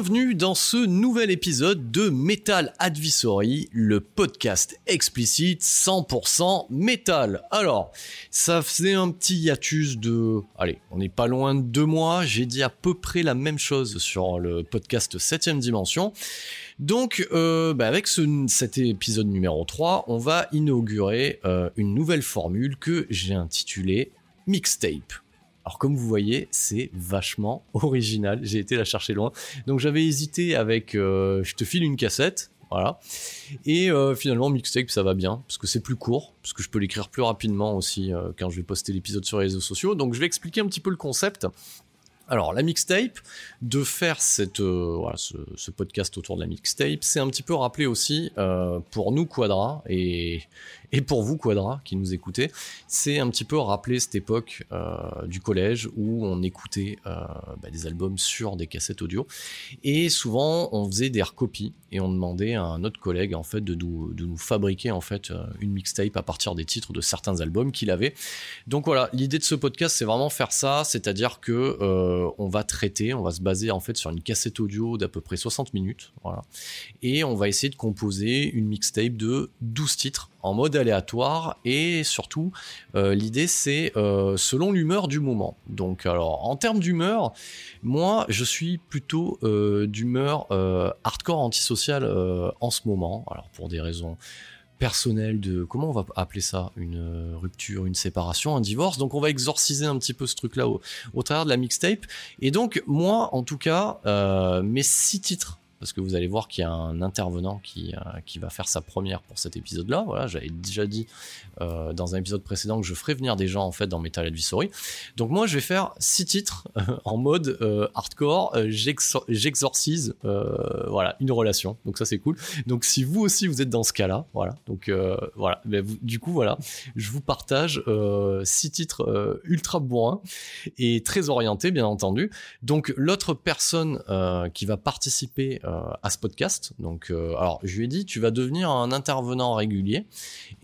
Bienvenue dans ce nouvel épisode de Metal Advisory, le podcast explicite 100% métal. Alors, ça faisait un petit hiatus de... Allez, on n'est pas loin de deux mois, j'ai dit à peu près la même chose sur le podcast 7ème dimension. Donc, euh, bah, avec ce, cet épisode numéro 3, on va inaugurer euh, une nouvelle formule que j'ai intitulée Mixtape. Alors comme vous voyez, c'est vachement original. J'ai été la chercher loin. Donc j'avais hésité avec euh, je te file une cassette, voilà. Et euh, finalement mixtape ça va bien parce que c'est plus court, parce que je peux l'écrire plus rapidement aussi euh, quand je vais poster l'épisode sur les réseaux sociaux. Donc je vais expliquer un petit peu le concept. Alors la mixtape, de faire cette, ce, podcast autour de la mixtape, c'est un petit peu rappeler aussi pour nous Quadra et, et pour vous Quadra qui nous écoutez, c'est un petit peu rappeler cette époque euh, du collège où on écoutait euh, bah, des albums sur des cassettes audio. Et souvent on faisait des recopies et on demandait à un autre collègue en fait de nous, fabriquer en fait euh, une mixtape à partir des titres de certains albums qu'il avait. Donc voilà, l'idée de ce podcast c'est vraiment faire ça, c'est-à-dire que euh, on va traiter, on va se baser en fait sur une cassette audio d'à peu près 60 minutes, voilà, et on va essayer de composer une mixtape de 12 titres en mode aléatoire et surtout euh, l'idée c'est euh, selon l'humeur du moment. Donc alors en termes d'humeur, moi je suis plutôt euh, d'humeur hardcore antisocial euh, en ce moment. Alors pour des raisons personnelles de comment on va appeler ça? Une rupture, une séparation, un divorce? Donc on va exorciser un petit peu ce truc là au, travers de la mixtape. Et donc moi en tout cas mes six titres parce que vous allez voir qu'il y a un intervenant qui, euh, qui va faire sa première pour cet épisode-là. Voilà, j'avais déjà dit euh, dans un épisode précédent que je ferais venir des gens en fait dans Metal Advisory. Donc moi, je vais faire six titres euh, en mode hardcore. J'exor- J'exorcise, voilà, une relation. Donc ça c'est cool. Donc si vous aussi vous êtes dans ce cas-là, voilà. Donc voilà. Du coup voilà, je vous partage six titres ultra bourrins et très orientés bien entendu. Donc l'autre personne qui va participer à ce podcast, donc euh, alors je lui ai dit tu vas devenir un intervenant régulier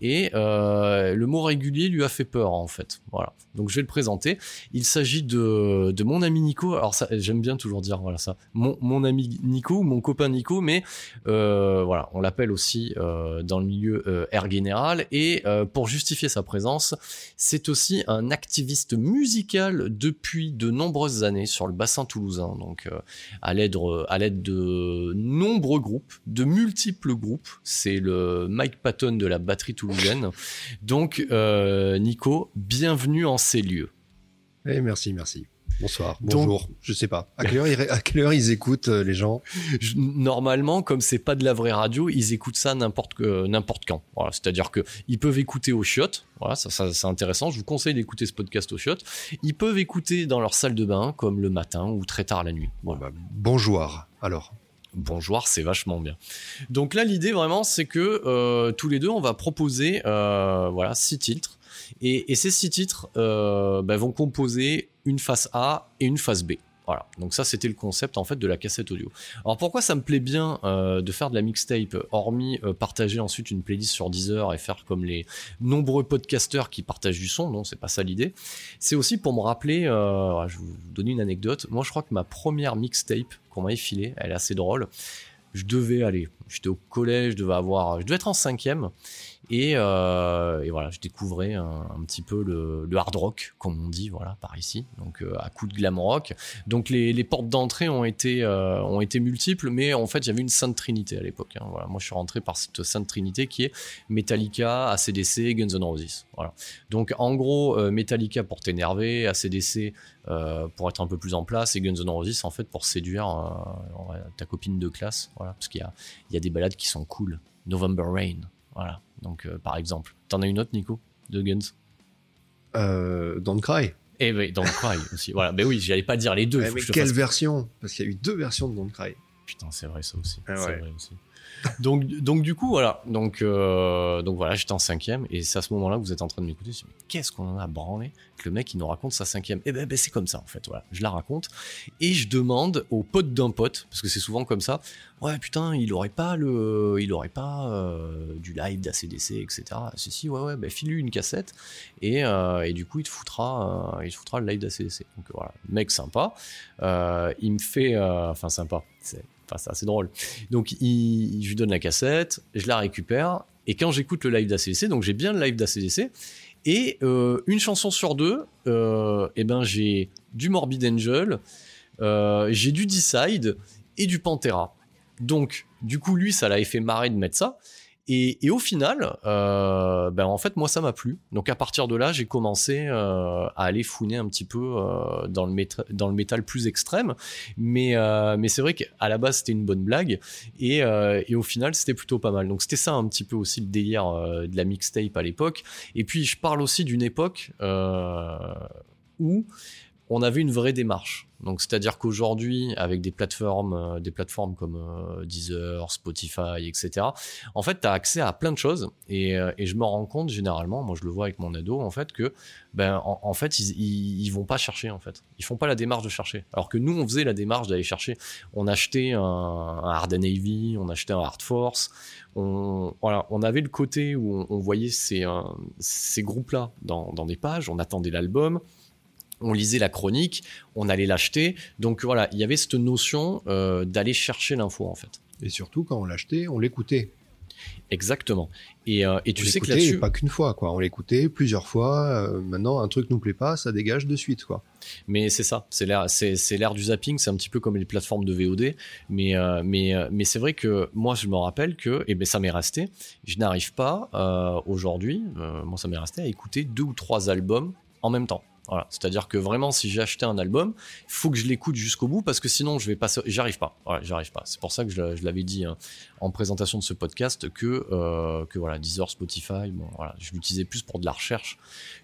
et euh, le mot régulier lui a fait peur en fait. Voilà. Donc je vais le présenter. Il s'agit de, de mon ami Nico. Alors j'aime bien toujours dire voilà ça. Mon, mon ami Nico, mon copain Nico, mais euh, voilà on l'appelle aussi euh, dans le milieu euh, air général et euh, pour justifier sa présence, c'est aussi un activiste musical depuis de nombreuses années sur le bassin toulousain. Donc euh, à l'aide à l'aide de nombreux groupes, de multiples groupes. C'est le Mike Patton de la batterie toulousaine. Donc euh, Nico, bienvenue en ces lieux. Eh, merci, merci. Bonsoir, Donc- bonjour. Je sais pas. À quelle heure, ils, à quelle heure ils écoutent euh, les gens? Je- normalement, comme c'est pas de la vraie radio, ils écoutent ça n'importe quand. Voilà, c'est-à-dire que ils peuvent écouter au chiottes. Voilà, ça, ça c'est intéressant. Je vous conseille d'écouter ce podcast au chiottes. Ils peuvent écouter dans leur salle de bain, comme le matin ou très tard la nuit. Bon, bah, bonjour. Alors, Bonjour, c'est vachement bien. Donc là, l'idée vraiment, c'est que euh, tous les deux, on va proposer euh, voilà six titres, et, ces six titres euh, bah, vont composer une face A et une face B. Voilà. Donc ça, c'était le concept en fait de la cassette audio. Alors pourquoi ça me plaît bien euh, de faire de la mixtape, hormis euh, partager ensuite une playlist sur Deezer et faire comme les nombreux podcasteurs qui partagent du son. Non, c'est pas ça l'idée. C'est aussi pour me rappeler. Euh, je vais vous donner une anecdote. Moi, je crois que ma première mixtape qu'on m'avait filée, elle est assez drôle. Je devais aller. J'étais au collège, je devais avoir, je devais être en cinquième. Et, euh, et voilà, je découvrais un, petit peu le, hard rock, comme on dit, voilà, par ici. Donc euh, à coup de glam rock. Donc les, portes d'entrée ont été euh, ont été multiples, mais en fait, avait une sainte trinité à l'époque. hein. Voilà, moi, je suis rentré par cette sainte trinité qui est Metallica, ACDC, Guns N' Roses. Voilà. Donc en gros, Metallica pour t'énerver, ACDC pour être un peu plus en place, et Guns N' Roses en fait pour séduire ta copine de classe. Voilà, parce qu'il y a des balades qui sont cool. November Rain. Voilà. Donc euh, par exemple, t'en as une autre, Nico, de Guns? Euh, Don't Cry. Eh oui, Don't Cry aussi. Voilà. Ben oui, j'allais pas dire les deux. Ouais, faut mais que je te quelle fasse- version? Parce qu'il y a eu deux versions de Don't Cry. Putain, c'est vrai ça aussi. Ah C'est ouais. vrai aussi. Donc, donc du coup, voilà. Donc, euh, donc voilà, j'étais en cinquième et c'est à ce moment-là que vous êtes en train de m'écouter. Qu'est-ce qu'on en a branlé que le mec il nous raconte sa cinquième Eh ben, ben, c'est comme ça en fait. Voilà, je la raconte et je demande au pote d'un pote parce que c'est souvent comme ça. Ouais, putain, il aurait pas le, il aurait pas euh, du live d'ACDC, etc. Si si, ouais, ouais, ben file-lui une cassette et, euh, et du coup il te foutra, il te foutra le live d'ACDC. Donc voilà, mec sympa. Il me fait, enfin sympa. Enfin c'est assez drôle. Donc il, je lui donne la cassette, je la récupère et quand j'écoute le live d'ACDC, donc j'ai bien le live d'ACDC et euh, une chanson sur deux, euh, et ben j'ai du Morbid Angel, euh, j'ai du Decide et du Pantera. Donc du coup lui ça l'avait fait marrer de mettre ça. Et, au final, euh, ben en fait moi ça m'a plu. Donc à partir de là j'ai commencé euh, à aller fouiner un petit peu euh, dans le métal plus extrême. Mais c'est vrai qu'à la base c'était une bonne blague et, et au final c'était plutôt pas mal. Donc c'était ça un petit peu aussi le délire de la mixtape à l'époque. Et puis je parle aussi d'une époque où on avait une vraie démarche. Donc c'est-à-dire qu'aujourd'hui, avec des plateformes, euh, des plateformes comme euh, Deezer, Spotify, etc. En fait, tu as accès à plein de choses et, euh, et je me rends compte généralement, moi je le vois avec mon ado, en fait que ben en, fait ils, ils, vont pas chercher en fait, ils font pas la démarche de chercher. Alors que nous on faisait la démarche d'aller chercher. On achetait un, un Hard Navy, on achetait un Hard Force, on, avait le côté où on, voyait ces, groupes-là dans des pages, on attendait l'album, on lisait la chronique, on allait l'acheter. Donc voilà, il y avait cette notion euh, d'aller chercher l'info en fait. Et surtout, quand on l'achetait, on l'écoutait. Exactement. Et, euh, et tu on sais que là-dessus, pas qu'une fois, quoi. On l'écoutait plusieurs fois. euh, maintenant, un truc nous plaît pas, ça dégage de suite, quoi. mais c'est ça, c'est l'ère, c'est, l'ère du zapping, c'est un petit peu comme les plateformes de VOD. Mais, euh, mais, mais c'est vrai que moi, je me rappelle que, et ben ça m'est resté, je n'arrive pas aujourd'hui, moi ça m'est resté à écouter deux ou trois albums en même temps. C'est-à-dire que vraiment, si j'ai acheté un album, il faut que je l'écoute jusqu'au bout parce que sinon, je vais pas, j'arrive pas. J'arrive pas. C'est pour ça que je, l'avais dit hein, en présentation de ce podcast que euh, que voilà, Deezer, Spotify, bon, voilà, je l'utilisais plus pour de la recherche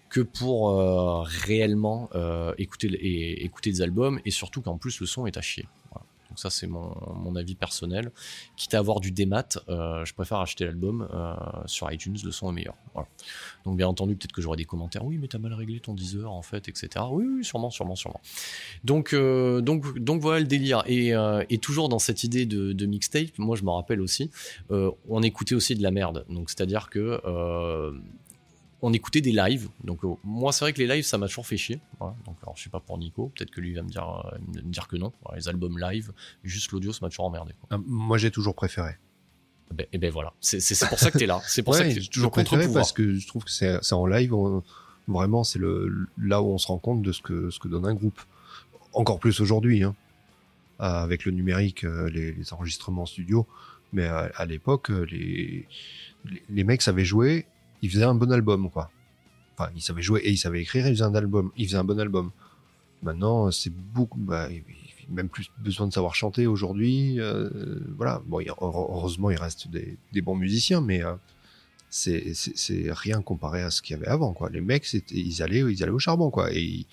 que pour euh, réellement euh, écouter des albums et surtout qu'en plus le son est à chier. Donc ça c'est mon, avis personnel. Quitte à avoir du démat, euh, je préfère acheter l'album euh, sur iTunes, le son est meilleur. Donc bien entendu peut-être que j'aurai des commentaires. Oui mais t'as mal réglé ton Deezer en fait, etc. Oui, sûrement, sûrement, sûrement. Donc euh, donc donc voilà le délire. Et, toujours dans cette idée de, mixtape, moi je me rappelle aussi, on écoutait aussi de la merde. Donc c'est à dire que on écoutait des lives. Donc euh, moi c'est vrai que les lives ça m'a toujours fait chier. Voilà. Donc alors je sais pas pour Nico, peut-être que lui va me dire euh, me dire que non. Voilà, les albums live, juste l'audio ça m'a toujours emmerdé. Quoi. Ah, moi, j'ai toujours préféré. Et ben, et ben voilà, c'est pour ça que t'es là. C'est pour ça que j'ai toujours préféré parce que je trouve que c'est en live. on- vraiment, c'est là où on se rend compte de ce que ce que donne un groupe. Encore plus aujourd'hui, hein, euh, avec le numérique, les, les enregistrements en studio. Mais à, à l'époque, les, les les mecs savaient jouer. Ils faisaient un bon album, quoi. Enfin, ils savaient jouer et ils savaient écrire. Ils faisaient un album. Ils faisaient un bon album. Maintenant, c'est beaucoup. Bah, il- il- même plus besoin de savoir chanter aujourd'hui. euh, voilà. Bon, il heureusement, il reste des, bons musiciens, mais euh, c'est rien comparé à ce qu'il y avait avant. Quoi. Les mecs, ils allaient, ils allaient au charbon, quoi. Et ils,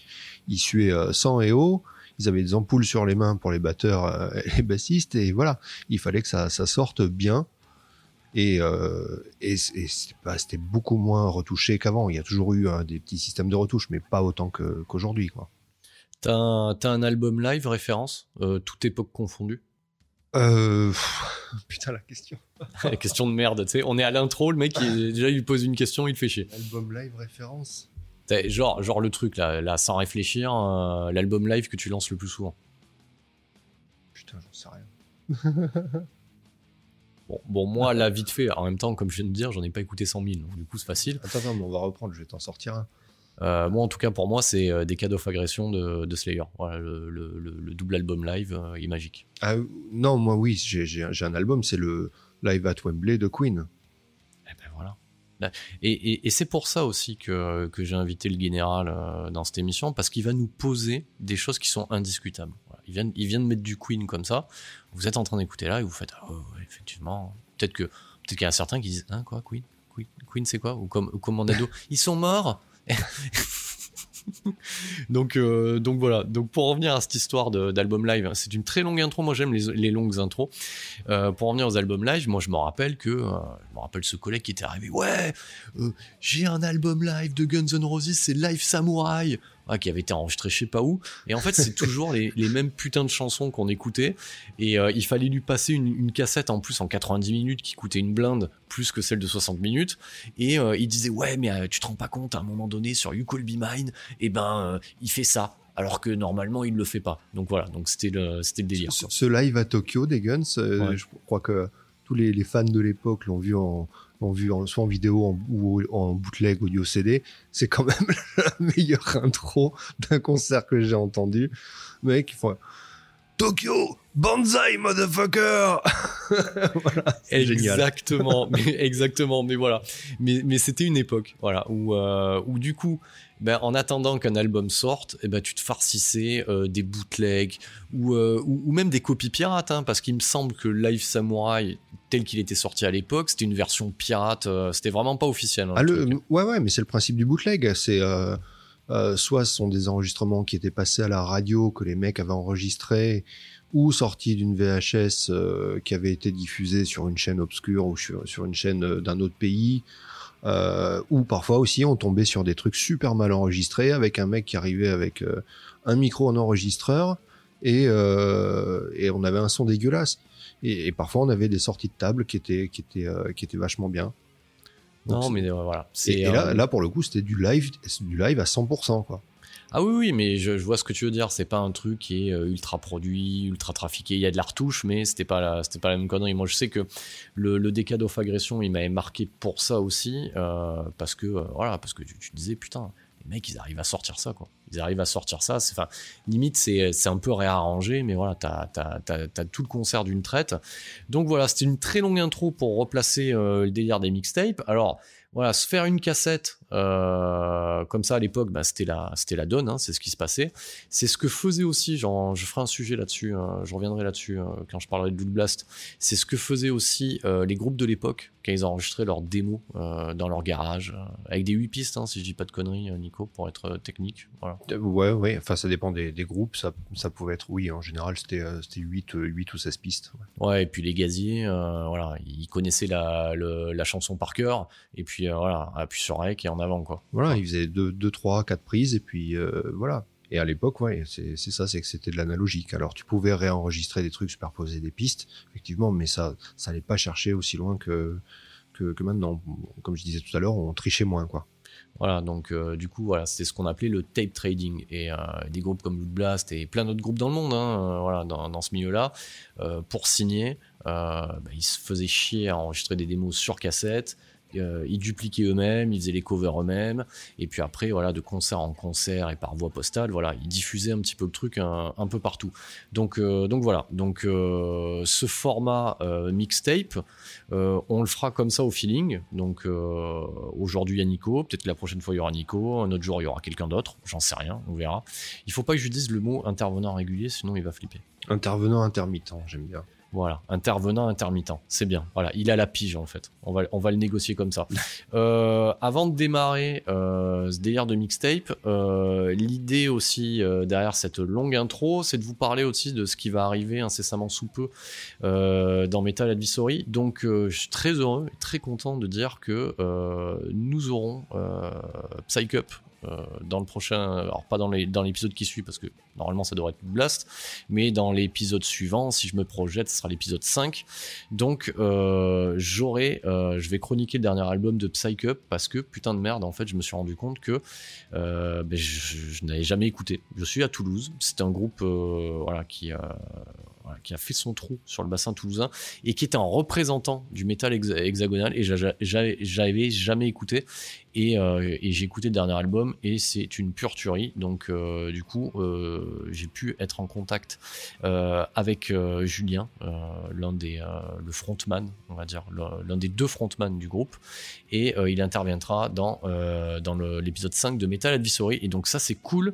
ils suaient euh, sang et eau. Ils avaient des ampoules sur les mains pour les batteurs et les bassistes. Et voilà, il fallait que ça sorte bien. Et, euh, et, c- et c'était beaucoup moins retouché qu'avant. Il y a toujours eu hein, des petits systèmes de retouche, mais pas autant que- qu'aujourd'hui, quoi. T'as un, t'as un album live référence, euh, toute époque confondue? Euh, pff, putain, la question. question de merde, tu sais. On est à l'intro, le mec il, déjà il lui pose une question, il fait chier. Album live référence. T'as- Genre, genre le truc là, là sans réfléchir, euh, l'album live que tu lances le plus souvent. Putain, j'en sais rien. Bon, bon, moi, là, vite fait, en même temps, comme je viens de dire, j'en ai pas écouté 100 000, donc du coup, c'est facile. Attends, attends, on va reprendre, je vais t'en sortir un. Euh, moi, en tout cas, pour moi, c'est euh, des cadeaux of agression de, de Slayer. Voilà, le, le- le- le double album live euh, est magique. Ah, non, moi, oui, j'ai un album, c'est le Live at Wembley de Queen. Eh ben voilà. Là- Et, et- et c'est pour ça aussi que, que j'ai invité le général euh, dans cette émission, parce qu'il va nous poser des choses qui sont indiscutables. Voilà. Il, vient, il vient de mettre du Queen comme ça. Vous êtes en train d'écouter là et vous faites, ouais, effectivement, peut-être que peut-être qu'il y a certains qui disent, hein, quoi, Queen Queen, Queen c'est quoi? Ou comme, ou comme mon ado, ils sont morts? Donc, euh, donc voilà. Donc pour revenir à cette histoire d'album live, hein, c'est une très longue intro. Moi j'aime les, les longues intros. Euh, pour revenir aux albums live, moi je me rappelle que euh, je me rappelle ce collègue qui était arrivé. Ouais, j'ai un album live de Guns N' Roses, c'est Live Samurai, Ah, qui avait été enregistré je sais pas où. Et en fait c'est toujours les, les mêmes putains de chansons qu'on écoutait. Et euh, il fallait lui passer une, une cassette en plus en 90 minutes qui coûtait une blinde plus que celle de 60 minutes. Et euh, il disait ouais mais euh, tu te rends pas compte à un moment donné sur You Call Be Mine, et ben il fait ça. Alors que normalement il le fait pas. Donc voilà, donc c'était le c'était le délire. Ce, live à Tokyo des Guns, Ouais. je crois que tous les, les fans de l'époque l'ont vu en l'ont vu en, soit en vidéo en- ou en bootleg audio CD. C'est quand même la meilleure intro d'un concert que j'ai entendu. Mec, ils font Tokyo, Banzai, motherfucker! Exactement, mais exactement, mais voilà. Mais, mais c'était une époque, voilà, où, euh, où du coup, ben, en attendant qu'un album sorte, eh ben, tu te farcissais euh, des bootlegs ou, euh, ou, ou même des copies pirates, hein, parce qu'il me semble que Live Samurai, tel qu'il était sorti à l'époque, c'était une version pirate, euh, c'était vraiment pas officiel. hein, Ah, le ouais, ouais, mais c'est le principe du bootleg. C'est euh, soit ce sont des enregistrements qui étaient passés à la radio que les mecs avaient enregistrés, ou sortis d'une VHS euh, qui avait été diffusée sur une chaîne obscure ou sur, une chaîne euh, d'un autre pays. Euh, ou parfois aussi on tombait sur des trucs super mal enregistrés avec un mec qui arrivait avec euh, un micro en enregistreur et, et on avait un son dégueulasse. Et, et parfois on avait des sorties de table qui étaient, qui étaient, qui étaient vachement bien. Donc, Non, mais euh, voilà. et, et là, là, pour le coup, c'était du live, du live à 100%, quoi. Ah oui, oui, mais je, je vois ce que tu veux dire. C'est pas un truc qui est euh, ultra produit, ultra trafiqué. Il y a de la retouche, mais c'était pas la, c'était pas la même connerie. Moi, je sais que le, le DK d'Off Agression, il m'avait marqué pour ça aussi, euh, parce que euh, voilà, parce que tu, tu disais putain, les mecs, ils arrivent à sortir ça, quoi. Ils arrivent à sortir ça. Enfin, limite, c'est, un peu réarrangé, mais voilà, t'as, t'as tout le concert d'une traite. Donc voilà, c'était une très longue intro pour replacer euh, le délire des mixtapes. Alors voilà, se faire une cassette euh, comme ça à l'époque, bah, c'était la, c'était la donne, hein, c'est ce qui se passait. C'est ce que faisait aussi, genre, je ferai un sujet là-dessus, hein, je reviendrai là-dessus euh, quand je parlerai de Blood Blast. C'est ce que faisaient aussi euh, les groupes de l'époque quand ils enregistraient leurs démos euh, dans leur garage, avec des 8 pistes, hein, si je dis pas de conneries, Nico, pour être technique. Voilà. Ouais, ouais, enfin, ça dépend des, des groupes, ça, ça pouvait être, oui, en général, c'était, c'était 8, euh, 8 ou 16 pistes. ouais. Ouais, et puis les gaziers, voilà, ils connaissaient la, le- la chanson par cœur, et puis voilà, appuie sur rec et en avant, quoi. Voilà, ils faisaient 2, deux, 3, 4 prises, et puis, euh, voilà. Et à l'époque, ouais, c'est, c'est ça, c'est que c'était de l'analogique. Alors, tu pouvais réenregistrer des trucs, superposer des pistes, effectivement, mais ça, ça allait pas chercher aussi loin que, que, que maintenant. Comme je disais tout à l'heure, on trichait moins, quoi. Voilà, donc euh, du coup, voilà, c'était ce qu'on appelait le tape trading. Et euh, des groupes comme Blood Blast et plein d'autres groupes dans le monde, hein, euh, voilà, dans, dans ce milieu-là, pour signer, bah, ils se faisaient chier à enregistrer des démos sur cassette. Euh, ils dupliquaient eux-mêmes, ils faisaient les covers eux-mêmes, et puis après, voilà, de concert en concert et par voie postale, voilà, ils diffusaient un petit peu le truc un, peu partout. Donc, euh, donc voilà, donc euh, ce format mixtape, on le fera comme ça au feeling. Donc aujourd'hui il y a Nico, peut-être la prochaine fois il y aura Nico, un autre jour il y aura quelqu'un d'autre, j'en sais rien, on verra. Il faut pas que je dise le mot intervenant régulier, sinon il va flipper. Intervenant intermittent, j'aime bien. Voilà, intervenant intermittent, c'est bien. Voilà, il a la pige en fait. On va, on va le négocier comme ça. Euh, avant de démarrer euh, ce délire de mixtape, euh, l'idée aussi derrière cette longue intro, c'est de vous parler aussi de ce qui va arriver incessamment sous peu dans Metal Advisory. Donc, je suis très heureux et très content de dire que nous aurons Psych Up. euh, dans le prochain, alors pas dans l'épisode qui suit parce que normalement ça devrait être Blast, mais dans l'épisode suivant, si je me projette, ce sera l'épisode 5. Donc euh, j'aurai, euh, je vais chroniquer le dernier album de Psych Up parce que putain de merde, en fait, je me suis rendu compte que euh, ben, je, n'avais jamais écouté. Je suis à Toulouse, c'est un groupe euh, voilà qui euh, qui a fait son trou sur le bassin toulousain et qui était un représentant du métal hexa- hexagonal et j'a- j'avais jamais écouté. Et, euh, et j'ai écouté le dernier album et c'est une pure tuerie. Donc euh, du coup euh, j'ai pu être en contact avec Julien l'un des le frontman on va dire l'un des deux frontman du groupe. Et il interviendra dans dans l'épisode 5 de Metal Advisory. Et donc ça c'est cool.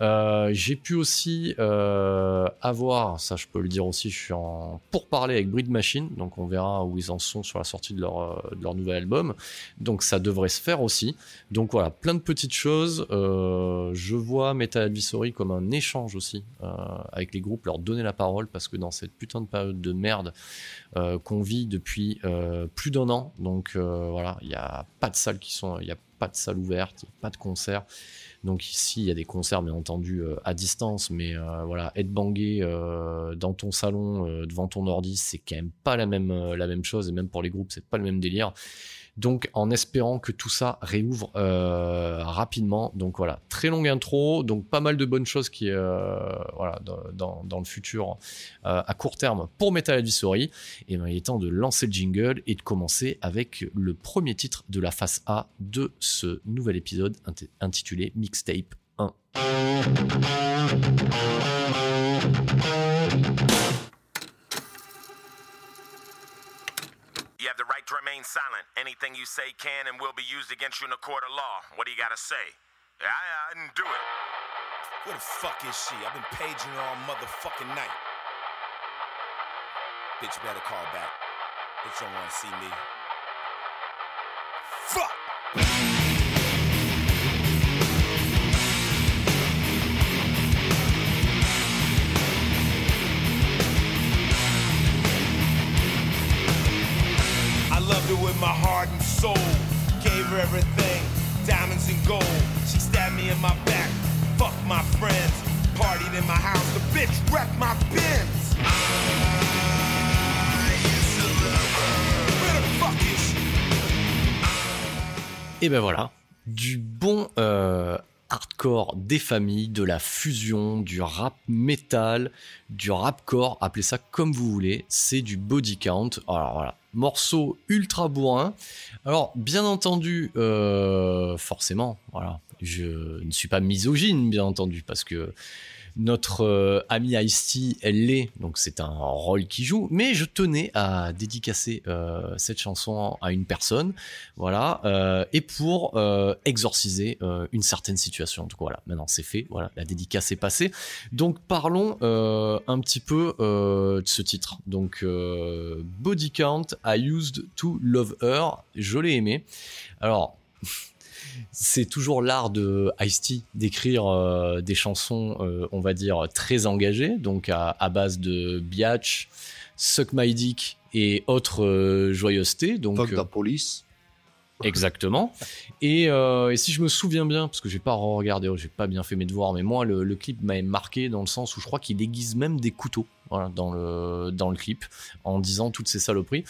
J'ai pu aussi avoir, ça je peux le dire aussi, je suis en pour parler avec Breed Machine, donc on verra où ils en sont sur la sortie de leur, euh, de leur nouvel album. Donc ça devrait se faire aussi. Donc voilà, plein de petites choses. Euh, je vois Metal Advisory comme un échange aussi euh, avec les groupes, leur donner la parole parce que dans cette putain de période de merde qu'on vit depuis plus d'un an, donc voilà, il n'y a pas de salles qui sont, il n'y a pas de salles ouvertes, pas de concerts. Donc ici, il y a des concerts, bien entendu, euh, à distance, mais euh, voilà, être bangué euh, dans ton salon devant ton ordi, c'est quand même pas la même la même chose, et même pour les groupes, c'est pas le même délire. Donc, en espérant que tout ça réouvre euh, rapidement. Donc voilà, très longue intro, donc pas mal de bonnes choses qui, euh, voilà, dans, le futur, euh, à court terme pour Metal Advisory. Et ben, il est temps de lancer le jingle et de commencer avec le premier titre de la face A de ce nouvel épisode int- intitulé Mixtape 1. Have the right to remain silent. Anything you say can and will be used against you in a court of law. What do you gotta say? I, I didn't do it. Where the fuck is she? I've been paging her all motherfucking night. Bitch better call back. Bitch don't wanna see me. Fuck! Her with my heart and soul. Gave her everything, diamonds and gold. She stabbed me in my back, fucked my friends. Partied in my house, the bitch wrecked my fuck she? Et ben voilà, du bon euh, hardcore des familles, de la fusion, du rap metal, du rapcore, appelez ça comme vous voulez, c'est du body count. Alors voilà, morceau ultra bourrin. Alors bien entendu, euh, forcément, voilà, je ne suis pas misogyne, bien entendu, parce que notre euh, ami Ice-T, elle l'est, donc c'est un rôle qui joue. Mais je tenais à dédicacer euh, cette chanson à une personne, voilà, euh, et pour euh, exorciser une certaine situation. Donc voilà, maintenant c'est fait, voilà, la dédicace est passée. Donc parlons un petit peu de ce titre. Donc Body Count, I used to love her, je l'ai aimé. Alors c'est toujours l'art de Ice-T d'écrire euh, des chansons, euh, on va dire, très engagées, donc à, à base de biatch, Suck My Dick et autres euh, joyeusetés. Donc, Fuck the police. Exactement. Et, euh, et si je me souviens bien, parce que j'ai pas regardé, j'ai pas bien fait mes devoirs, mais moi le, clip m'a marqué dans le sens où je crois qu'il aiguise même des couteaux voilà, dans le dans le clip en disant toutes ces saloperies.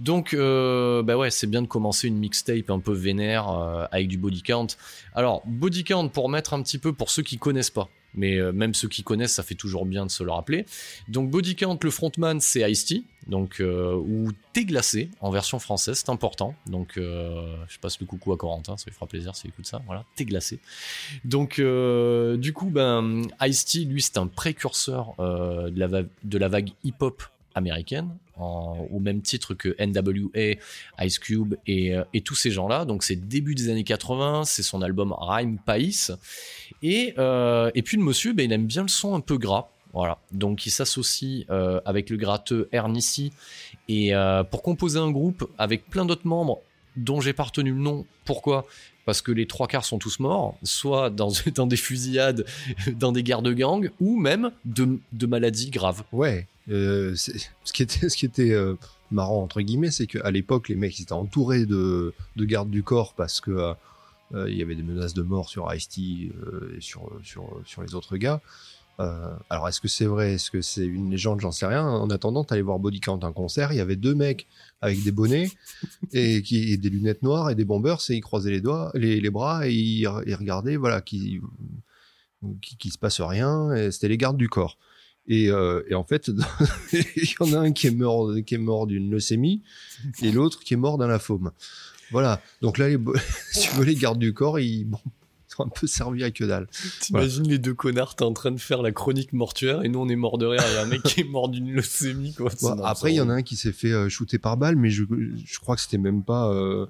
Donc euh, bah ouais, c'est bien de commencer une mixtape un peu vénère euh, avec du body count. Alors body count pour mettre un petit peu pour ceux qui connaissent pas. Mais euh, même ceux qui connaissent, ça fait toujours bien de se le rappeler. Donc Body Count, le frontman, c'est Ice-T, donc euh, ou Thé glacé en version française, c'est important. Donc euh, je passe le coucou à Corentin, ça lui fera plaisir s'il écoute ça. Voilà, Thé glacé. Donc du coup, ben Ice-T, lui, c'est un précurseur de la vague hip-hop américaine, au même titre que NWA, Ice Cube et, euh, et tous ces gens-là. Donc c'est début des années 80, c'est son album Rhyme País. Et, euh, et puis le monsieur, ben, il aime bien le son un peu gras. Voilà, donc il s'associe euh, avec le gratteux Ernissi et pour composer un groupe avec plein d'autres membres dont j'ai pas retenu le nom. Pourquoi? Parce que les trois quarts sont tous morts, soit dans, des fusillades, dans des guerres de gang, ou même de, de maladies graves. Ouais. Euh, ce qui était, ce qui était euh, marrant, entre guillemets, c'est qu'à l'époque, les mecs ils étaient entourés de, de gardes du corps parce que euh, euh, il y avait des menaces de mort sur Ice-T euh, et sur, sur, sur les autres gars. Euh, alors, est-ce que c'est vrai? Est-ce que c'est une légende? J'en sais rien. En attendant, t'allais voir Body Count un concert, il y avait deux mecs avec des bonnets et, qui, et des lunettes noires et des bombers, et ils croisaient les doigts, les, les bras et ils, ils regardaient, voilà, qui, qui, qui se passe rien. C'était les gardes du corps. Et, euh, et en fait, il y en a un qui est mort, qui est mort d'une leucémie et l'autre qui est mort d'un lymphome. Voilà. Donc là, les, si tu veux, les gardes du corps, ils, bon, sont un peu servis à que dalle. T'imagines les deux connards, t'es en train de faire la chronique mortuaire et nous on est mort de rire. Il y a un mec qui est mort d'une leucémie, quoi. Après, il y en a un qui s'est fait euh, shooter par balle, mais je, je crois que c'était même pas. euh,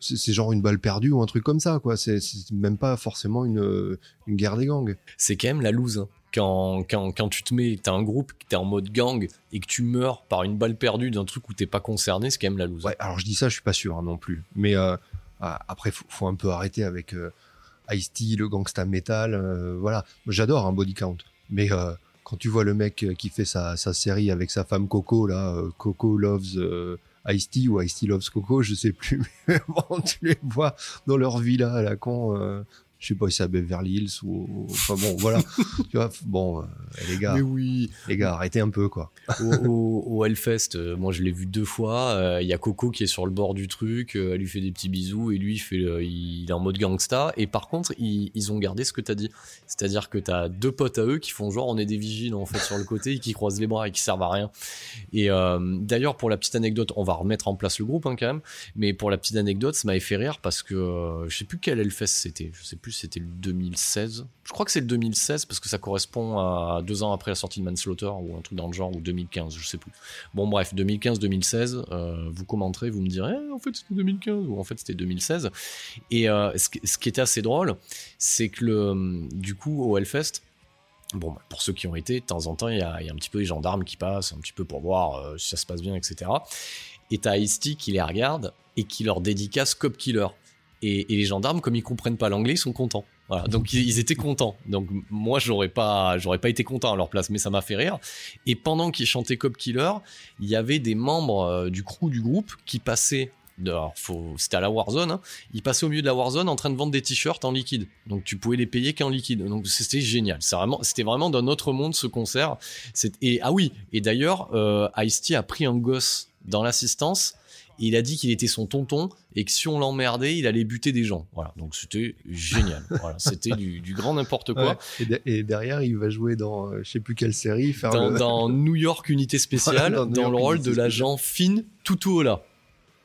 c'est genre une balle perdue ou un truc comme ça, quoi. C'est même pas forcément une, euh, une guerre des gangs. C'est quand même la loose. hein. Quand, quand, quand tu te mets, t'as un groupe, t'es en mode gang et que tu meurs par une balle perdue d'un truc où t'es pas concerné, c'est quand même la loose. Ouais, alors je dis ça, je suis pas sûr hein, non plus. Mais euh, ah, après, faut, faut un peu arrêter avec euh, Ice-T, le gangsta metal. euh, voilà, j'adore un body count. Mais quand tu vois le mec qui fait sa, sa série avec sa femme Coco, là, Coco loves Ice-T ou Ice-T loves Coco, je sais plus. Mais bon, tu les vois dans leur villa à la con. euh, je sais pas si c'est à Beverly Hills ou. Enfin bon, voilà. tu vois, bon, euh, les gars, Mais oui, les gars, arrêtez un peu, quoi. au, au, au Hellfest, euh, moi je l'ai vu deux fois. euh, Il y a Coco qui est sur le bord du truc, euh, elle lui fait des petits bisous et lui il, fait, il est en mode gangsta. Et par contre, ils, ils ont gardé ce que t'as dit. C'est-à-dire que t'as deux potes à eux qui font genre on est des vigiles en fait sur le côté et qui croisent les bras et qui servent à rien. Et euh, d'ailleurs, pour la petite anecdote, on va remettre en place le groupe hein, quand même. Mais pour la petite anecdote, ça m'avait fait rire parce que euh, je sais plus quel Hellfest c'était. Je sais plus c'était le 2016. Je crois que c'est le 2016 parce que ça correspond à deux ans après la sortie de Manslaughter ou un truc dans le genre ou 2015, je sais plus. Bon bref, 2015-2016, euh, vous commenterez, vous me direz Eh, en fait c'était 2015 ou en fait c'était 2016. Et euh, ce, qui- était assez drôle, c'est que du coup au Hellfest, bah, pour ceux qui ont été, de temps en temps, il y a, un petit peu les gendarmes qui passent, un petit peu pour voir euh, si ça se passe bien, etc. Et t'as Ice-T qui les regarde et qui leur dédicace Cop Killer. Et, les gendarmes, comme ils comprennent pas l'anglais, ils sont contents. Voilà, donc ils, étaient contents. Donc moi, j'aurais pas, pas été content à leur place, mais ça m'a fait rire. Et pendant qu'ils chantaient Cop Killer, il y avait des membres euh, du crew du groupe qui passaient. c'était à la Warzone. hein, ils passaient au milieu de la Warzone en train de vendre des t-shirts en liquide. Donc tu pouvais les payer qu'en liquide. Donc c'était génial. C'est vraiment, c'était vraiment d'un autre monde ce concert. Et ah oui. Et d'ailleurs, euh, Ice-T a pris un gosse dans l'assistance. Il a dit qu'il était son tonton et que si on l'emmerdait, il allait buter des gens. Voilà, donc c'était génial. voilà, c'était du, du grand n'importe quoi. Ouais. Et, de- et derrière, il va jouer dans euh, je sais plus quelle série, faire Dans, le- dans New York Unité Spéciale, Voilà, dans le rôle de l'agent Finn Tutuola.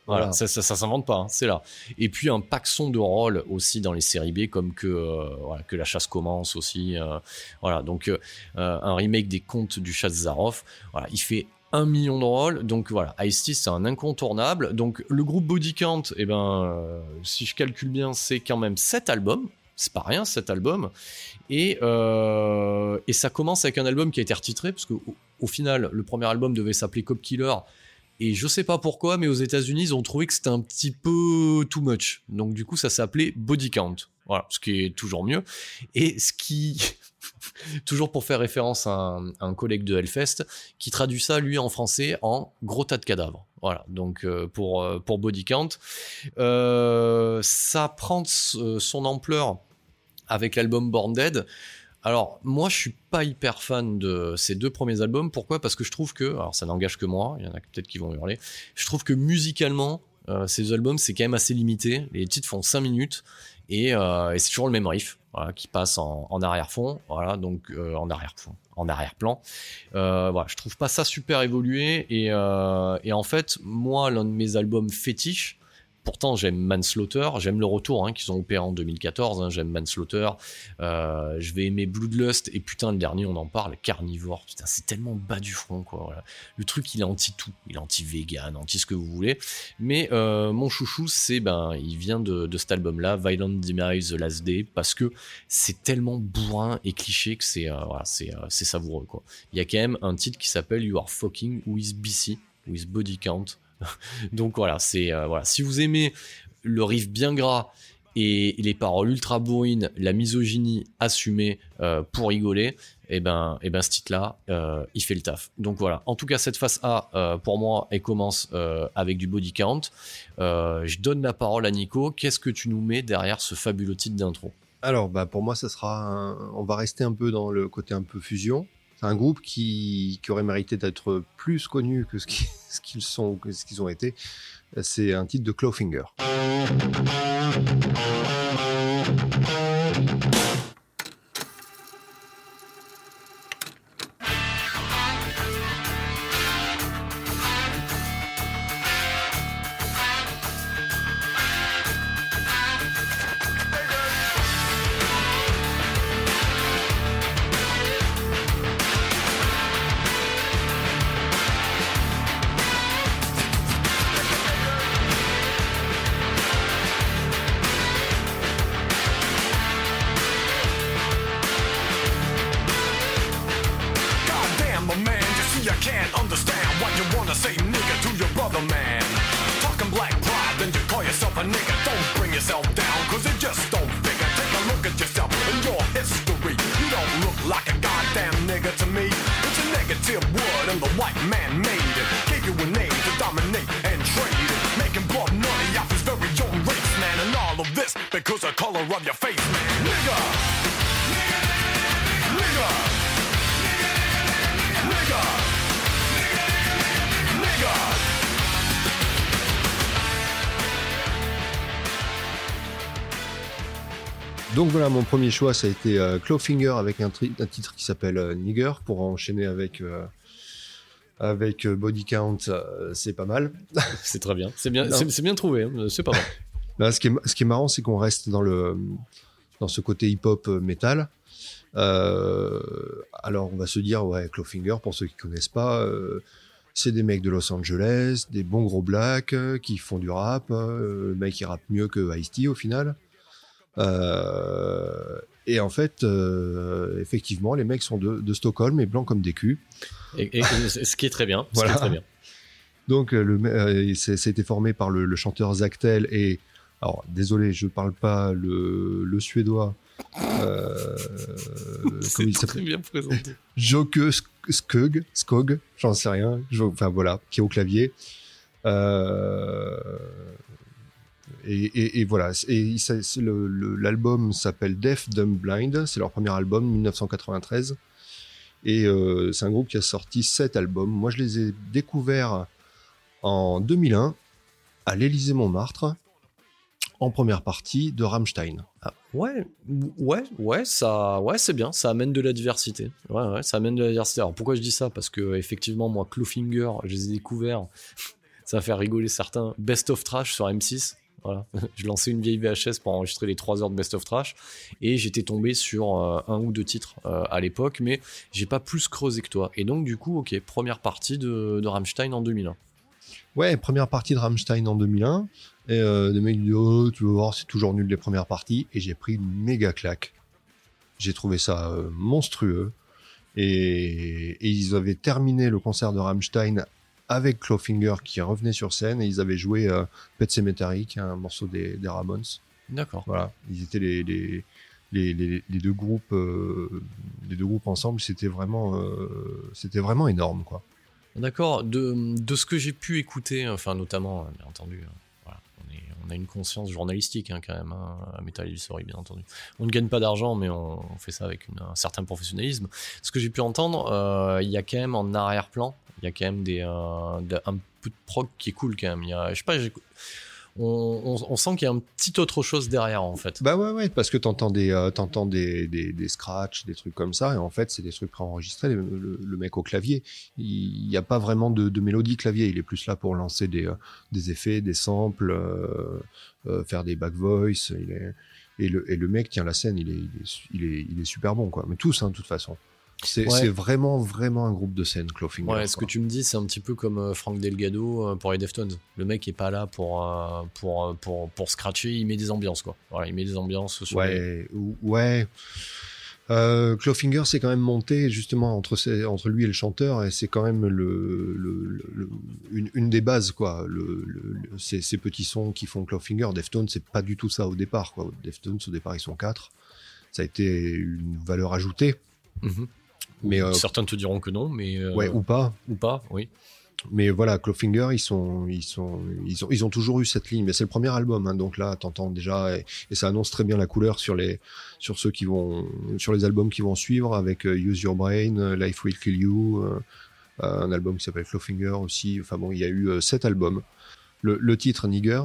Voilà, Voilà. ça, ça, ça s'invente pas, hein, c'est là. Et puis un paxon de rôles aussi dans les séries B, comme que, euh, voilà, que la chasse commence aussi. euh, voilà, donc euh, un remake des contes du chasse Zaroff. Voilà, il fait un million de rôles, donc voilà, Ice-T c'est un incontournable. Donc le groupe Body Count, eh ben, euh, si je calcule bien, c'est quand même 7 albums. C'est pas rien, cet album. Et, euh, et ça commence avec un album qui a été retitré, parce qu'au au final, le premier album devait s'appeler Cop Killer. Et je sais pas pourquoi, mais aux États-Unis, ils ont trouvé que c'était un petit peu too much. Donc du coup, ça s'appelait Body Count. Voilà, ce qui est toujours mieux. Et ce qui, toujours pour faire référence à un, collègue de Hellfest, qui traduit ça lui en français en gros tas de cadavres. Voilà, donc euh, pour euh, pour Body Count, Euh, ça prend euh, son ampleur avec l'album Born Dead. Alors, moi, je suis pas hyper fan de ces deux premiers albums. Pourquoi? Parce que je trouve que, alors ça n'engage que moi, il y en a peut-être qui vont hurler, je trouve que musicalement, ces albums, c'est quand même assez limité. Les titres font 5 minutes et, euh, et c'est toujours le même riff qui passe en, arrière-fond, euh, en arrière-fond, en arrière-plan. Euh, voilà, je trouve pas ça super évolué et, et en fait, moi, l'un de mes albums fétiches, Pourtant, j'aime Manslaughter, j'aime le retour hein, qu'ils ont opéré en 2014, hein, j'aime Manslaughter, euh, je vais aimer Bloodlust, et putain, le dernier, on en parle, Carnivore, putain, c'est tellement bas du front, quoi. Le truc, il est anti-tout, il est anti-vegan, anti ce que vous voulez, mais euh, mon chouchou, c'est, ben, il vient de, cet album-là, Violent Demise The Last Day, parce que c'est tellement bourrin et cliché que c'est, euh, c'est savoureux, quoi. Il y a quand même un titre qui s'appelle You Are Fucking With BC, With Body Count, donc voilà, c'est euh, voilà. Si vous aimez le riff bien gras et les paroles ultra bourrines, la misogynie assumée euh, pour rigoler, et ben, et ben ce titre-là, euh, il fait le taf. Donc voilà. En tout cas, cette phase A, pour moi, elle commence avec du body count. Je donne la parole à Nico. Qu'est-ce que tu nous mets derrière ce fabuleux titre d'intro? Alors, bah, pour moi, ça sera. On va rester un peu dans le côté un peu fusion. Un groupe qui, qui aurait mérité d'être plus connu que ce qu'ils sont, que ce qu'ils ont été. C'est un titre de Clawfinger. Face, man. Nigga! Nigga! Nigga! Nigga! Nigga! Donc voilà, mon premier choix, ça a été euh, Clawfinger avec un, titre qui s'appelle euh, Nigger pour enchaîner avec euh, avec Body Count, euh, c'est pas mal. C'est très bien. C'est bien, c'est bien trouvé. hein. C'est pas mal. Là, ce qui est, ce qui est marrant, c'est qu'on reste dans le dans ce côté hip-hop euh, metal. Euh, alors, on va se dire, ouais, Clawfinger, pour ceux qui connaissent pas, euh, c'est des mecs de Los Angeles, des bons gros blacks euh, qui font du rap. le mec, il rappe mieux que Ice-T au final. Et en fait, effectivement, les mecs sont de, de Stockholm et blancs comme des culs. Et, et- et ce qui est très bien. Voilà. qui est très bien. Donc, le, c'est- ça a été formé par le, le chanteur Zach Tell et alors désolé, je parle pas le, le suédois. Euh, il s'appelle très bien présenté. Joke Sk- Skog, Skog, j'en sais rien. Enfin voilà, qui est au clavier. Euh, et, et- et voilà. Et l'album s'appelle Deaf Dumb Blind. C'est leur premier album, 1993. Et euh, c'est un groupe qui a sorti sept albums. Moi, je les ai découverts en 2001 à l'Élysée Montmartre, en première partie de Rammstein. Ah, ouais, ouais, ouais, ça, ouais, c'est bien. Ça amène de la diversité. Ouais, ouais, ça amène de la diversité. Alors pourquoi je dis ça? Parce que effectivement, moi, Clawfinger, je les ai découverts. Ça va faire rigoler certains. Best of Trash sur M6. Voilà, je lançais une vieille VHS pour enregistrer les 3 heures de Best of Trash et j'étais tombé sur euh, un ou deux titres euh, à l'époque, mais j'ai pas plus creusé que toi. Et donc, du coup, ok, première partie de, de Rammstein en 2001. Ouais, première partie de Rammstein en 2001. Et euh, des mecs disent Oh, tu vas voir, c'est toujours nul les premières parties. Et j'ai pris une méga claque. J'ai trouvé ça euh, monstrueux. Et, et ils avaient terminé le concert de Rammstein avec Clawfinger qui revenait sur scène et ils avaient joué euh, Pet Sematary, qui est un morceau des, des Ramones. D'accord. Voilà, ils étaient les, les, les, deux groupes, euh, les deux groupes ensemble. C'était vraiment, euh, c'était vraiment énorme, quoi. D'accord. De, de ce que j'ai pu écouter, enfin notamment, bien entendu, voilà, on, a une conscience journalistique hein, quand même, hein, à Metal bien entendu. On ne gagne pas d'argent, mais on, fait ça avec un certain professionnalisme. Ce que j'ai pu entendre, euh, il y a quand même en arrière-plan, il y a quand même des, euh, un peu de prog qui est cool quand même. A, je sais pas, on, sent qu'il y a un petit autre chose derrière en fait. Bah ouais, ouais, parce que t'entends des, euh, des, des, des scratchs, des trucs comme ça, et en fait, c'est des trucs préenregistrés. Le, le- mec au clavier, il n'y a pas vraiment de, mélodie clavier. Il est plus là pour lancer des, euh, des effets, des samples, euh, euh, faire des back voice. Il est, et, le, et le mec tient la scène, il est, il est, il est, il est super bon, quoi. Mais tous, hein, de toute façon. C'est Ouais. vraiment, vraiment un groupe de scène, Clawfinger. Ouais, ce que tu me dis, c'est un petit peu comme euh, Frank Delgado euh, pour les Deftones. Le mec est pas là pour, euh, pour, pour, pour scratcher, il met des ambiances, quoi. Voilà, il met des ambiances sur les- Ouais, ou- ouais. Euh, Clawfinger s'est quand même monté justement entre, ses- entre lui et le chanteur et c'est quand même le, le- le- une, une des bases quoi. Ces, ces petits sons qui font Clawfinger, Deftones c'est pas du tout ça au départ quoi. Deftones au départ ils sont quatre. Ça a été une valeur ajoutée, Mhm. Mais euh, Certains te diront que non, mais. euh, ouais ou pas. ou pas, oui. Mais voilà, Clawfinger, ils sont, ils sont, ils ont, ils ont toujours eu cette ligne. Mais c'est le premier album, hein, donc là, t'entends déjà, et, et ça annonce très bien la couleur sur les, sur ceux qui vont, sur les albums qui vont suivre, avec euh, Use Your Brain, Life Will Kill You, un album qui s'appelle Clawfinger aussi. Enfin bon, il y a eu sept albums. Le, le titre Nigger,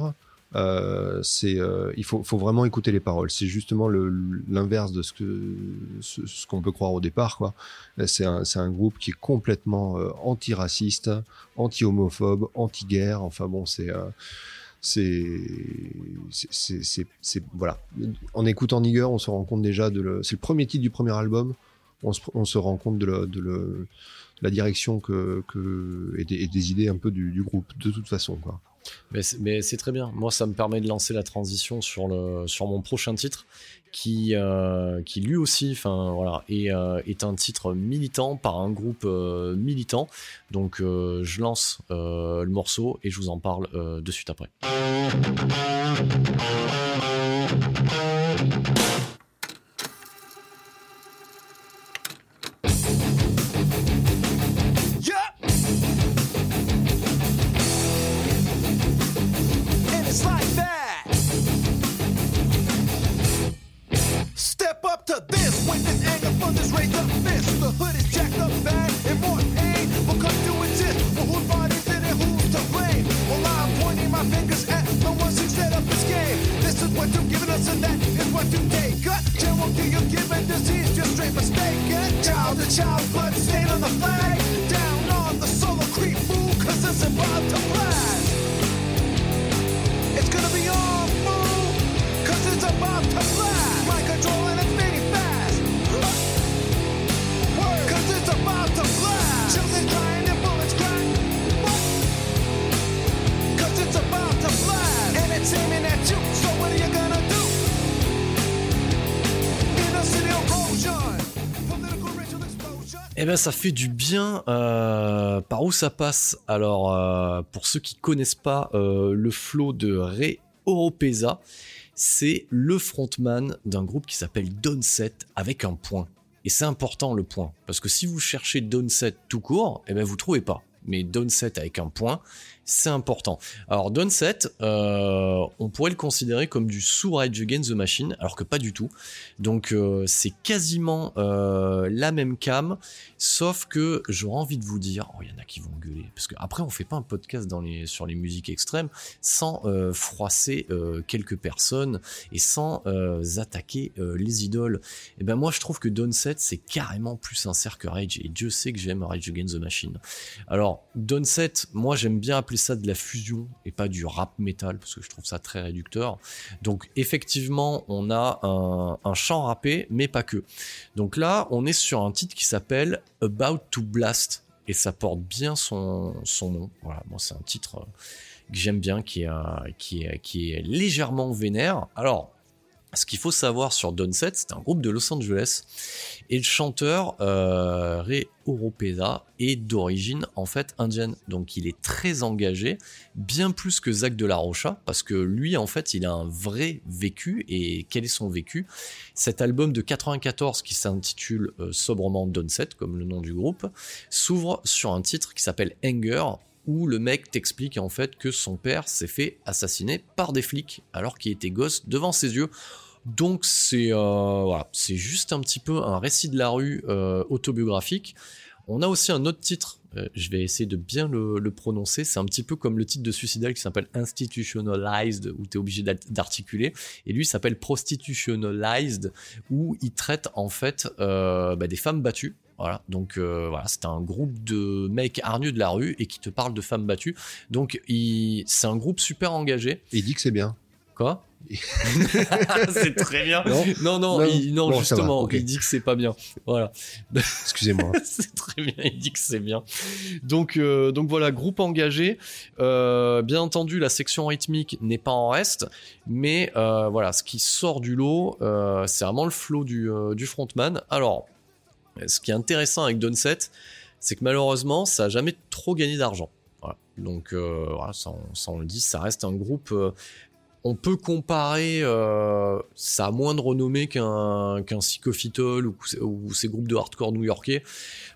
euh, c'est, euh, il faut, faut vraiment écouter les paroles. C'est justement l'inverse de ce que, ce, ce qu'on peut croire au départ, quoi. C'est un, un groupe qui est complètement euh, antiraciste, anti-homophobe, anti-guerre. Enfin bon, c'est euh, c'est c'est- voilà. En écoutant Nigger, on se rend compte déjà de le. C'est le premier titre du premier album. On se, on se rend compte de, le- de, le- la direction que, que et, des, et des idées un peu du, du groupe de toute façon quoi. Mais c'est- très bien. Moi, ça me permet de lancer la transition sur, le, sur mon prochain titre, qui, euh, qui lui aussi voilà, est, euh, est un titre militant par un groupe euh, militant. Donc, je lance le morceau et je vous en parle de suite après. Fait du bien. euh, par où ça passe? Alors, euh, pour ceux qui connaissent pas euh, le flow de Ray Oropesa, c'est le frontman d'un groupe qui s'appelle Downset avec un point. Et c'est important le point, parce que si vous cherchez Downset tout court, eh ben vous trouvez pas. Mais Downset avec un point, c'est important. Alors Downset, euh, on pourrait le considérer comme du sous Rage Against the Machine, alors que pas du tout. Donc euh, c'est quasiment euh, la même cam, sauf que j'aurais envie de vous dire, oh il y en a qui vont gueuler, parce que après on fait pas un podcast sur les musiques extrêmes sans froisser quelques personnes et sans attaquer les idoles. Et ben moi je trouve que Downset c'est carrément plus sincère que Rage et Dieu sait que j'aime Rage Against the Machine. Alors Downset, moi j'aime bien appeler ça de la fusion et pas du rap metal parce que je trouve ça très réducteur. Donc effectivement, on a un, un chant rappé, mais pas que. Donc là, on est sur un titre qui s'appelle About to Blast et ça porte bien son, son nom. Voilà, moi c'est un titre euh, que j'aime bien, qui est, qui, est, qui est légèrement vénère. Alors, ce qu'il faut savoir sur Downset, c'est un groupe de Los Angeles et le chanteur euh, Ray Oropesa est d'origine en fait indienne, donc il est très engagé, bien plus que Zach de la Rocha, parce que lui en fait il a un vrai vécu. Et quel est son vécu? Cet album de 94 qui s'intitule euh, sobrement Downset, comme le nom du groupe, s'ouvre sur un titre qui s'appelle Anger, où le mec t'explique en fait que son père s'est fait assassiner par des flics alors qu'il était gosse devant ses yeux. Donc c'est euh, juste un petit peu un récit de la rue euh, autobiographique. On a aussi un autre titre, euh, je vais essayer de bien le, prononcer, c'est un petit peu comme le titre de Suicidal qui s'appelle Institutionalized, où tu es obligé d'art- d'articuler, et lui s'appelle Prostitutionalized, où il traite en fait bah, des femmes battues. Voilà, donc euh, voilà, c'est un groupe de mecs hargneux de la rue et qui te parle de femmes battues. Donc il- c'est un groupe super engagé. Il dit que c'est bien. Quoi? C'est très bien. Non Non, non, Non. il- non, Bon, ça va, justement, il dit que c'est pas bien. Voilà. Excusez-moi. c'est très bien, il dit que c'est bien. Donc, euh, donc voilà, groupe engagé. Euh, bien entendu, la section rythmique n'est pas en reste, mais euh, voilà, ce qui sort du lot, euh, c'est vraiment le flow du, euh, du frontman. Alors, ce qui est intéressant avec Downset, c'est que malheureusement, ça a jamais trop gagné d'argent. Donc, euh, ça, on, le dit, ça reste un groupe. euh, on peut comparer, euh, ça a moins de renommée qu'un qu'un ou, ou ces groupes de hardcore new-yorkais.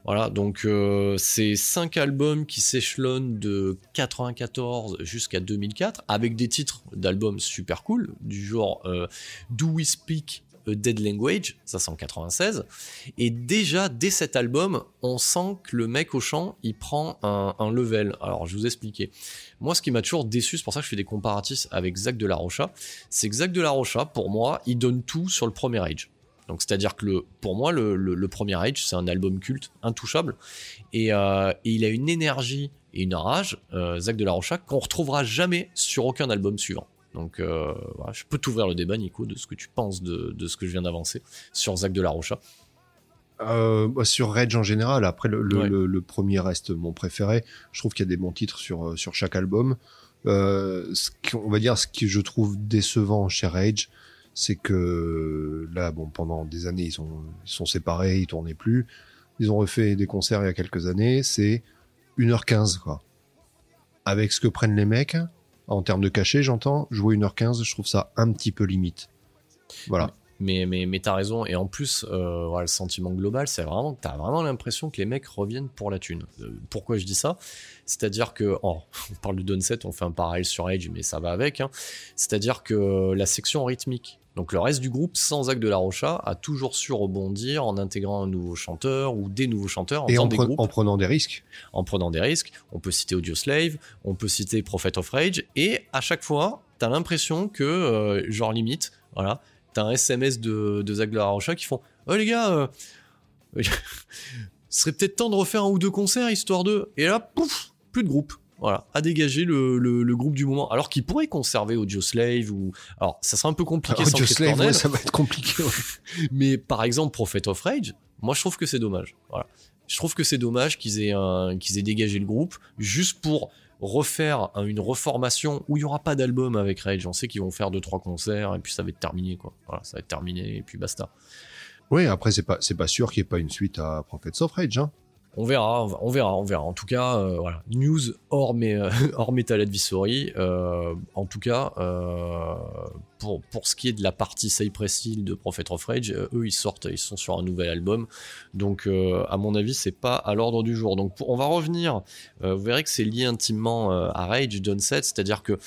Voilà, donc euh, c'est cinq albums qui s'échelonnent de 94 jusqu'à 2004 avec des titres d'albums super cool du genre Do We Speak a Dead Language, ça c'est en 96. Et déjà, dès cet album, on sent que le mec au chant, il prend un, level. Alors, je vous expliquer. Moi, ce qui m'a toujours déçu, c'est pour ça que je fais des comparatifs avec Zach de la Rocha, c'est que Zach de la Rocha, pour moi, il donne tout sur le premier Age. Donc, c'est-à-dire que pour moi, le, premier Age, c'est un album culte, intouchable. Et, euh, et il a une énergie et une rage, euh, Zach de la Rocha, qu'on retrouvera jamais sur aucun album suivant. Donc, euh, voilà, je peux t'ouvrir le débat, Nico, de ce que tu penses de, de ce que je viens d'avancer sur Zach de la Rocha. Euh, bah, sur Rage en général, après le, le, Ouais. le- le premier reste mon préféré. Je trouve qu'il y a des bons titres sur, euh, sur chaque album. Euh, ce qu'on va dire, ce que je trouve décevant chez Rage, c'est que là, bon, pendant des années, ils sont, ils sont séparés, ils tournaient plus. Ils ont refait des concerts il y a quelques années. C'est 1h15, quoi. Avec ce que prennent les mecs, en termes de cachet, j'entends, jouer 1h15, je trouve ça un petit peu limite. Voilà. Mais, mais, mais t'as raison. Et en plus, euh, voilà, le sentiment global, c'est vraiment que t'as vraiment l'impression que les mecs reviennent pour la thune. Euh, pourquoi je dis ça? C'est-à-dire que, oh, on parle de Downset, on fait un parallèle sur Age, mais ça va avec. Hein. C'est-à-dire que la section rythmique, donc le reste du groupe, sans Zach de la Rocha, a toujours su rebondir en intégrant un nouveau chanteur ou des nouveaux chanteurs en Et faisant en, des pre- groupes en prenant des risques. en prenant des risques. On peut citer Audio Slave, on peut citer Prophet of Rage, et à chaque fois, t'as l'impression que, euh, genre limite, voilà, t'as un SMS de, de Zach de la Rocha qui font Oh les gars, euh, ce serait peut-être temps de refaire un ou deux concerts histoire de. Et là, pouf, plus de groupe. Voilà, à dégager le, le- le groupe du moment. Alors qu'ils pourraient conserver Audio Slave ou. Alors, ça sera un peu compliqué sans Audio Slave, ouais, ça va être compliqué. ouais. Mais par exemple, Prophet of Rage, moi je trouve que c'est dommage. Voilà. Je trouve que c'est dommage qu'ils aient, un- qu'ils aient dégagé le groupe juste pour refaire un- une reformation où il n'y aura pas d'album avec Rage. On sait qu'ils vont faire deux trois concerts et puis ça va être terminé quoi. Voilà, ça va être terminé et puis basta. Oui, après, c'est pas, c'est pas sûr qu'il n'y ait pas une suite à Prophets of Rage. Hein. On verra, on verra, on verra. En tout cas, euh, voilà, news hors, mais, euh, hors Metal Advisory. Euh, en tout cas, euh, pour, ce qui est de la partie Cypress Hill de Prophet of Rage, euh, eux ils sortent, ils sont sur un nouvel album. Donc, euh, à mon avis, c'est pas à l'ordre du jour. Donc, on va revenir. euh, vous verrez que c'est lié intimement à Rage, Downset, c'est-à-dire que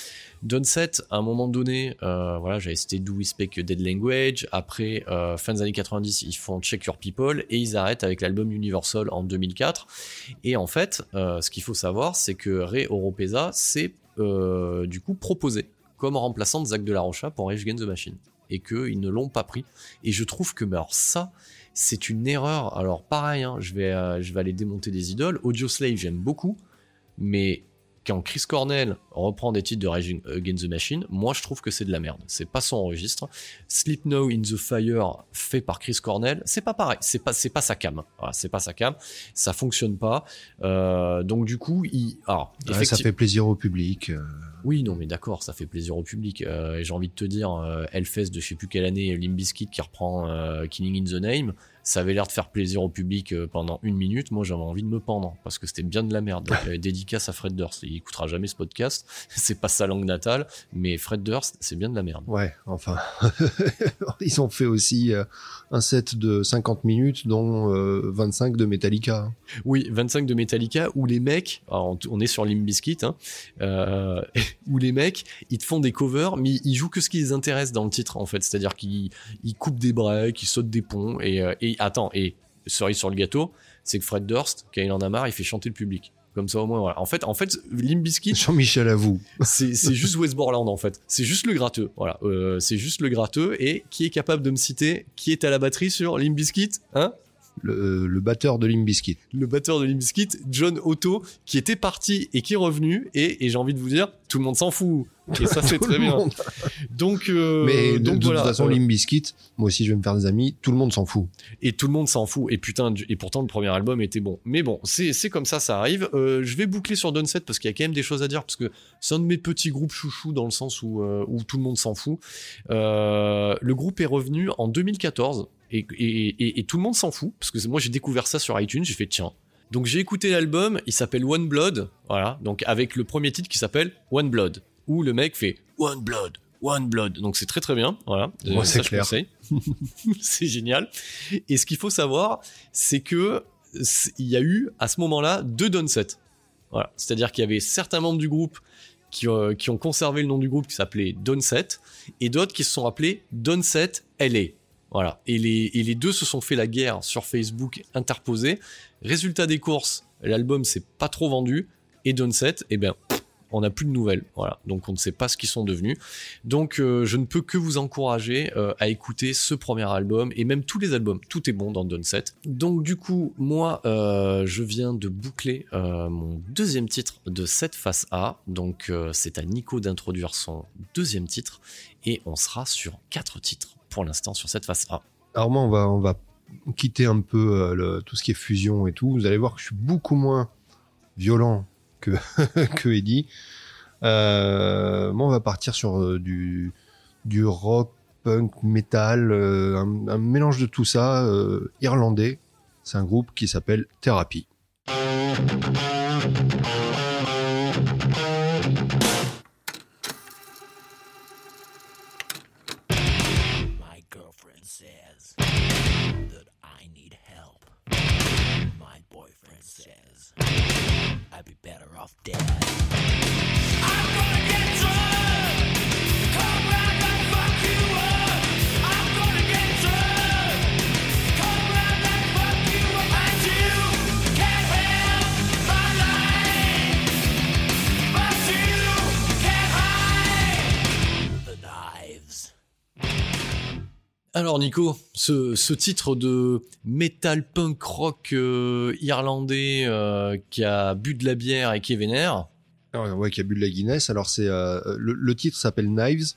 Downset, à un moment donné, voilà, j'avais cité Do We Speak Dead Language. Après, fin des années 90, ils font Check Your People et ils arrêtent avec l'album Universal en 2004. Et en fait, ce qu'il faut savoir, c'est que Ray Oropesa s'est du coup proposé comme remplaçant de Zach de la Rocha pour Rage Against the Machine et qu'ils ne l'ont pas pris. Et je trouve que, alors ça, c'est une erreur. Alors pareil, hein, je, vais, euh, je vais aller démonter des idoles. Audio Slave, j'aime beaucoup, mais quand Chris Cornell reprend des titres de Rage Against the Machine, moi je trouve que c'est de la merde. C'est pas son registre. Sleep Now in the Fire fait par Chris Cornell, c'est pas pareil. C'est pas c'est pas sa cam. Voilà, c'est pas sa cam. Ça fonctionne pas. Euh, donc du coup, il alors Ouais, ça fait plaisir au public. euh, oui, non, mais d'accord, ça fait plaisir au public. Euh, j'ai envie de te dire, euh, Hellfest de je sais plus quelle année, Limp Bizkit qui reprend euh, Killing in the Name, ça avait l'air de faire plaisir au public euh, pendant une minute. Moi, j'avais envie de me pendre parce que c'était bien de la merde. Donc, euh, dédicace à Fred Durst. Il écoutera jamais ce podcast. c'est pas sa langue natale, mais Fred Durst, c'est bien de la merde. Ouais, enfin. Ils ont fait aussi euh, un set de 50 minutes, dont euh, 25 de Metallica. hein. Oui, 25 de Metallica où les mecs, alors, on- est sur Limp Bizkit, hein, euh, où les mecs, ils te font des covers, mais ils jouent que ce qui les intéresse dans le titre en fait. C'est-à-dire qu'ils ils coupent des breaks, ils sautent des ponts et, euh, et attends et cerise sur le gâteau, c'est que Fred Durst, quand il en a marre, il fait chanter le public. Comme ça au moins voilà. En fait, en fait, Limp Bizkit, Jean-Michel à vous. c'est juste Westmoreland en fait. C'est juste le gratteux. Voilà, Euh, c'est juste le gratteux. Et qui est capable de me citer qui est à la batterie sur Limp Bizkit, hein? Le, le batteur de Limp Bizkit. le batteur de Limp Bizkit, John Otto, qui était parti et qui est revenu. Et, et j'ai envie de vous dire, tout le monde s'en fout. Et ça, c'est très bien. Donc, euh, Mais donc de voilà. toute façon, euh, Limp Bizkit, moi aussi je vais me faire des amis, tout le monde s'en fout. et tout le monde s'en fout. Et putain, et pourtant, le premier album était bon. Mais bon, c'est comme ça, ça arrive. Euh, je vais boucler sur Downset parce qu'il y a quand même des choses à dire. Parce que c'est un de mes petits groupes chouchous dans le sens où, euh, où tout le monde s'en fout. Le groupe est revenu en 2014 et, et, et- et tout le monde s'en fout. Parce que moi, j'ai découvert ça sur iTunes. J'ai fait tiens. Donc j'ai écouté l'album, il s'appelle One Blood, voilà, donc avec le premier titre qui s'appelle One Blood, où le mec fait One Blood, One Blood, donc c'est très très bien, voilà. Ouais, Euh, c'est clair. c'est génial. Et ce qu'il faut savoir, c'est que il y a eu à ce moment-là deux Downset. Voilà, c'est-à-dire qu'il y avait certains membres du groupe qui, euh, qui ont conservé le nom du groupe qui s'appelait Downset et d'autres qui se sont appelés Downset LA. Voilà, et les, et les deux se sont fait la guerre sur Facebook interposée. Résultat des courses, l'album s'est pas trop vendu et Downset, eh ben, on n'a plus de nouvelles. Voilà, donc on ne sait pas ce qu'ils sont devenus. Donc euh, je ne peux que vous encourager euh, à écouter ce premier album et même tous les albums. Tout est bon dans Downset. Donc du coup, moi, euh, je viens de boucler mon deuxième titre de cette face A. Donc c'est à Nico d'introduire son deuxième titre et on sera sur quatre titres pour l'instant sur cette face A. Alors moi, on va, on va quitter un peu le- tout ce qui est fusion et tout. Vous allez voir que je suis beaucoup moins violent que, Eddie. Euh, moi, on va partir sur euh, du, rock, punk, metal, euh, un, un mélange de tout ça, irlandais. C'est un groupe qui s'appelle Therapy. Better off dead. Alors Nico, ce, ce titre de metal punk rock euh, irlandais euh, qui a bu de la bière et qui est vénère, Alors, ouais, qui a bu de la Guinness. Alors, c'est euh, le, le titre s'appelle Knives.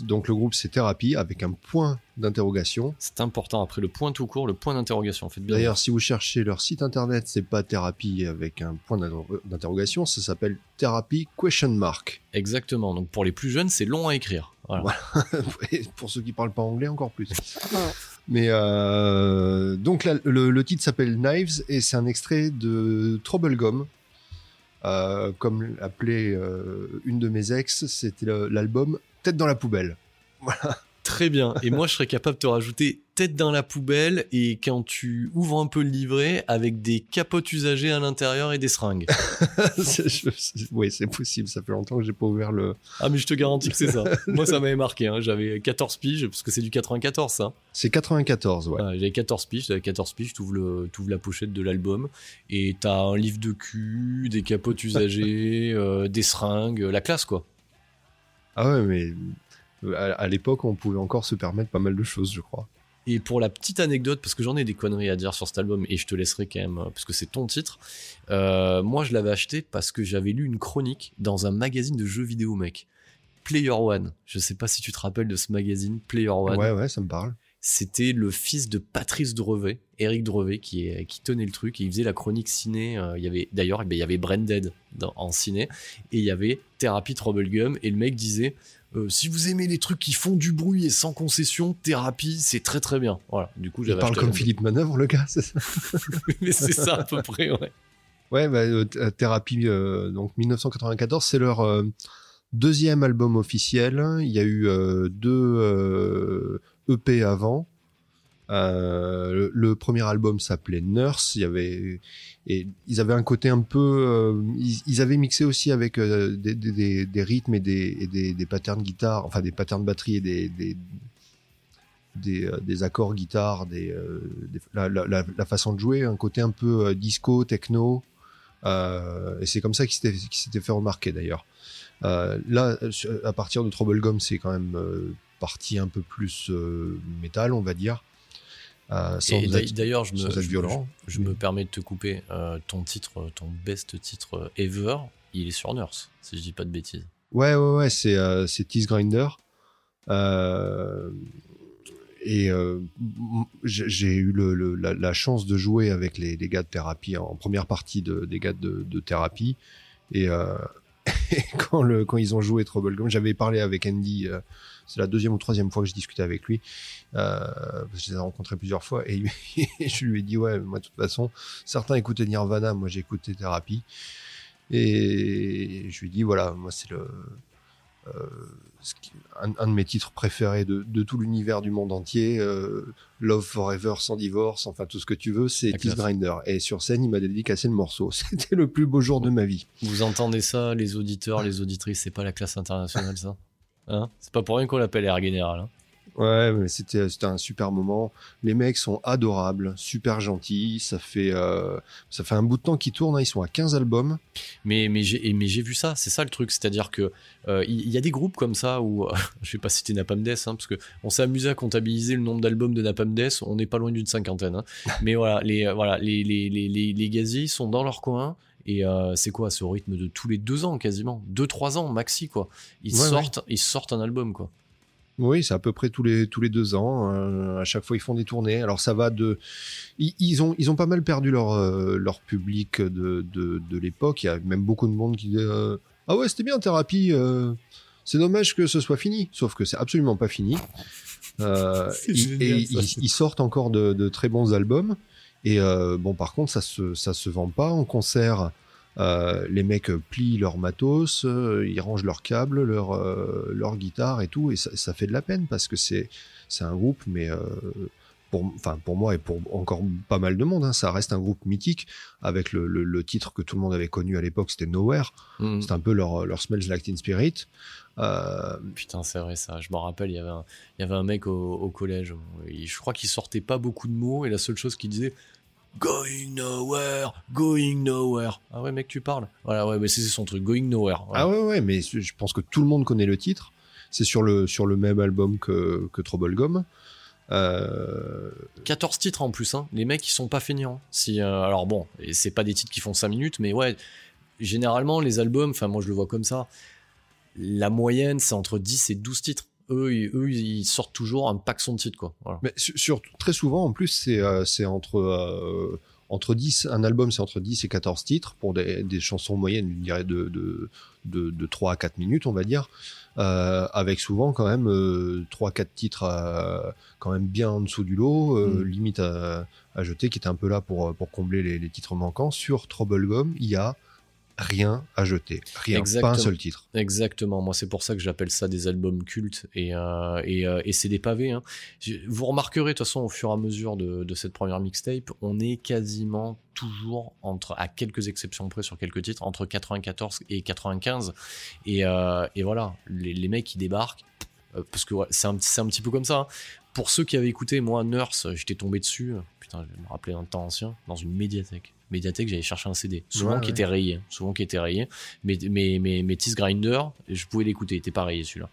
Donc, le groupe, c'est Therapy avec un point d'interrogation. c'est important. Après le point tout court, le point d'interrogation, faites bien. D'ailleurs, si vous cherchez leur site internet, c'est pas Thérapie avec un point d'inter- d'interrogation, ça s'appelle Therapy Question Mark. Exactement. Donc pour les plus jeunes, c'est long à écrire. Voilà. Pour ceux qui parlent pas anglais, encore plus. Mais euh, donc là, le, le titre s'appelle Knives et c'est un extrait de Trouble Gum. Euh, comme l'appelait euh, une de mes ex, c'était l'album Tête dans la poubelle. Très bien. Et moi, je serais capable de te rajouter tête dans la poubelle et quand tu ouvres un peu le livret avec des capotes usagées à l'intérieur et des seringues. Oui, c'est possible. Ça fait longtemps que j'ai pas ouvert le. Ah mais je te garantis que c'est ça. Moi, ça m'avait marqué. hein. J'avais 14 piges parce que c'est du 94, ça. C'est 94, ouais. J'avais 14 piges, j'avais 14 piges, t'ouvres le, t'ouvres la pochette de l'album et t'as un livre de cul, des capotes usagées, euh, des seringues, la classe quoi. Ah ouais, mais à, à l'époque, on pouvait encore se permettre pas mal de choses, je crois. Et pour la petite anecdote, parce que j'en ai des conneries à dire sur cet album et je te laisserai quand même, euh, parce que c'est ton titre, euh, moi je l'avais acheté parce que j'avais lu une chronique dans un magazine de jeux vidéo mec. Player One, je sais pas si tu te rappelles de ce magazine, Player One. Ouais, ouais, ça me parle. c'était le fils de Patrice Drevet, Eric Drevet, qui, est, qui tenait le truc et il faisait la chronique ciné. euh, il y avait d'ailleurs, eh ben, il y avait Branded dans, en ciné et il y avait Therapy Troublegum et le mec disait euh, si vous aimez les trucs qui font du bruit et sans concession, Thérapie, c'est très très bien. Voilà. Du coup, Il parle comme. Philippe Manœuvre, le gars, c'est ça Mais c'est ça à peu près, ouais. Ouais, bah, euh, Th- Thérapie, euh, donc 1994, c'est leur euh, deuxième album officiel. Il y a eu euh, deux euh, EP avant. Euh, le, premier album s'appelait Nurse. Il y avait et ils avaient un côté un peu. euh, ils, avaient mixé aussi avec euh, des, rythmes et des, et des, des patterns guitare, enfin des patterns batterie et des des, des, accords guitare, la, façon de jouer, un côté un peu disco, techno. Et c'est comme ça qu'il s'était qu'il s'était fait remarquer d'ailleurs. Là, à partir de Troublegum, c'est quand même parti un peu plus métal, on va dire. Euh, sans Et d'a- être- d'ailleurs, je me, être je- violent. je, je me permets de te couper. euh, ton titre, ton best titre euh, ever, il est sur Nurse, si je dis pas de bêtises. Ouais, ouais, ouais, c'est euh, c'est Tease Grinder. Euh, et j'ai eu le, le- la, la chance de jouer avec les, les gars de thérapie en première partie de, des gars de, de thérapie. Et, et quand, le, quand ils ont joué Troublegum, j'avais parlé avec Andy. C'est la deuxième ou troisième fois que je discutais avec lui. Euh, parce que je les ai rencontrés plusieurs fois. Et lui- je lui ai dit, ouais, moi, de toute façon, certains écoutaient Nirvana, moi, j'ai écouté Thérapie. Et je lui dis, voilà, moi, c'est le. euh, un, un de mes titres préférés de, de tout l'univers du monde entier, euh, Love Forever sans divorce, enfin tout ce que tu veux, c'est classe. Grinder. Et sur scène, il m'a dédicacé le morceau. C'était le plus beau jour de ma vie. Vous entendez ça, les auditeurs, les auditrices, c'est pas la classe internationale, ça? Hein C'est pas pour rien qu'on l'appelle Air Général. Hein Ouais, mais c'était un super moment. Les mecs sont adorables, super gentils. Ça fait euh, ça fait un bout de temps qu'ils tournent. hein. Ils sont à 15 albums. mais mais j'ai et- mais j'ai vu ça, c'est ça le truc, c'est-à-dire que euh, il il y, a des groupes comme ça où je vais pas citer Napalm Death, hein, parce que on s'est amusé à comptabiliser le nombre d'albums de Napalm Death, on n'est pas loin d'une cinquantaine. hein. mais voilà, les euh, voilà les les les les, les gaziers sont dans leur coin. Et euh, c'est quoi, c'est au rythme de tous les deux ans quasiment, deux trois ans maxi quoi. Ils Ouais, sortent, ils sortent un album quoi. Oui, c'est à peu près tous les tous les deux ans. Euh, à chaque fois, ils font des tournées. Alors ça va de, ils, ils ont ils ont pas mal perdu leur euh, leur public de de, de l'époque. Il y a même beaucoup de monde qui dit, euh, Ah ouais, c'était bien thérapie. euh, c'est dommage que ce soit fini, sauf que c'est absolument pas fini. Euh, génial, et ils, ils sortent encore de, de très bons albums. Et euh, bon, par contre, ça se ça se vend pas en concert. Euh, les mecs plient leur matos, euh, ils rangent leurs câbles, leur euh, leur guitare et tout, et ça, ça fait de la peine parce que c'est c'est un groupe, mais euh, pour enfin pour moi et pour encore pas mal de monde, hein, ça reste un groupe mythique avec le, le, le titre que tout le monde avait connu à l'époque, c'était Nowhere. Mm. C'est un peu leur, leur Smells Like Teen Spirit. Euh, Putain, c'est vrai ça. Je m'en rappelle, il y avait un, il y avait un mec au, au collège. il- je crois qu'il sortait pas beaucoup de mots et la seule chose qu'il disait Going nowhere, going nowhere. Ah ouais, mec, tu parles. Voilà, ouais, mais c'est son truc, going nowhere. Voilà. Ah ouais, ouais, mais je pense que tout le monde connaît le titre. C'est sur le, sur le même album que, que Troublegum. Euh, 14 titres en plus, hein. Les mecs, ils sont pas feignants. Si, euh, alors bon, et c'est pas des titres qui font 5 minutes, mais ouais, généralement, les albums, enfin, moi je le vois comme ça, la moyenne, c'est entre 10 et 12 titres. Eux, ils, eux, ils sortent toujours un pack son de titres, quoi. Voilà. mais sur, sur- très souvent, en plus, c'est euh, entre, euh, entre 10, un album, c'est entre 10 et 14 titres pour des, des chansons moyennes, je dirais, de, de, de, de 3 à 4 minutes, on va dire. Euh, avec souvent quand même euh, 3-4 titres euh, quand même bien en dessous du lot, euh, Mm. limite à, à jeter, qui était un peu là pour, pour combler les, les titres manquants. Sur Troublegum, il y a rien à jeter. Rien, Exactement. pas un seul titre. Exactement, moi c'est pour ça que j'appelle ça des albums cultes et, euh, et, euh, et c'est des pavés. hein. Vous remarquerez de toute façon au fur et à mesure de, de cette première mixtape, on est quasiment toujours entre, à quelques exceptions près sur quelques titres, entre 94 et 95. Et, euh, et voilà, les, les mecs qui débarquent, parce que ouais, c'est un, petit- c'est un petit peu comme ça. hein. Pour ceux qui avaient écouté, moi, Nurse, j'étais tombé dessus, putain, je vais me rappeler un temps ancien, dans une médiathèque. Médiathèque, j'allais chercher un CD, souvent Ouais, qui ouais. était rayé, souvent qui était rayé mais mais mais mais Tease Grinder je pouvais l'écouter il était pas rayé celui-là.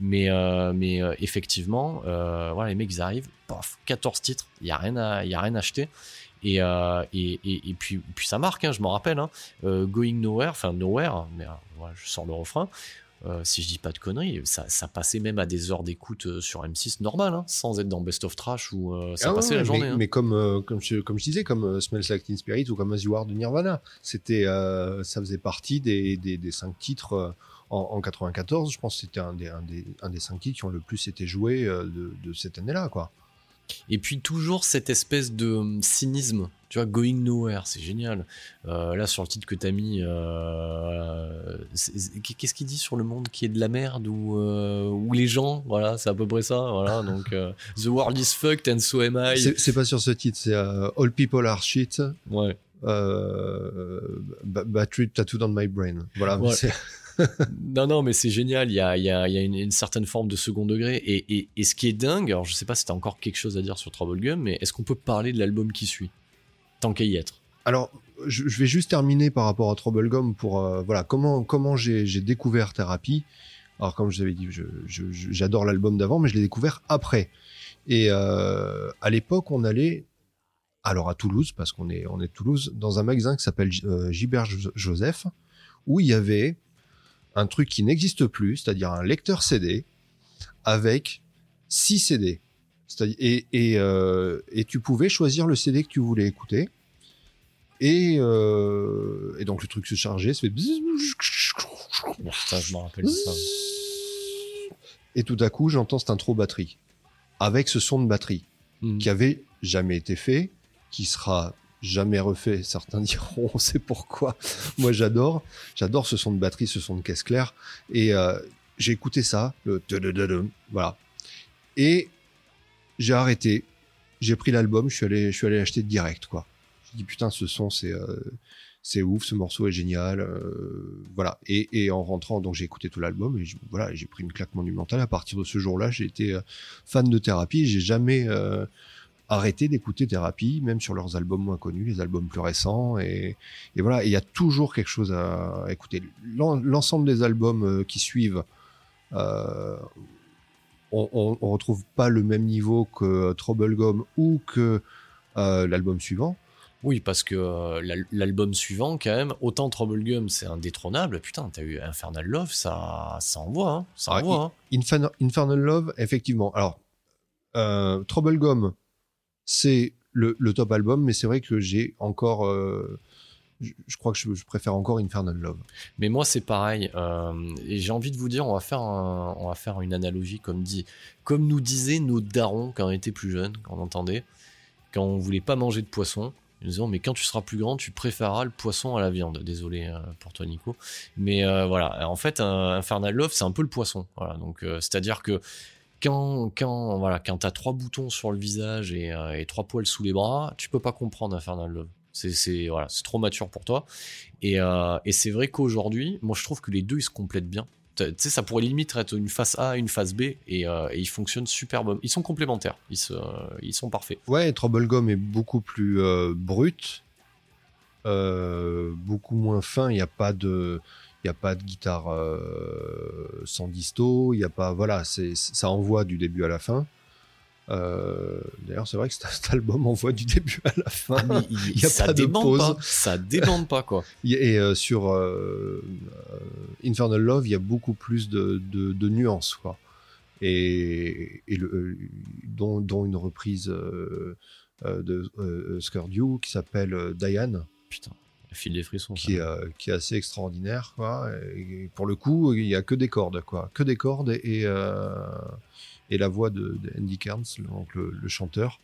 Mais euh, mais euh, effectivement euh, voilà les mecs ils arrivent paf 14 titres il y a rien à il y a rien à acheter. Et, et, et, et puis puis ça marque hein, je m'en rappelle hein, Going Nowhere enfin Nowhere mais voilà, je sors le refrain euh, si je dis pas de conneries, ça, ça passait même à des heures d'écoute euh, sur M6 normal, hein, sans être dans Best of Trash où euh, ça Ah passait ouais, la journée. Mais, hein. mais comme, euh, comme, je, comme je disais, comme Smells Like Teen Spirit ou comme As You Are de Nirvana, c'était, ça faisait partie des, des, des cinq titres en, en 94. Je pense que c'était un des, un, des, un des cinq titres qui ont le plus été joués de, de cette année-là, quoi. Et puis toujours cette espèce de hum, cynisme, tu vois, going nowhere, c'est génial. Euh, là, sur le titre que t'as mis, euh, qu'est-ce qu'il dit sur le monde qui est de la merde ou, euh, ou les gens, voilà, c'est à peu près ça, voilà. Donc, the world is fucked and so am I. C'est pas sur ce titre, c'est All People Are Shit, Ouais. Ba- Battery Tattooed on My Brain. Voilà. Ouais. Non, non, mais c'est génial. Il y a, une, certaine forme de second degré. Et, ce qui est dingue, alors je sais pas si t'as encore quelque chose à dire sur Troublegum, mais est-ce qu'on peut parler de l'album qui suit? Tant qu'à y être. Alors, je, vais juste terminer par rapport à Troublegum pour euh, voilà comment j'ai découvert Thérapie. Alors comme je vous avais dit, j'adore l'album d'avant, mais je l'ai découvert après. Et euh, à l'époque, on allait alors à Toulouse parce qu'on est on est de Toulouse dans un magasin qui s'appelle euh, Gilbert Jo- Joseph où il y avait un truc qui n'existe plus, c'est-à-dire un lecteur CD avec 6 CD. Et, et, euh, et tu pouvais choisir le CD que tu voulais écouter. Et, euh, et donc le truc se chargeait, ça fait Putain, je me rappelle ça. et tout à coup j'entends cette intro batterie avec ce son de batterie Mm. qui avait jamais été fait, qui sera jamais refait. Certains diront on sait pourquoi. Moi j'adore, j'adore ce son de batterie, ce son de caisse claire. Et euh, j'ai écouté ça, le voilà. Et j'ai arrêté, j'ai pris l'album, je suis allé, je suis allé l'acheter direct quoi. Je dis putain ce son c'est euh, c'est ouf, ce morceau est génial, euh, voilà. Et, en rentrant, donc j'ai écouté tout l'album voilà, j'ai pris une claque monumentale. À partir de ce jour-là, j'ai été fan de Thérapie. J'ai jamais arrêté d'écouter Thérapie, même sur leurs albums moins connus, les albums plus récents. Et, et voilà, il y a toujours quelque chose à, écouter. L'en- L'ensemble des albums euh, qui suivent, euh, on, on retrouve pas le même niveau que Troublegum ou que euh, l'album suivant. Oui, parce que euh, l'al- l'album suivant, quand même, autant Troublegum, c'est indétrônable. Putain, t'as eu Infernal Love, ça, ça envoie, hein. Ça Ah, envoie, hein. Infern- Infernal Love, effectivement. Alors, euh, Troublegum, c'est le, top album, mais c'est vrai que j'ai encore, euh, je, crois que je, préfère encore Infernal Love. Mais moi, c'est pareil. euh, et j'ai envie de vous dire, on va faire, on va faire une analogie comme dit, comme nous disaient nos darons quand on était plus jeunes, quand on entendait, quand on voulait pas manger de poisson. Ils nous disaient, mais quand tu seras plus grand, tu préféreras le poisson à la viande. Désolé euh, pour toi, Nico. Mais voilà, en fait, Infernal Love, c'est un peu le poisson. Donc c'est-à-dire que quand, quand, voilà, quand t'as trois boutons sur le visage et, euh, et trois poils sous les bras, tu peux pas comprendre Infernal Love. C'est, voilà, c'est trop mature pour toi. Et, euh, et c'est vrai qu'aujourd'hui, moi je trouve que les deux ils se complètent bien. Tu sais, ça pourrait limite être une face A, une face B, et, euh, ils fonctionnent super bien. Ils sont complémentaires, ils, ils sont parfaits. Ouais, Troublegum est beaucoup plus brut, beaucoup moins fin. Il n'y a pas de, il y a pas de guitare euh, sans disto. Il y a pas, voilà, c'est, ça envoie du début à la fin. Euh, D'ailleurs, c'est vrai que cet, album envoie du début à la fin. Mais il- Il y a ça pas de pause. pas, ça débande pas quoi. Et euh, sur euh, Infernal Love, il y a beaucoup plus de, de, de nuances, quoi. Et, et le, dont, dont une reprise de Skurdew qui s'appelle Diane, Putain, il file des frissons. ça. qui est, euh, qui est assez extraordinaire, quoi. Et pour le coup, il y a que des cordes, quoi. Que des cordes et, et, euh, la voix de, de Andy Cairns, donc le, le chanteur.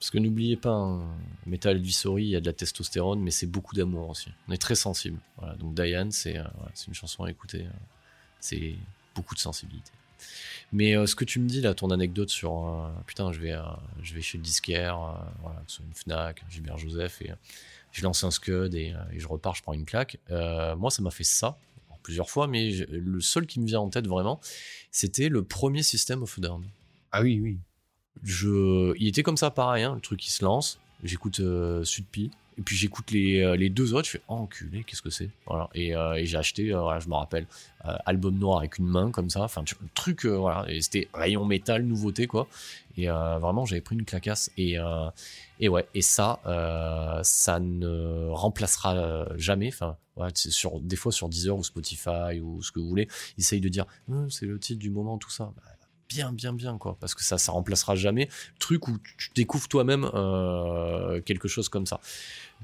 Parce que n'oubliez pas, hein, Metal Advisory, il y a de la testostérone, mais c'est beaucoup d'amour aussi. On est très sensible. Voilà, donc Diane, c'est euh, voilà, une chanson à écouter. euh, c'est beaucoup de sensibilité. Mais euh, ce que tu me dis là, ton anecdote sur putain, je vais, je vais chez le disquaire, voilà, soit une Fnac, Gilbert Joseph, et je lance un Scud et, euh, et je repars, je prends une claque. Euh, moi, ça m'a fait ça plusieurs fois, mais je- le seul qui me vient en tête vraiment, c'était le premier System of Down Ah oui, oui. je il était comme ça pareil hein, le truc qui se lance j'écoute euh, Sudpi et puis j'écoute les, euh, les deux autres je fais oh, enculé qu'est-ce que c'est? Voilà. Et, euh, et j'ai acheté euh, je me rappelle album noir avec une main comme ça. Enfin le truc voilà. C'était rayon métal nouveauté quoi. Et vraiment j'avais pris une clacasse et et ouais. Et ça ça ne remplacera jamais. Enfin c'est sur des fois sur Deezer ou Spotify ou ce que vous voulez ils essayent de dire c'est le titre du moment tout ça. Bah, bien bien bien quoi parce que ça ça remplacera jamais le truc où tu découvres toi-même euh, quelque chose comme ça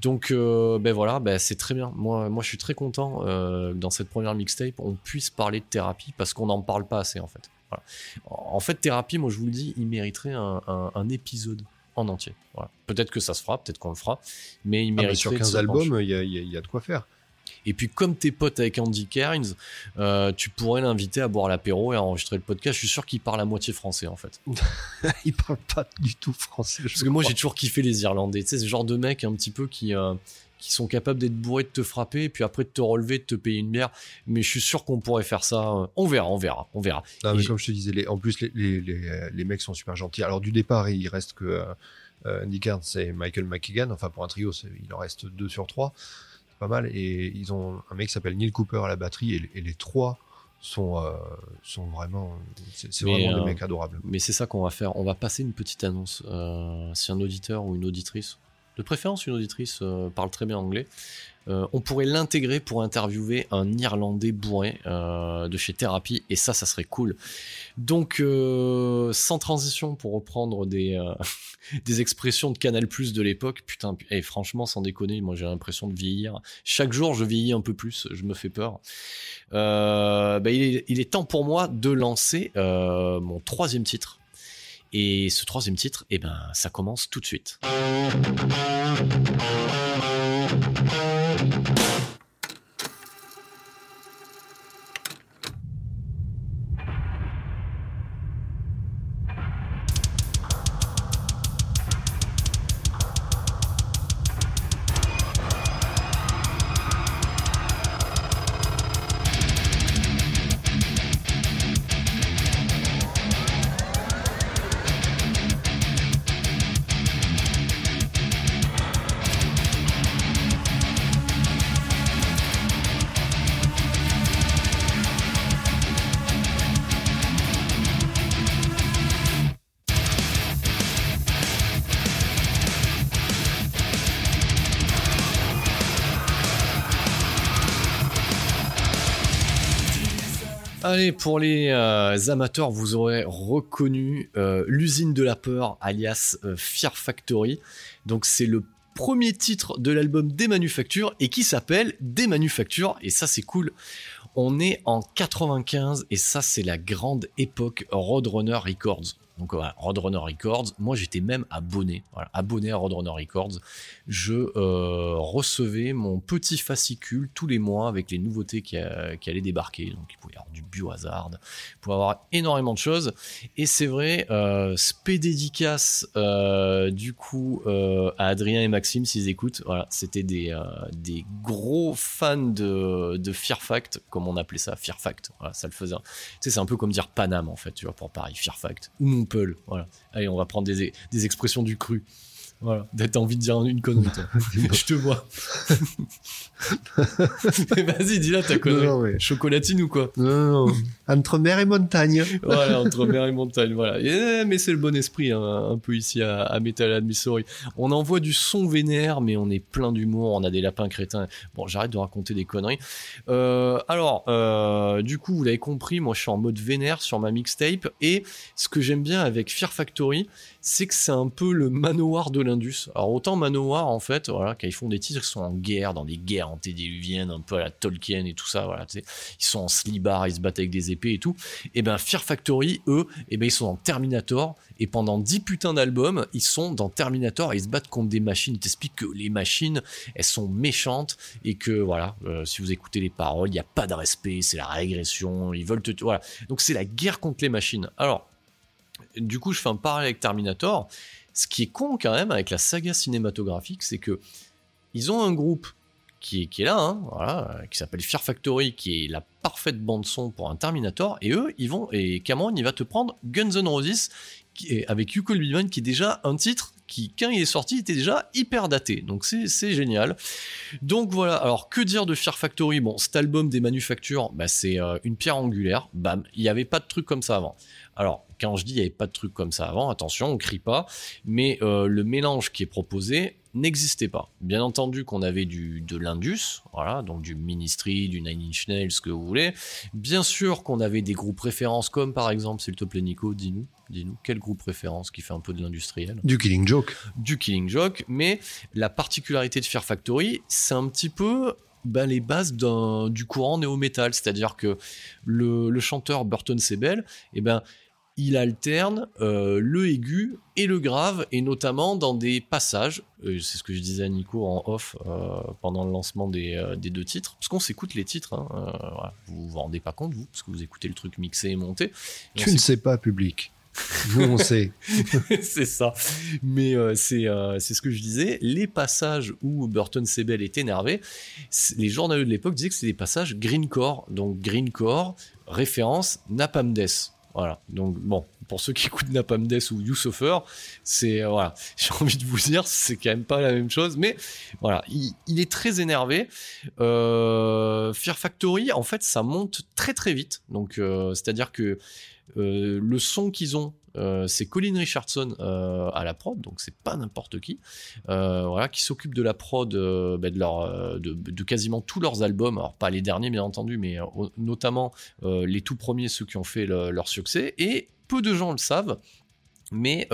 donc euh, ben voilà ben c'est très bien moi moi je suis très content euh, dans cette première mixtape on puisse parler de thérapie parce qu'on n'en parle pas assez en fait Voilà. en fait thérapie moi je vous le dis il mériterait un, un- un épisode en entier voilà. peut-être que ça se fera peut-être qu'on le fera mais il Ah, mais mériterait sur de 15 se pencher. albums, y y il y a de quoi faire. Et puis comme t'es pote avec Andy Cairns, euh, tu pourrais l'inviter à boire l'apéro et à enregistrer le podcast. Je suis sûr qu'il parle à moitié français en fait. il parle pas du tout français. Parce que moi j'ai toujours kiffé les Irlandais. Tu sais, ce genre de mecs un petit peu qui, euh, qui sont capables d'être bourrés, de te frapper, et puis après de te relever, de te payer une bière. Mais je suis sûr qu'on pourrait faire ça. euh, On verra, on verra, on verra. Non, mais comme je te disais, les- en plus, les, les, les, mecs sont super gentils. Alors, du départ, il reste que euh, Andy Cairns et Michael McKegan. Enfin, pour un trio, il en reste deux sur trois. Pas mal. Et ils ont un mec qui s'appelle Neil Cooper à la batterie. Et, et les trois sont, euh, sont vraiment. C'est vraiment euh, des mecs adorables. Mais c'est ça qu'on va faire. On va passer une petite annonce. Euh, si un auditeur ou une auditrice, de préférence une auditrice, euh, parle très bien anglais, euh, on pourrait l'intégrer pour interviewer un Irlandais bourré euh, de chez Therapy. Et ça, ça serait cool. Donc, sans transition, pour reprendre des, expressions de Canal Plus de l'époque, putain, et franchement, sans déconner, moi j'ai l'impression de vieillir. Chaque jour, je vieillis un peu plus, je me fais peur. Bah, il, est, temps pour moi de lancer mon troisième titre. Et ce troisième titre, eh ben, ça commence tout de suite. Pour les euh, amateurs, vous aurez reconnu euh, l'usine de la peur, alias euh, Fear Factory. Donc c'est le premier titre de l'album Des Manufactures et qui s'appelle Des Manufactures. Et ça, c'est cool. On est en 95 et ça, c'est la grande époque Roadrunner Records. Donc Roadrunner Records. Moi, j'étais même abonné, voilà, abonné à Roadrunner Records. Je euh, recevais mon petit fascicule tous les mois avec les nouveautés qui, euh, qui allaient débarquer. Donc, il pouvait y avoir du biohazard, il pouvait y avoir énormément de choses. Et c'est vrai, euh, euh, du coup à Adrien et Maxime s'ils écoutent. Voilà, c'était des, gros fans de, de Fear Fact, comme on appelait ça, Fear Fact. Voilà, ça le faisait. Tu sais, c'est un peu comme dire Paname en fait, tu vois, pour Paris, Fear Fact. Allez, on va prendre des expressions du cru. Voilà, t'as envie de dire une connerie, toi. Je te vois. Mais vas-y, dis-la ta connerie. Non, mais- Chocolatine ou quoi Non, non, non. Entre mer et montagne. Voilà, entre mer et montagne, voilà. Et- mais c'est le bon esprit, hein, un peu ici à, à Metal Missouri. On envoie du son vénère, mais on est plein d'humour, on a des lapins crétins. Bon, j'arrête de raconter des conneries. Euh, alors, euh, du coup, vous l'avez compris, moi je suis en mode vénère sur ma mixtape, et ce que j'aime bien avec Fear Factory, c'est que c'est un peu le manoir de l'Indus. Alors autant manoir, en fait, voilà, quand ils font des titres qui sont en guerre, dans des guerres antédiluviennes, un peu à la Tolkien et tout ça, voilà, tu sais, ils sont en slibard, ils se battent avec des épées et tout. Et ben Fear Factory, eux, et ben ils sont dans Terminator, et pendant 10 putains d'albums, ils sont dans Terminator et ils se battent contre des machines. Ils t'expliquent que les machines, elles sont méchantes et que voilà, euh, si vous écoutez les paroles, il n'y a pas de respect, c'est la régression, ils veulent te. Voilà. Donc c'est la guerre contre les machines. Alors, du coup, je fais un parallèle avec Terminator. Ce qui est con quand même avec la saga cinématographique, c'est que ils ont un groupe qui est, là, hein, voilà, qui s'appelle Fear Factory, qui est la parfaite bande son pour un Terminator, et eux, ils vont, et Cameron, il va te prendre Guns N' Roses, qui avec Yuko Biman, qui est déjà un titre qui, quand il est sorti, était déjà hyper daté. Donc c'est c'est génial. Donc voilà, alors que dire de Fear Factory? Bon, cet album des manufactures, bah, c'est euh, une pierre angulaire, bam, il n'y avait pas de truc comme ça avant. Alors, quand je dis il n'y avait pas de truc comme ça avant, attention, on crie pas, mais euh, le mélange qui est proposé n'existait pas. Bien entendu qu'on avait du, de l'Indus, voilà, donc du Ministry, du Nine Inch Nails, ce que vous voulez. Bien sûr qu'on avait des groupes références, comme par exemple, s'il te plaît Nico, dis-nous, dis-nous, quel groupe référence qui fait un peu de l'industriel? Du Killing Joke. du Killing Joke, mais la particularité de Fear Factory, c'est un petit peu ben, les bases du courant néo-metal, c'est-à-dire que le, le chanteur Burton Sebel, eh ben, il alterne euh, le aigu et le grave, et notamment dans des passages, euh, c'est ce que je disais à Nico en off euh, pendant le lancement des, des deux titres, parce qu'on s'écoute les titres, hein, voilà. vous vous rendez pas compte, vous, parce que vous écoutez le truc mixé et monté. Et Tu ne sais pas, public. Nous, on sait. c'est ça. Mais euh, c'est euh, ce que je disais. Les passages où Burton Sebel est énervé, les journalistes de l'époque disaient que c'était des passages greencore. Donc greencore, référence Napalm Death. Voilà. Donc bon, pour ceux qui écoutent Napalm ou You Suffer, c'est euh, voilà. J'ai envie de vous dire, c'est quand même pas la même chose. Mais voilà, il, est très énervé. Euh, Fear Factory, en fait, ça monte très très vite. Donc euh, c'est-à-dire que le son qu'ils ont, euh, c'est Colin Richardson euh, à la prod, donc c'est pas n'importe qui, euh, qui s'occupe de la prod bah, de, quasiment tous leurs albums, alors pas les derniers bien entendu, mais notamment les tout premiers, ceux qui ont fait le- leur succès, et peu de gens le savent, mais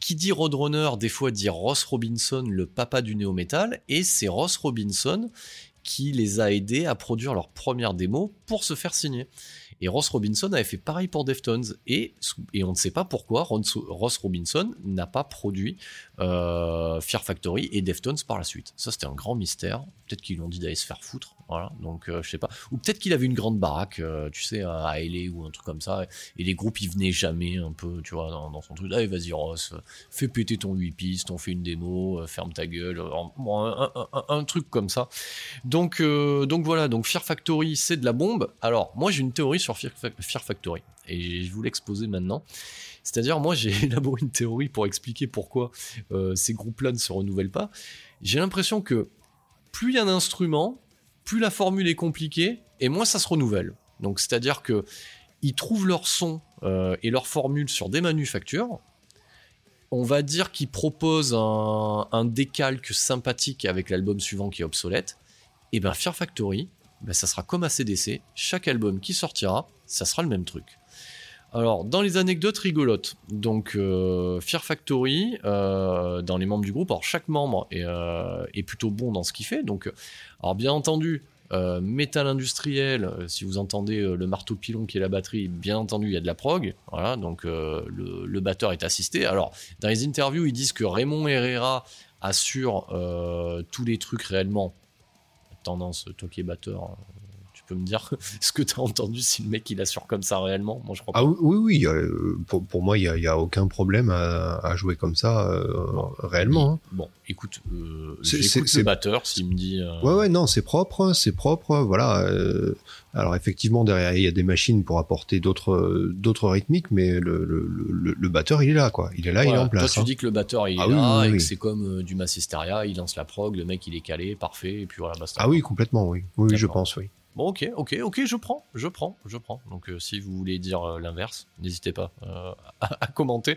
qui dit Roadrunner, des fois dit Ross Robinson, le papa du néo-metal, et c'est Ross Robinson qui les a aidés à produire leur première démo pour se faire signer. Et Ross Robinson avait fait pareil pour Deftones. Et, et on ne sait pas pourquoi Ross Robinson n'a pas produit euh, Fear Factory et Deftones par la suite. Ça, c'était un grand mystère. Peut-être qu'ils lui ont dit d'aller se faire foutre. Voilà. Donc, euh, je sais pas. Ou peut-être qu'il avait une grande baraque, euh, tu sais, à LA ou un truc comme ça. Et les groupes, ils venaient jamais un peu, tu vois, dans, son truc. Allez, vas-y, Ross, fais péter ton 8 pistes, on fait une démo, euh, ferme ta gueule. un, un- truc comme ça. Donc, donc voilà, donc Fear Factory, c'est de la bombe. Alors, moi, j'ai une théorie sur Fear, Fa- Fear Factory, et je vous l'exposer maintenant. C'est-à-dire, moi, j'ai élaboré une théorie pour expliquer pourquoi euh, ces groupes-là ne se renouvellent pas. J'ai l'impression que plus il y a d'instruments, plus la formule est compliquée, et moins ça se renouvelle. Donc, c'est-à-dire que ils trouvent leur son euh, et leur formule sur des manufactures. On va dire qu'ils proposent un, un décalque sympathique avec l'album suivant qui est obsolète. Et ben Fear Factory, ben, ça sera comme ACDC. Chaque album qui sortira, ça sera le même truc. Alors, dans les anecdotes rigolotes, donc euh, Fear Factory, euh, dans les membres du groupe, alors chaque membre est, euh, plutôt bon dans ce qu'il fait. Donc, alors bien entendu, euh, métal industriel, euh, si vous entendez euh, le marteau pilon qui est la batterie, bien entendu, il y a de la prog. Voilà, donc euh, le, batteur est assisté. Alors, dans les interviews, ils disent que Raymond Herrera assure euh, tous les trucs réellement. Tendance, es batteur, peux me dire ce que tu as entendu si le mec il assure comme ça réellement? Moi, je crois pas. Ah oui, oui, euh, pour, pour moi, il n'y a, aucun problème à, à jouer comme ça euh, réellement. hein. Bon, écoute, euh, C'est- j'écoute le batteur s'il me dit. euh, Ouais, ouais, non, c'est propre, c'est propre, voilà. alors effectivement, derrière, il y a des machines pour apporter d'autres rythmiques, mais le, le, le, le batteur, il est là, quoi. Il est là, il est en place. Toi, tu hein. dis que le batteur il est Ah oui, là oui, et oui. que c'est comme du Massisteria, il lance la prog, le mec il est calé, parfait, et puis voilà, basta. Ah oui, complètement, oui. Oui, je pense, oui. Bon, ok, ok, ok, je prends, je prends, je prends. Donc, euh, si vous voulez dire euh, l'inverse, n'hésitez pas euh, à, commenter.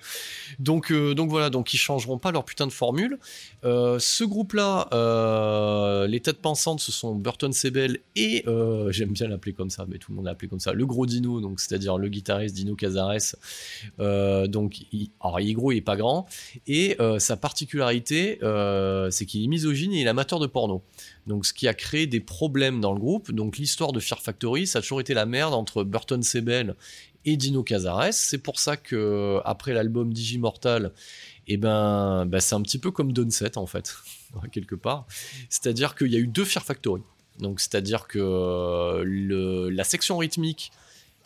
Donc, donc voilà, donc ils changeront pas leur putain de formule. Ce groupe-là, les têtes pensantes, ce sont Burton Sebel et j'aime bien l'appeler comme ça, mais tout le monde l'a appelé comme ça, le gros Dino, donc c'est-à-dire le guitariste Dino Cazares. Donc, il, alors il est gros, il est pas grand, et sa particularité, c'est qu'il est misogyne et il est amateur de porno. Donc, ce qui a créé des problèmes dans le groupe. Donc, l'histoire de Fear Factory, ça a toujours été la merde entre Burton Sebel et Dino Cazares. C'est pour ça que après l'album Digimortal, eh ben, bah, c'est un petit peu comme Downset en fait, quelque part. C'est-à-dire qu'il y a eu deux Fear Factory. Donc, c'est-à-dire que la section rythmique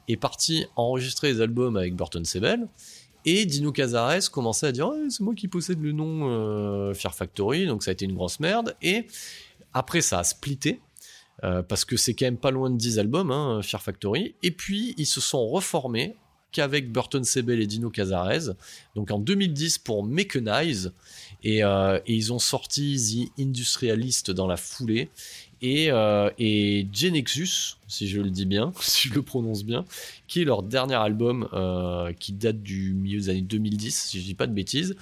est partie enregistrer les albums avec Burton Sebel. Et Dino Cazares commençait à dire Ouais, c'est moi qui possède le nom euh, Fear Factory, donc ça a été une grosse merde. Et après, ça a splitté. euh, parce que c'est quand même pas loin de 10 albums, hein, Fear Factory. Et puis, ils se sont reformés qu'avec Burton Sebel et Dino Cazares. Donc en 2010 pour Mechanize. Et, euh, et ils ont sorti The Industrialist dans la foulée. Et, euh, et Genexus, si je le dis bien, si je le prononce bien, qui est leur dernier album qui date du milieu des années 2010, si je dis pas de bêtises.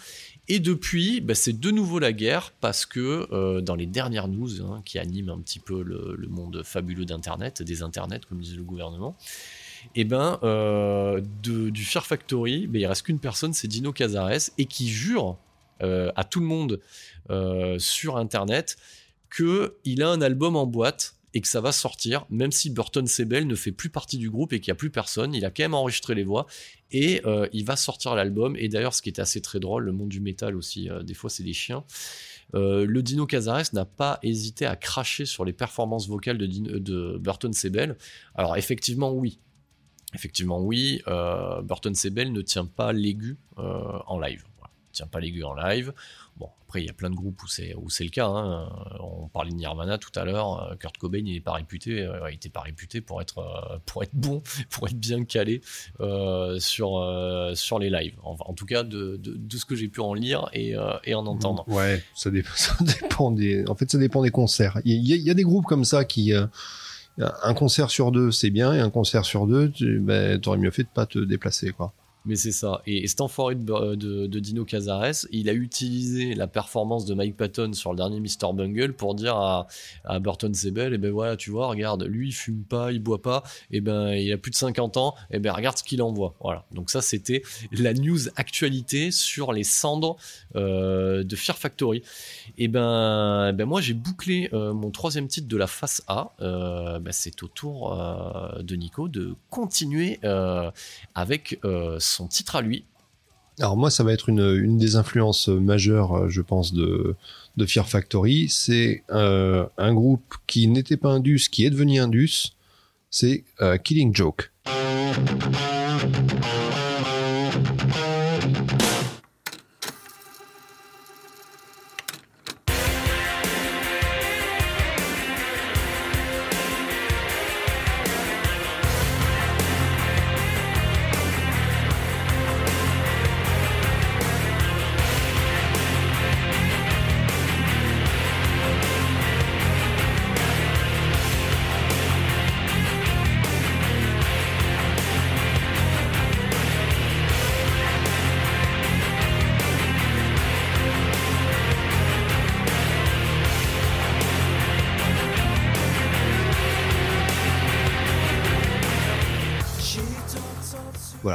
Et depuis, bah, c'est de nouveau la guerre parce que euh, dans les dernières news hein, qui animent un petit peu le, monde fabuleux d'Internet, des Internets, comme disait le gouvernement, et ben euh, du Fear Factory, ben, il reste qu'une personne, c'est Dino Cazares, et qui jure euh, à tout le monde sur Internet qu'il a un album en boîte et que ça va sortir, même si Burton Sebel ne fait plus partie du groupe et qu'il n'y a plus personne, il a quand même enregistré les voix et euh, il va sortir l'album. Et d'ailleurs, ce qui est assez très drôle, le monde du métal aussi, euh, des fois c'est des chiens. Euh, le Dino Cazares n'a pas hésité à cracher sur les performances vocales de, de Burton Sebel. Alors effectivement, oui. Effectivement, oui. Burton Sebel ne tient pas l'aigu en live. Tient pas l'aigu en live. Bon, après, il y a plein de groupes où c'est où c'est le cas. hein. Euh, On parlait de Nirvana tout à l'heure. euh, Kurt Cobain, il n'est pas réputé. euh, il était pas réputé pour être pour être bon, pour être bien calé sur sur les lives. En, en tout cas, de, de, ce que j'ai pu en lire et, et en entendre. Ouais, ça, dé- ça dépend des. En fait, ça dépend des concerts. Il y, a- des groupes comme ça qui. un concert sur deux, c'est bien, et un concert sur deux, tu ben, aurais mieux fait de pas te déplacer, quoi. Mais c'est ça. Et, et cet enfoiré de, de- Dino Cazares, il a utilisé la performance de Mike Patton sur le dernier Mr. Bungle pour dire à, Burton Sebel, et ben voilà, tu vois, regarde, lui il fume pas, il boit pas, et ben il a plus de 50 ans, et ben regarde ce qu'il envoie. Voilà. Donc ça c'était la news actualité sur les cendres euh, de Fear Factory. Et ben, ben moi j'ai bouclé euh, mon troisième titre de la face A. Euh, ben, c'est au tour euh, de Nico de continuer euh, avec euh, son titre à lui. Alors moi, ça va être une, des influences majeures, euh, je pense, de, de Fear Factory. C'est euh, un groupe qui n'était pas Indus, qui est devenu Indus. C'est euh, Killing Joke.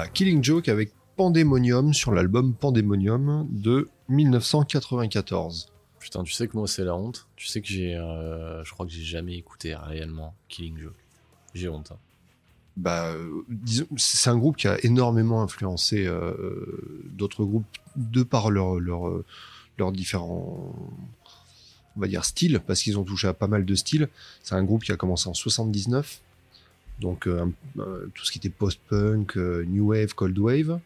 Voilà, Killing Joke avec Pandemonium sur l'album Pandemonium de 1994. Putain, tu sais que moi c'est la honte. Tu sais que j'ai, euh, je crois que j'ai jamais écouté réellement Killing Joke. J'ai honte. hein. Bah, euh, c'est un groupe qui a énormément influencé euh, d'autres groupes de par leur, leur, leurs différents, on va dire, styles, parce qu'ils ont touché à pas mal de styles. C'est un groupe qui a commencé en 79, donc euh, euh, tout ce qui était post-punk, euh, new wave, cold wave.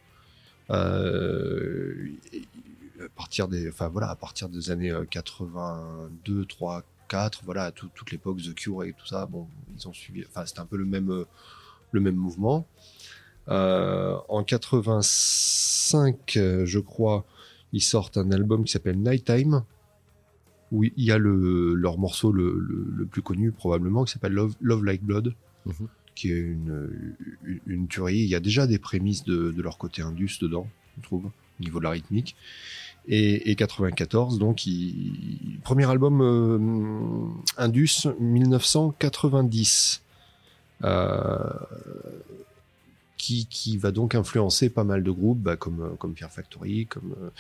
À partir des, enfin voilà, à partir des années euh, 82, 3, 4, voilà, tout- toute l'époque The Cure et tout ça, bon, ils ont suivi, enfin c'était un peu le même, le même mouvement. En 85, euh, je crois, ils sortent un album qui s'appelle Nighttime, où il y a le, leur morceau le, plus connu probablement, qui s'appelle Love, Like Blood, Mhm. Qui est une, une, une tuerie. Il y a déjà des prémices de, de leur côté indus dedans, je trouve, au niveau de la rythmique. Et, et 94, donc, il, premier album euh, Indus 1990. Euh, qui, qui va donc influencer pas mal de groupes bah, comme, euh, comme Fear Factory, comme euh,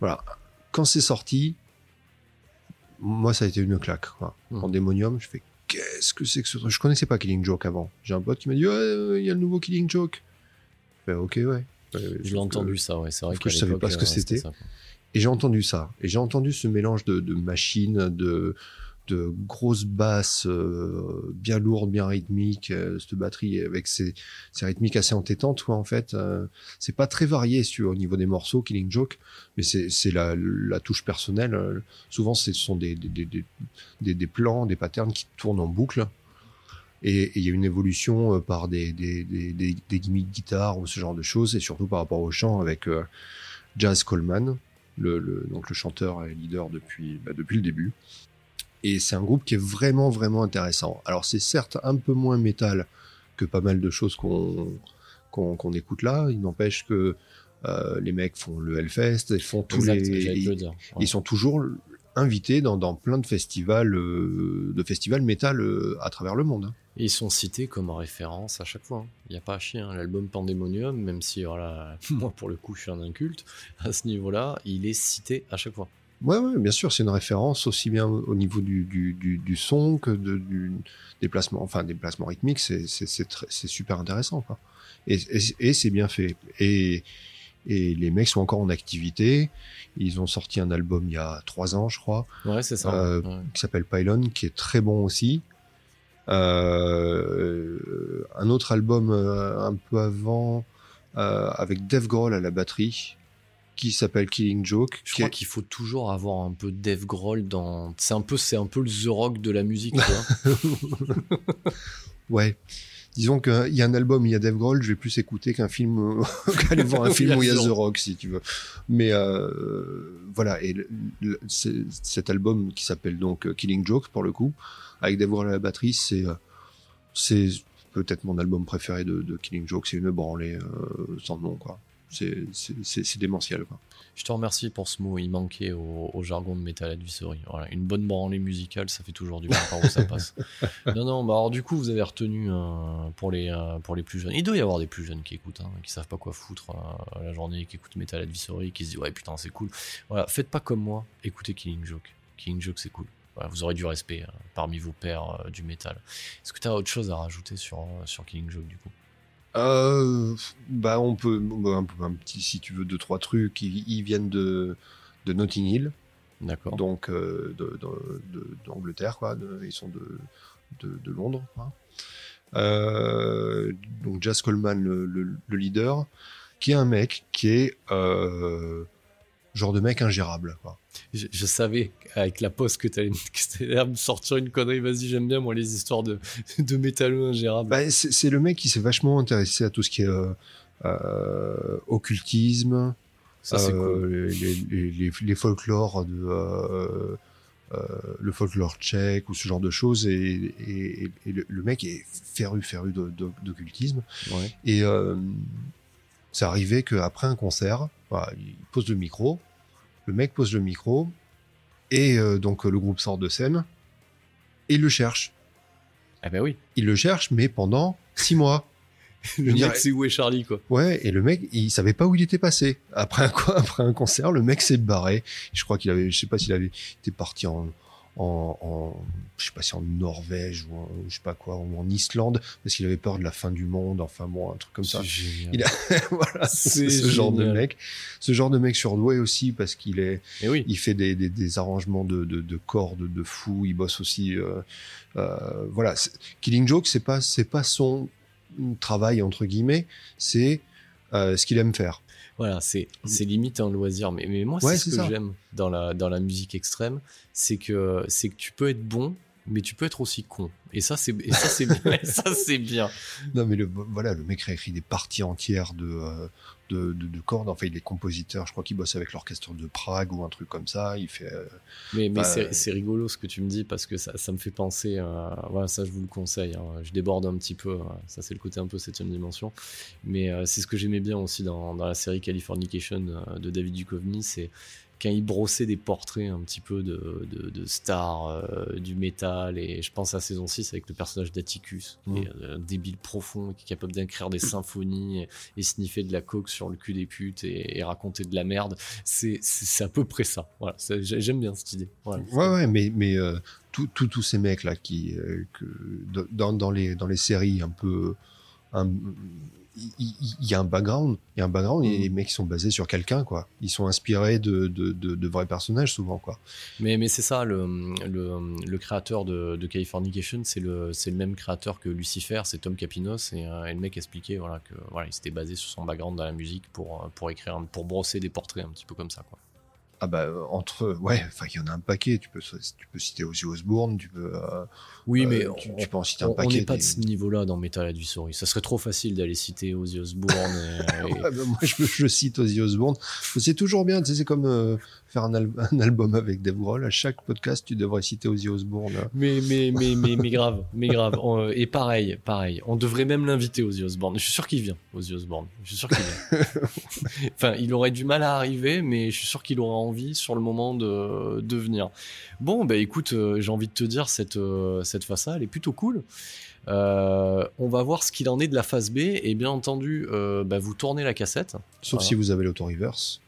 voilà. Quand c'est sorti, moi ça a été une claque. Quoi. Mhm. En démonium, je fais qu'est-ce que c'est que ce truc? Je connaissais pas Killing Joke avant. J'ai un pote qui m'a dit ouais, il y a le nouveau Killing Joke. Ben ok ouais. Je l'ai entendu ça, ouais. C'est vrai que je savais pas ce que euh, c'était. Et j'ai entendu ça. Et j'ai entendu ce mélange de, de machines, de, de grosses basses euh, bien lourdes, bien rythmiques, euh, cette batterie avec ses, ses rythmiques assez entêtantes, quoi, en fait. Euh, c'est pas très varié au niveau des morceaux, Killing Joke, mais c'est la, la touche personnelle. Souvent, ce sont des, des, des, des, plans, des patterns qui tournent en boucle. Et il y a une évolution par des, des, des, des, gimmicks guitare ou ce genre de choses, et surtout par rapport au chant avec Jazz Coleman, le, le- donc le chanteur et leader depuis, bah, depuis le début. Et c'est un groupe qui est vraiment, vraiment intéressant. Alors c'est certes un peu moins métal que pas mal de choses qu'on qu'on écoute là. Il n'empêche que euh, les mecs font le Hellfest, ils font tous Exact, les... j'allais te le dire. Ouais. Ils sont toujours invités dans, dans plein de festivals, euh, de festivals métal euh, à travers le monde. hein. Et ils sont cités comme référence à chaque fois. Il n'y a pas à chier. hein. L'album Pandemonium, même si voilà, moi pour le coup je suis un inculte, à ce niveau-là, il est cité à chaque fois. Ouais, ouais, bien sûr, c'est une référence aussi bien au niveau du, du, du, du son que de, du déplacement, enfin des placements rythmiques, c'est super intéressant, quoi. Et, et, et c'est bien fait. Et, et les mecs sont encore en activité. Ils ont sorti un album il y a trois ans, je crois, Ouais, c'est ça. Euh, ouais. qui s'appelle Pylon, qui est très bon aussi. Euh, un autre album euh, un peu avant euh, avec Dave Grohl à la batterie, qui s'appelle Killing Joke. Je crois qu'il faut toujours avoir un peu de Dave Grohl dans. C'est un peu, c'est un peu le The Rock de la musique. Ouais. Disons qu'il y a un album, il y a Dave Grohl, je vais plus écouter qu'un film, euh, qu'aller voir un film où il y a The Rock, si tu veux. Mais euh, voilà, et le- le- c'est- cet album qui s'appelle donc euh, Killing Joke, pour le coup, avec Dave Grohl à la batterie, c'est c'est peut-être mon album préféré de, de Killing Joke, c'est une branlée euh, sans nom, quoi. C'est démentiel, quoi. Je te remercie pour ce mot. Il manquait au, au jargon de Metal Advisory. Voilà, une bonne branlée musicale, ça fait toujours du bien par où ça passe. Non, non. Bah alors du coup, vous avez retenu euh, pour les euh, pour les plus jeunes. Il doit y avoir des plus jeunes qui écoutent, hein, qui savent pas quoi foutre euh, la journée, qui écoutent Metal Advisory, qui se disent ouais putain c'est cool. Voilà, faites pas comme moi. Écoutez Killing Joke. Killing Joke c'est cool. Voilà, vous aurez du respect parmi vos pairs du métal. Est-ce que tu as autre chose à rajouter sur sur Killing Joke du coup? Euh, bah on peut bah, un, petit si tu veux deux trois trucs ils, ils viennent de de Notting Hill D'accord. donc euh, d'Angleterre quoi de- ils sont de de, de Londres quoi. Euh, donc Jazz Coleman le, le- le leader qui est un mec qui est euh, genre de mec ingérable quoi. Je, je savais avec la pause que que t'allais me sortir une connerie. Vas-y, j'aime bien moi les histoires de de métalleux ingérables. Bah, c'est le mec qui s'est vachement intéressé à tout ce qui est euh, euh, occultisme Ça Euh, cool. les, les, les, les folklores de le folklore tchèque ou ce genre de choses et, et, et le, le mec est féru féru d'occultisme Ouais. et c'est arrivé qu'après un concert voilà, il pose le micro le mec pose le micro et euh, donc le groupe sort de scène et il le cherche Ah ben oui. il le cherche mais pendant six mois Le mec, c'est où est Charlie, quoi? Ouais, et le mec, il savait pas où il était passé. Après un, quoi, après un concert, le mec s'est barré. Je crois qu'il avait, je sais pas s'il avait été parti en, en, en, je sais pas si en Norvège ou en, je sais pas quoi, ou en Islande, parce qu'il avait peur de la fin du monde. Enfin bon, un truc comme ça. Génial. Il a, voilà, C'est ce genre de mec. Ce genre de mec surdoué aussi parce qu'il est, oui. il fait des, des, des arrangements de, de, de cordes de fou. Il bosse aussi. Euh, euh, voilà, Killing Joke, c'est pas c'est pas son travail entre guillemets, c'est euh, ce qu'il aime faire. Voilà, c'est c'est limite un loisir. Mais, mais moi, c'est ce que j'aime dans la, dans la musique extrême, c'est que, c'est que tu peux être bon, mais tu peux être aussi con. Et ça, c'est ça, c'est bien. ça, c'est bien. Non, mais le, voilà, le mec réécrit des parties entières de, euh, de, de, de cordes. Enfin, il est compositeur. Je crois qu'il bosse avec l'orchestre de Prague ou un truc comme ça. Il fait. euh, Mais, mais Bah, c'est c'est rigolo ce que tu me dis parce que ça, ça me fait penser. euh, voilà, ça, je vous le conseille. hein. Je déborde un petit peu. hein. Ça, c'est le côté un peu septième dimension. Mais euh, c'est ce que j'aimais bien aussi dans, dans la série Californication euh, de David Duchovny. C'est quand il brossait des portraits un petit peu de, de, de stars euh, du métal. Et je pense à saison 6 avec le personnage d'Atticus, Mm. est un débile profond, qui est capable d'écrire des symphonies et, et sniffer de la coke sur le cul des putes et, et raconter de la merde. C'est à peu près ça. Voilà, j'aime bien cette idée. Voilà. Ouais, ouais, mais, mais euh, tous ces mecs là qui, euh, que, dans, dans, les, dans les séries un peu. un- il y, a un background, il y a un background et Mm. les mecs sont basés sur quelqu'un quoi. Ils sont inspirés de, de, de, de vrais personnages souvent quoi. Mais, mais c'est ça, le, le, le créateur de, de Californication, c'est le, même créateur que Lucifer, c'est Tom Capinos, et, euh, et le mec expliquait voilà, que voilà, il s'était basé sur son background dans la musique pour, euh, pour écrire, pour brosser des portraits un petit peu comme ça. Quoi. Ah bah euh, entre ouais, enfin il y en a un paquet. Tu peux tu peux citer Ozzy Osbourne, tu peux euh, Oui, euh, mais tu, on- tu peux en citer un on on paquet. n'est pas de ce niveau-là dans Metal Advisory. Ça serait trop facile d'aller citer Ozzy Osbourne. et- et- Ouais, bah, moi, je, je cite Ozzy Osbourne. C'est toujours bien. Tu sais, c'est comme euh, faire un, al- un album avec Dave Grohl. À chaque podcast, tu devrais citer Ozzy Osbourne. Mais, mais, mais, mais, mais grave, mais grave. On- et pareil, pareil. On devrait même l'inviter, Ozzy Osbourne. Je suis sûr qu'il vient, Ozzy Osbourne. Je suis sûr qu'il vient. enfin, il aurait du mal à arriver, mais je suis sûr qu'il aura envie sur le moment de, de venir. Bon, bah écoute, euh, j'ai envie de te dire, cette, euh, cette face-là, elle est plutôt cool. Euh, on va voir ce qu'il en est de la phase B. Et bien entendu, euh, bah, vous tournez la cassette. Sauf Voilà. si vous avez l'auto-reverse.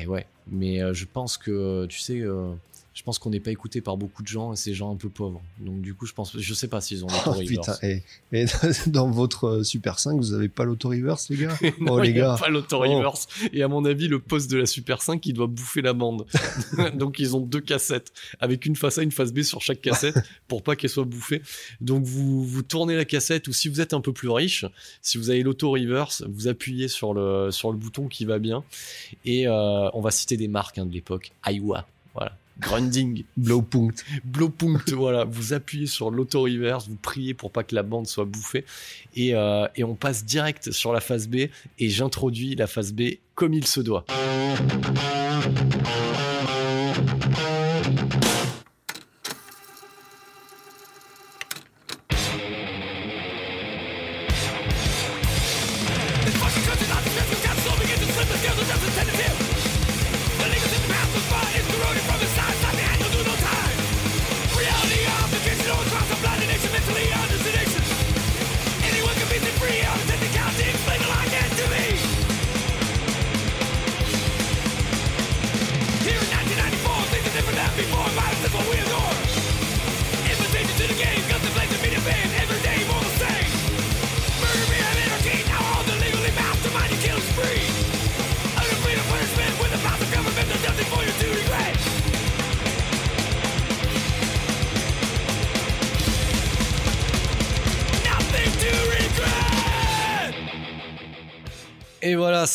Et ouais, mais euh, je pense que, tu sais, euh, je pense qu'on n'est pas écouté par beaucoup de gens et c'est des gens un peu pauvres. Donc du coup, je pense, je sais pas s'ils ont Oh l'auto-reverse. putain. Et, et dans votre euh, Super 5, vous avez pas l'auto-reverse, les gars Non, Oh, les gars. pas l'auto-reverse. Et à mon avis, le poste de la Super 5, il doit bouffer la bande. Donc ils ont deux cassettes avec une face A, une face B sur chaque cassette pour pas qu'elle soit bouffée. Donc vous, vous tournez la cassette ou si vous êtes un peu plus riche, si vous avez l'auto-reverse, vous appuyez sur le, sur le bouton qui va bien. Et euh, on va citer des marques hein, de l'époque. Aiwa, voilà. Grunding, Blowpunkt. Blowpunkt, voilà, vous appuyez sur l'auto-reverse, vous priez pour pas que la bande soit bouffée, et, euh, et on passe direct sur la phase B, et j'introduis la phase B comme il se doit.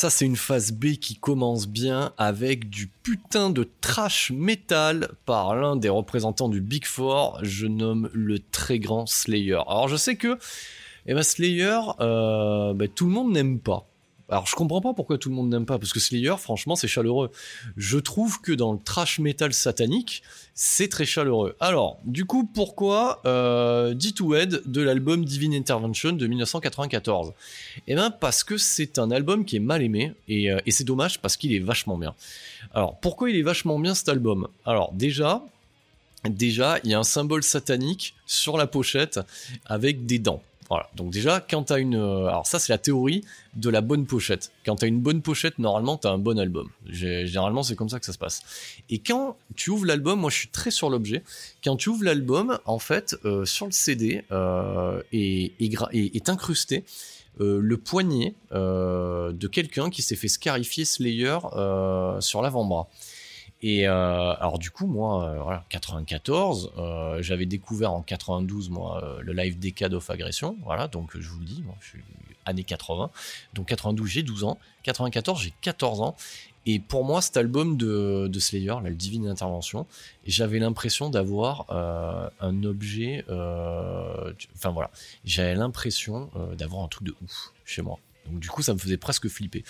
C'est une phase B qui commence bien avec du putain de trash metal par l'un des représentants du Big Four, je nomme le très grand Slayer. Alors je sais que eh ben, Slayer, euh, ben, tout le monde n'aime pas. Alors je comprends pas pourquoi tout le monde n'aime pas, parce que Slayer, franchement, c'est chaleureux. Je trouve que dans le trash metal satanique, c'est très chaleureux. Alors, du coup, pourquoi euh, D2Head de l'album Divine Intervention de 1994 Eh bien, parce que c'est un album qui est mal aimé, et, euh, et c'est dommage parce qu'il est vachement bien. Alors, pourquoi il est vachement bien cet album? Alors, déjà, déjà, il y a un symbole satanique sur la pochette avec des dents. Voilà. Donc déjà, quand t'as une, euh, alors ça c'est la théorie de la bonne pochette. Quand t'as une bonne pochette, normalement t'as un bon album. Gé- Généralement c'est comme ça que ça se passe. Et quand tu ouvres l'album, moi je suis très sur l'objet. Quand tu ouvres l'album, en fait, euh, sur le CD est, incrusté le poignet euh, de quelqu'un qui s'est fait scarifier Slayer sur l'avant-bras. Et euh, alors du coup, moi, euh, voilà, 94, euh, j'avais découvert en 92, moi, euh, le live Decade of Aggression, voilà, donc euh, je vous le dis, moi, je suis année 80, donc 92, j'ai 12 ans, 94, j'ai 14 ans, et pour moi, cet album de, Slayer, le Divine Intervention, j'avais l'impression d'avoir euh, un objet, euh, enfin voilà, j'avais l'impression euh, d'avoir un truc de ouf chez moi. Donc du coup, ça me faisait presque flipper.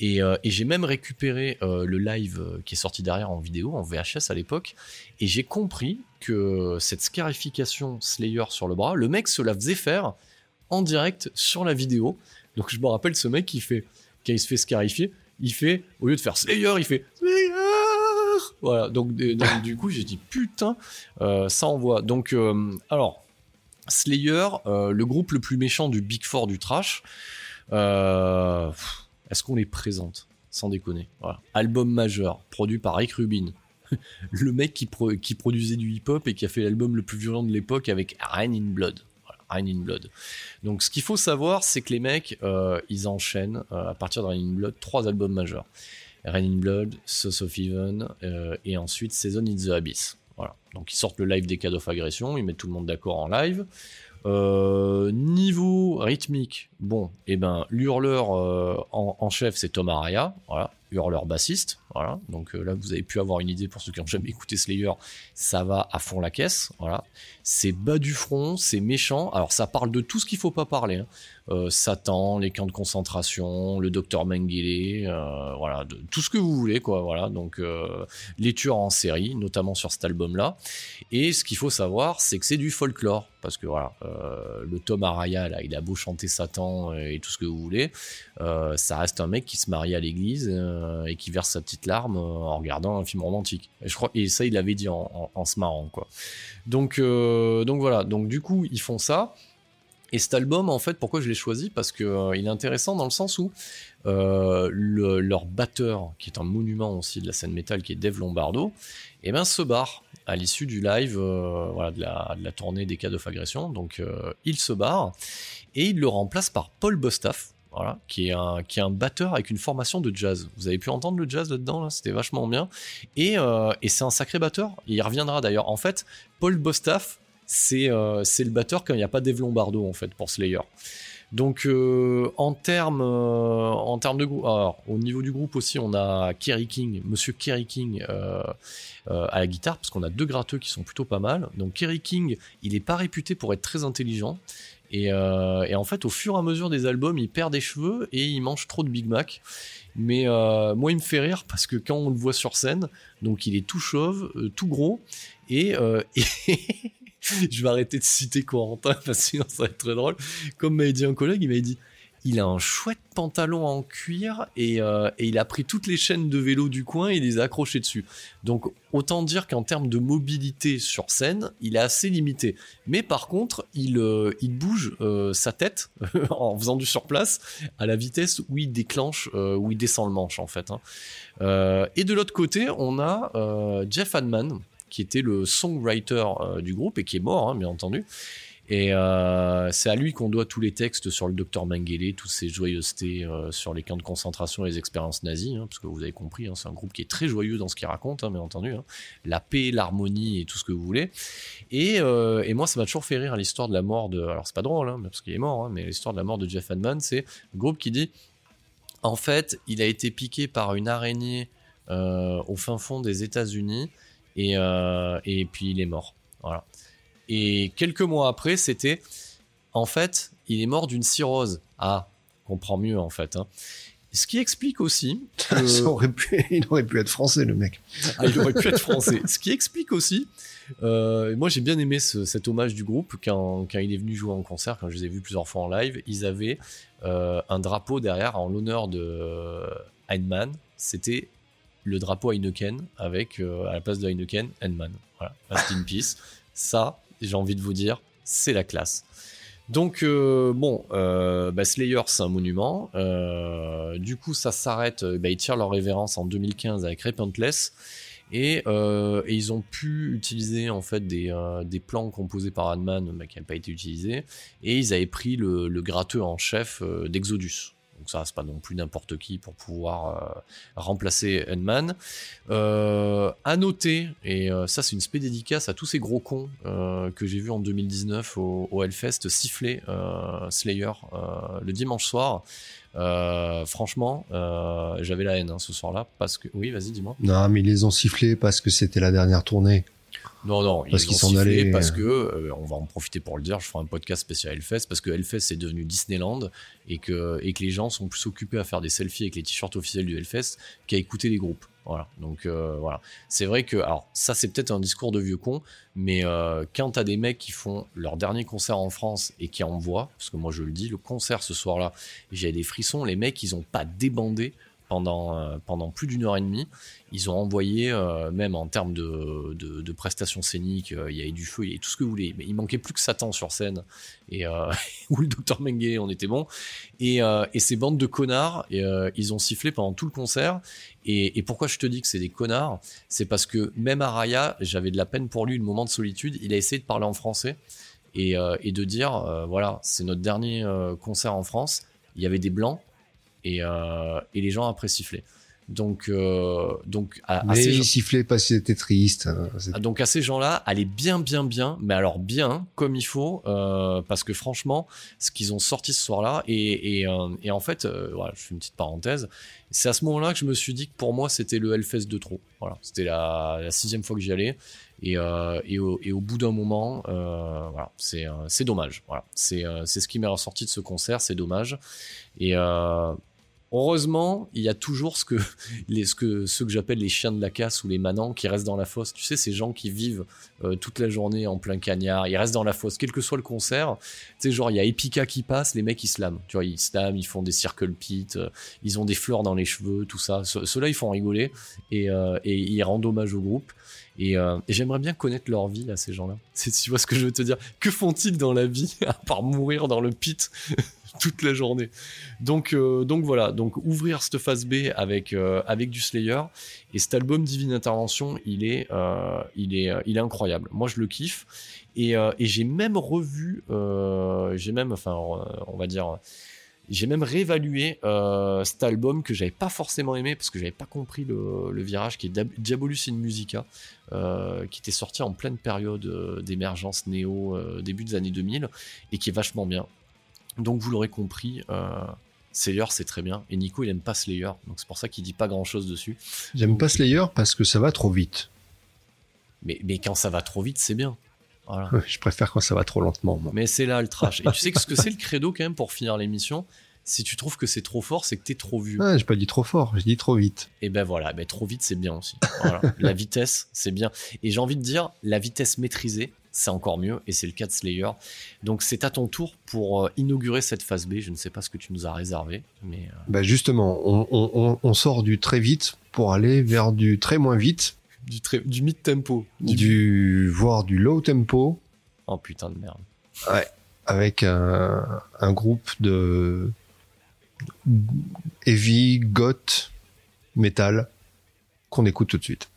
Et, euh, et j'ai même récupéré euh, le live euh, qui est sorti derrière en vidéo, en VHS à l'époque, et j'ai compris que cette scarification Slayer sur le bras, le mec se la faisait faire en direct sur la vidéo. Donc je me rappelle ce mec qui fait, quand il se fait scarifier, il fait, au lieu de faire Slayer, il fait Slayer Voilà, donc, du coup j'ai dit putain, euh, ça envoie. Donc alors, Slayer, le groupe le plus méchant du Big Four du trash, euh, pff, est-ce qu'on les présente Sans déconner. Album majeur, produit par Rick Rubin. le mec qui, pro- qui produisait du hip-hop et qui a fait l'album le plus violent de l'époque avec Rain in Blood. Rain in Blood. Donc ce qu'il faut savoir, c'est que les mecs, euh, ils enchaînent euh, à partir de Rain in Blood trois albums majeurs. Rain in Blood, Source of Even euh, et ensuite Season in the Abyss. Voilà. Donc ils sortent le live des cas of agression, ils mettent tout le monde d'accord en live. Niveau rythmique, bon, et ben l'hurleur euh, en, chef c'est Tom Araya, voilà, hurleur bassiste, voilà. Donc euh, là vous avez pu avoir une idée pour ceux qui ont jamais écouté Slayer, ça va à fond la caisse, voilà. C'est bas du front, c'est méchant. Alors ça parle de tout ce qu'il faut pas parler, hein. Euh, Satan, les camps de concentration, le docteur Mengele, voilà, tout ce que vous voulez quoi, voilà. Donc les tueurs en série, notamment sur cet album-là. Et ce qu'il faut savoir, c'est que c'est du folklore. Parce que voilà, le Tom Araya, là, il a beau chanter Satan et tout ce que vous voulez, euh, ça reste un mec qui se marie à l'église euh, et qui verse sa petite larme euh, en regardant un film romantique. Et, je crois, et ça, il l'avait dit en, se marrant, quoi. Donc, euh, donc voilà, donc du coup, ils font ça. Et cet album, en fait, pourquoi je l'ai choisi? Parce que euh, il est intéressant dans le sens où euh, le- leur batteur, qui est un monument aussi de la scène métal, qui est Dave Lombardo, eh ben, se barre à l'issue du live euh, de, la, de tournée des cas of agression. Donc euh, il se barre et il le remplace par Paul Bostaff. Qui est, un, batteur avec une formation de jazz. Vous avez pu entendre le jazz là-dedans, là? C'était vachement bien. Et, euh, et c'est un sacré batteur. Il reviendra d'ailleurs. En fait, Paul Bostaff, c'est le batteur quand il n'y a pas Dave Lombardo en fait pour Slayer. Donc euh, en termes euh, en termes de groupe, alors au niveau du groupe aussi, on a Kerry King, Monsieur Kerry King euh, à la guitare, parce qu'on a deux gratteux qui sont plutôt pas mal. Donc Kerry King, il est pas réputé pour être très intelligent. Et, en fait, au fur et à mesure des albums, il perd des cheveux et il mange trop de Big Mac. Mais moi, il me fait rire parce que quand on le voit sur scène, donc il est tout chauve, tout gros, et, et je vais arrêter de citer Corentin parce que sinon ça va être très drôle. Comme m'avait dit un collègue, il m'avait dit il a un chouette pantalon en cuir et, euh, il a pris toutes les chaînes de vélo du coin et les a accrochées dessus. Donc autant dire qu'en termes de mobilité sur scène, il est assez limité. Mais par contre, il, euh, bouge euh, sa tête en faisant du surplace à la vitesse où il déclenche, où il descend le manche en fait. hein. Et de l'autre côté, on a Jeff Hanman qui était le songwriter euh, du groupe et qui est mort, hein, bien entendu. Et euh, c'est à lui qu'on doit tous les textes sur le docteur Mengele, toutes ces joyeusetés euh, sur les camps de concentration et les expériences nazies, hein, parce que vous avez compris, hein, c'est un groupe qui est très joyeux dans ce qu'il raconte, bien entendu. La paix, l'harmonie et tout ce que vous voulez. Et, moi, ça m'a toujours fait rire l'histoire de la mort de. Alors, c'est pas drôle, parce qu'il est mort, mais l'histoire de la mort de Jeff Hanman, c'est le groupe qui dit en fait, il a été piqué par une araignée au fin fond des États-Unis et, euh, et puis il est mort. Voilà. Et quelques mois après, c'était en fait, il est mort d'une cirrhose. Ah, on comprend mieux en fait. hein. Ce qui explique aussi que- Ça aurait pu, il aurait pu être français, le mec. ah, il aurait pu être français. Ce qui explique aussi, euh, moi j'ai bien aimé ce- cet hommage du groupe quand, quand il est venu jouer en concert, quand je les ai vus plusieurs fois en live, ils avaient euh, un drapeau derrière en l'honneur de Heinemann. C'était le drapeau Heineken avec euh, à la place de Heineken, Heinemann. Voilà, rest in peace. Ça, j'ai envie de vous dire, c'est la classe. Donc euh, bon, euh, bah, Slayer c'est un monument. Du coup ça s'arrête. bah, ils tirent leur révérence en 2015 avec Repentless. Et, euh, et ils ont pu utiliser en fait des, euh, des plans composés par Hadman bah, qui n'avaient pas été utilisés. Et ils avaient pris le, le gratteux en chef euh, d'Exodus. Ça, c'est pas non plus n'importe qui pour pouvoir euh, remplacer Hadman. Euh, à noter, et euh, ça c'est une spé dédicace à tous ces gros cons que j'ai vu en 2019 au, Hellfest siffler Slayer le dimanche soir. Franchement, j'avais la haine hein, ce soir-là parce que oui, vas-y, dis-moi. Non, mais ils les ont sifflés parce que c'était la dernière tournée. Non, non, Parce ils qu'ils ont s'en sifflé allaient, parce euh. que, euh, on va en profiter pour le dire, je ferai un podcast spécial Hellfest parce que Hellfest c'est devenu Disneyland et que, et que les gens sont plus occupés à faire des selfies avec les t-shirts officiels du Hellfest qu'à écouter les groupes. Voilà, donc euh, voilà. C'est vrai que, alors ça c'est peut-être un discours de vieux con, mais euh, quand t'as des mecs qui font leur dernier concert en France et qui envoient, parce que moi je le dis, le concert ce soir-là, j'ai des frissons, les mecs ils ont pas débandé pendant, euh, pendant plus d'une heure et demie. Ils ont envoyé, euh, même en termes de, de, de prestations scéniques, euh, il y avait du feu, il y avait tout ce que vous voulez. Mais il manquait plus que Satan sur scène et euh, ou le Dr Mengele, on était bon. Et, et ces bandes de connards, ils ont sifflé pendant tout le concert. Et, et pourquoi je te dis que c'est des connards? C'est parce que même à Raya, j'avais de la peine pour lui, le moment de solitude. Il a essayé de parler en français et, et de dire, voilà, c'est notre dernier concert en France. Il y avait des blancs et, euh, et les gens après sifflaient. Donc, euh, donc à, ces gens- sifflaient parce tristes. hein. C'est- ah, donc à ces gens-là, allez bien, bien, bien, mais alors bien, comme il faut, euh, parce que franchement, ce qu'ils ont sorti ce soir-là, et, et, euh, et en fait, euh, voilà, je fais une petite parenthèse, c'est à ce moment-là que je me suis dit que pour moi, c'était le Hellfest de trop. Voilà, c'était la, la sixième fois que j'y allais, et, euh, et, au, bout d'un moment, euh, voilà, c'est euh, dommage. Voilà, c'est euh, ce qui m'est ressorti de ce concert, c'est dommage. Et euh, heureusement, il y a toujours ce que les, ce que, ceux que j'appelle les chiens de la casse ou les manants qui restent dans la fosse. Tu sais, ces gens qui vivent euh, toute la journée en plein cagnard, ils restent dans la fosse, quel que soit le concert. Tu sais, genre, il y a Epica qui passe, les mecs ils slament. Tu vois, ils slament, ils font des circle pits, euh, ils ont des fleurs dans les cheveux, tout ça. Ce- Ceux-là, ils font rigoler et, euh, ils rendent hommage au groupe. Et, j'aimerais bien connaître leur vie à ces gens-là. Tu vois ce que je veux te dire? Que font-ils dans la vie à part mourir dans le pit? Toute la journée donc, euh, donc voilà, donc ouvrir cette phase B avec, euh, avec du Slayer et cet album Divine Intervention, il est, euh, incroyable. Moi, je le kiffe et, j'ai même revu, j'ai même, enfin, on va dire, j'ai même réévalué cet album que j'avais pas forcément aimé parce que j'avais pas compris le, le virage qui est Diab- Diabolus in Musica, qui était sorti en pleine période d'émergence néo, début des années 2000 et qui est vachement bien. Donc vous l'aurez compris, euh, Slayer c'est très bien et Nico il aime pas Slayer donc c'est pour ça qu'il dit pas grand chose dessus. J'aime pas Slayer parce que ça va trop vite. Mais, mais quand ça va trop vite c'est bien. Voilà. Je préfère quand ça va trop lentement. moi. Mais c'est là le trash. Et tu sais que ce que c'est le credo quand même pour finir l'émission Si tu trouves que c'est trop fort, c'est que t'es trop vieux. Ah, j'ai pas dit trop fort, j'ai dit trop vite. Et ben voilà, ben trop vite c'est bien aussi. Voilà. la vitesse c'est bien. Et j'ai envie de dire, la vitesse maîtrisée c'est encore mieux et c'est le cas de Slayer. Donc c'est à ton tour pour euh, inaugurer cette phase B. Je ne sais pas ce que tu nous as réservé, mais euh, Bah justement, on, on- on- on sort du très vite pour aller vers du très moins vite, du, très- du mid tempo. du voire du low tempo, Oh putain de merde. avec un, un groupe de heavy, goth, metal qu'on écoute tout de suite.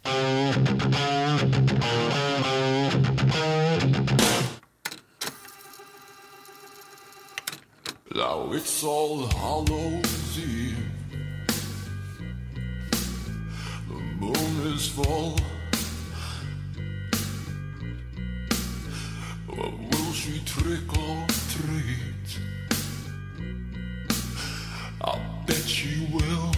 Now it's all Hallows Eve. The moon is full. Well, will she trick or treat? I bet she will.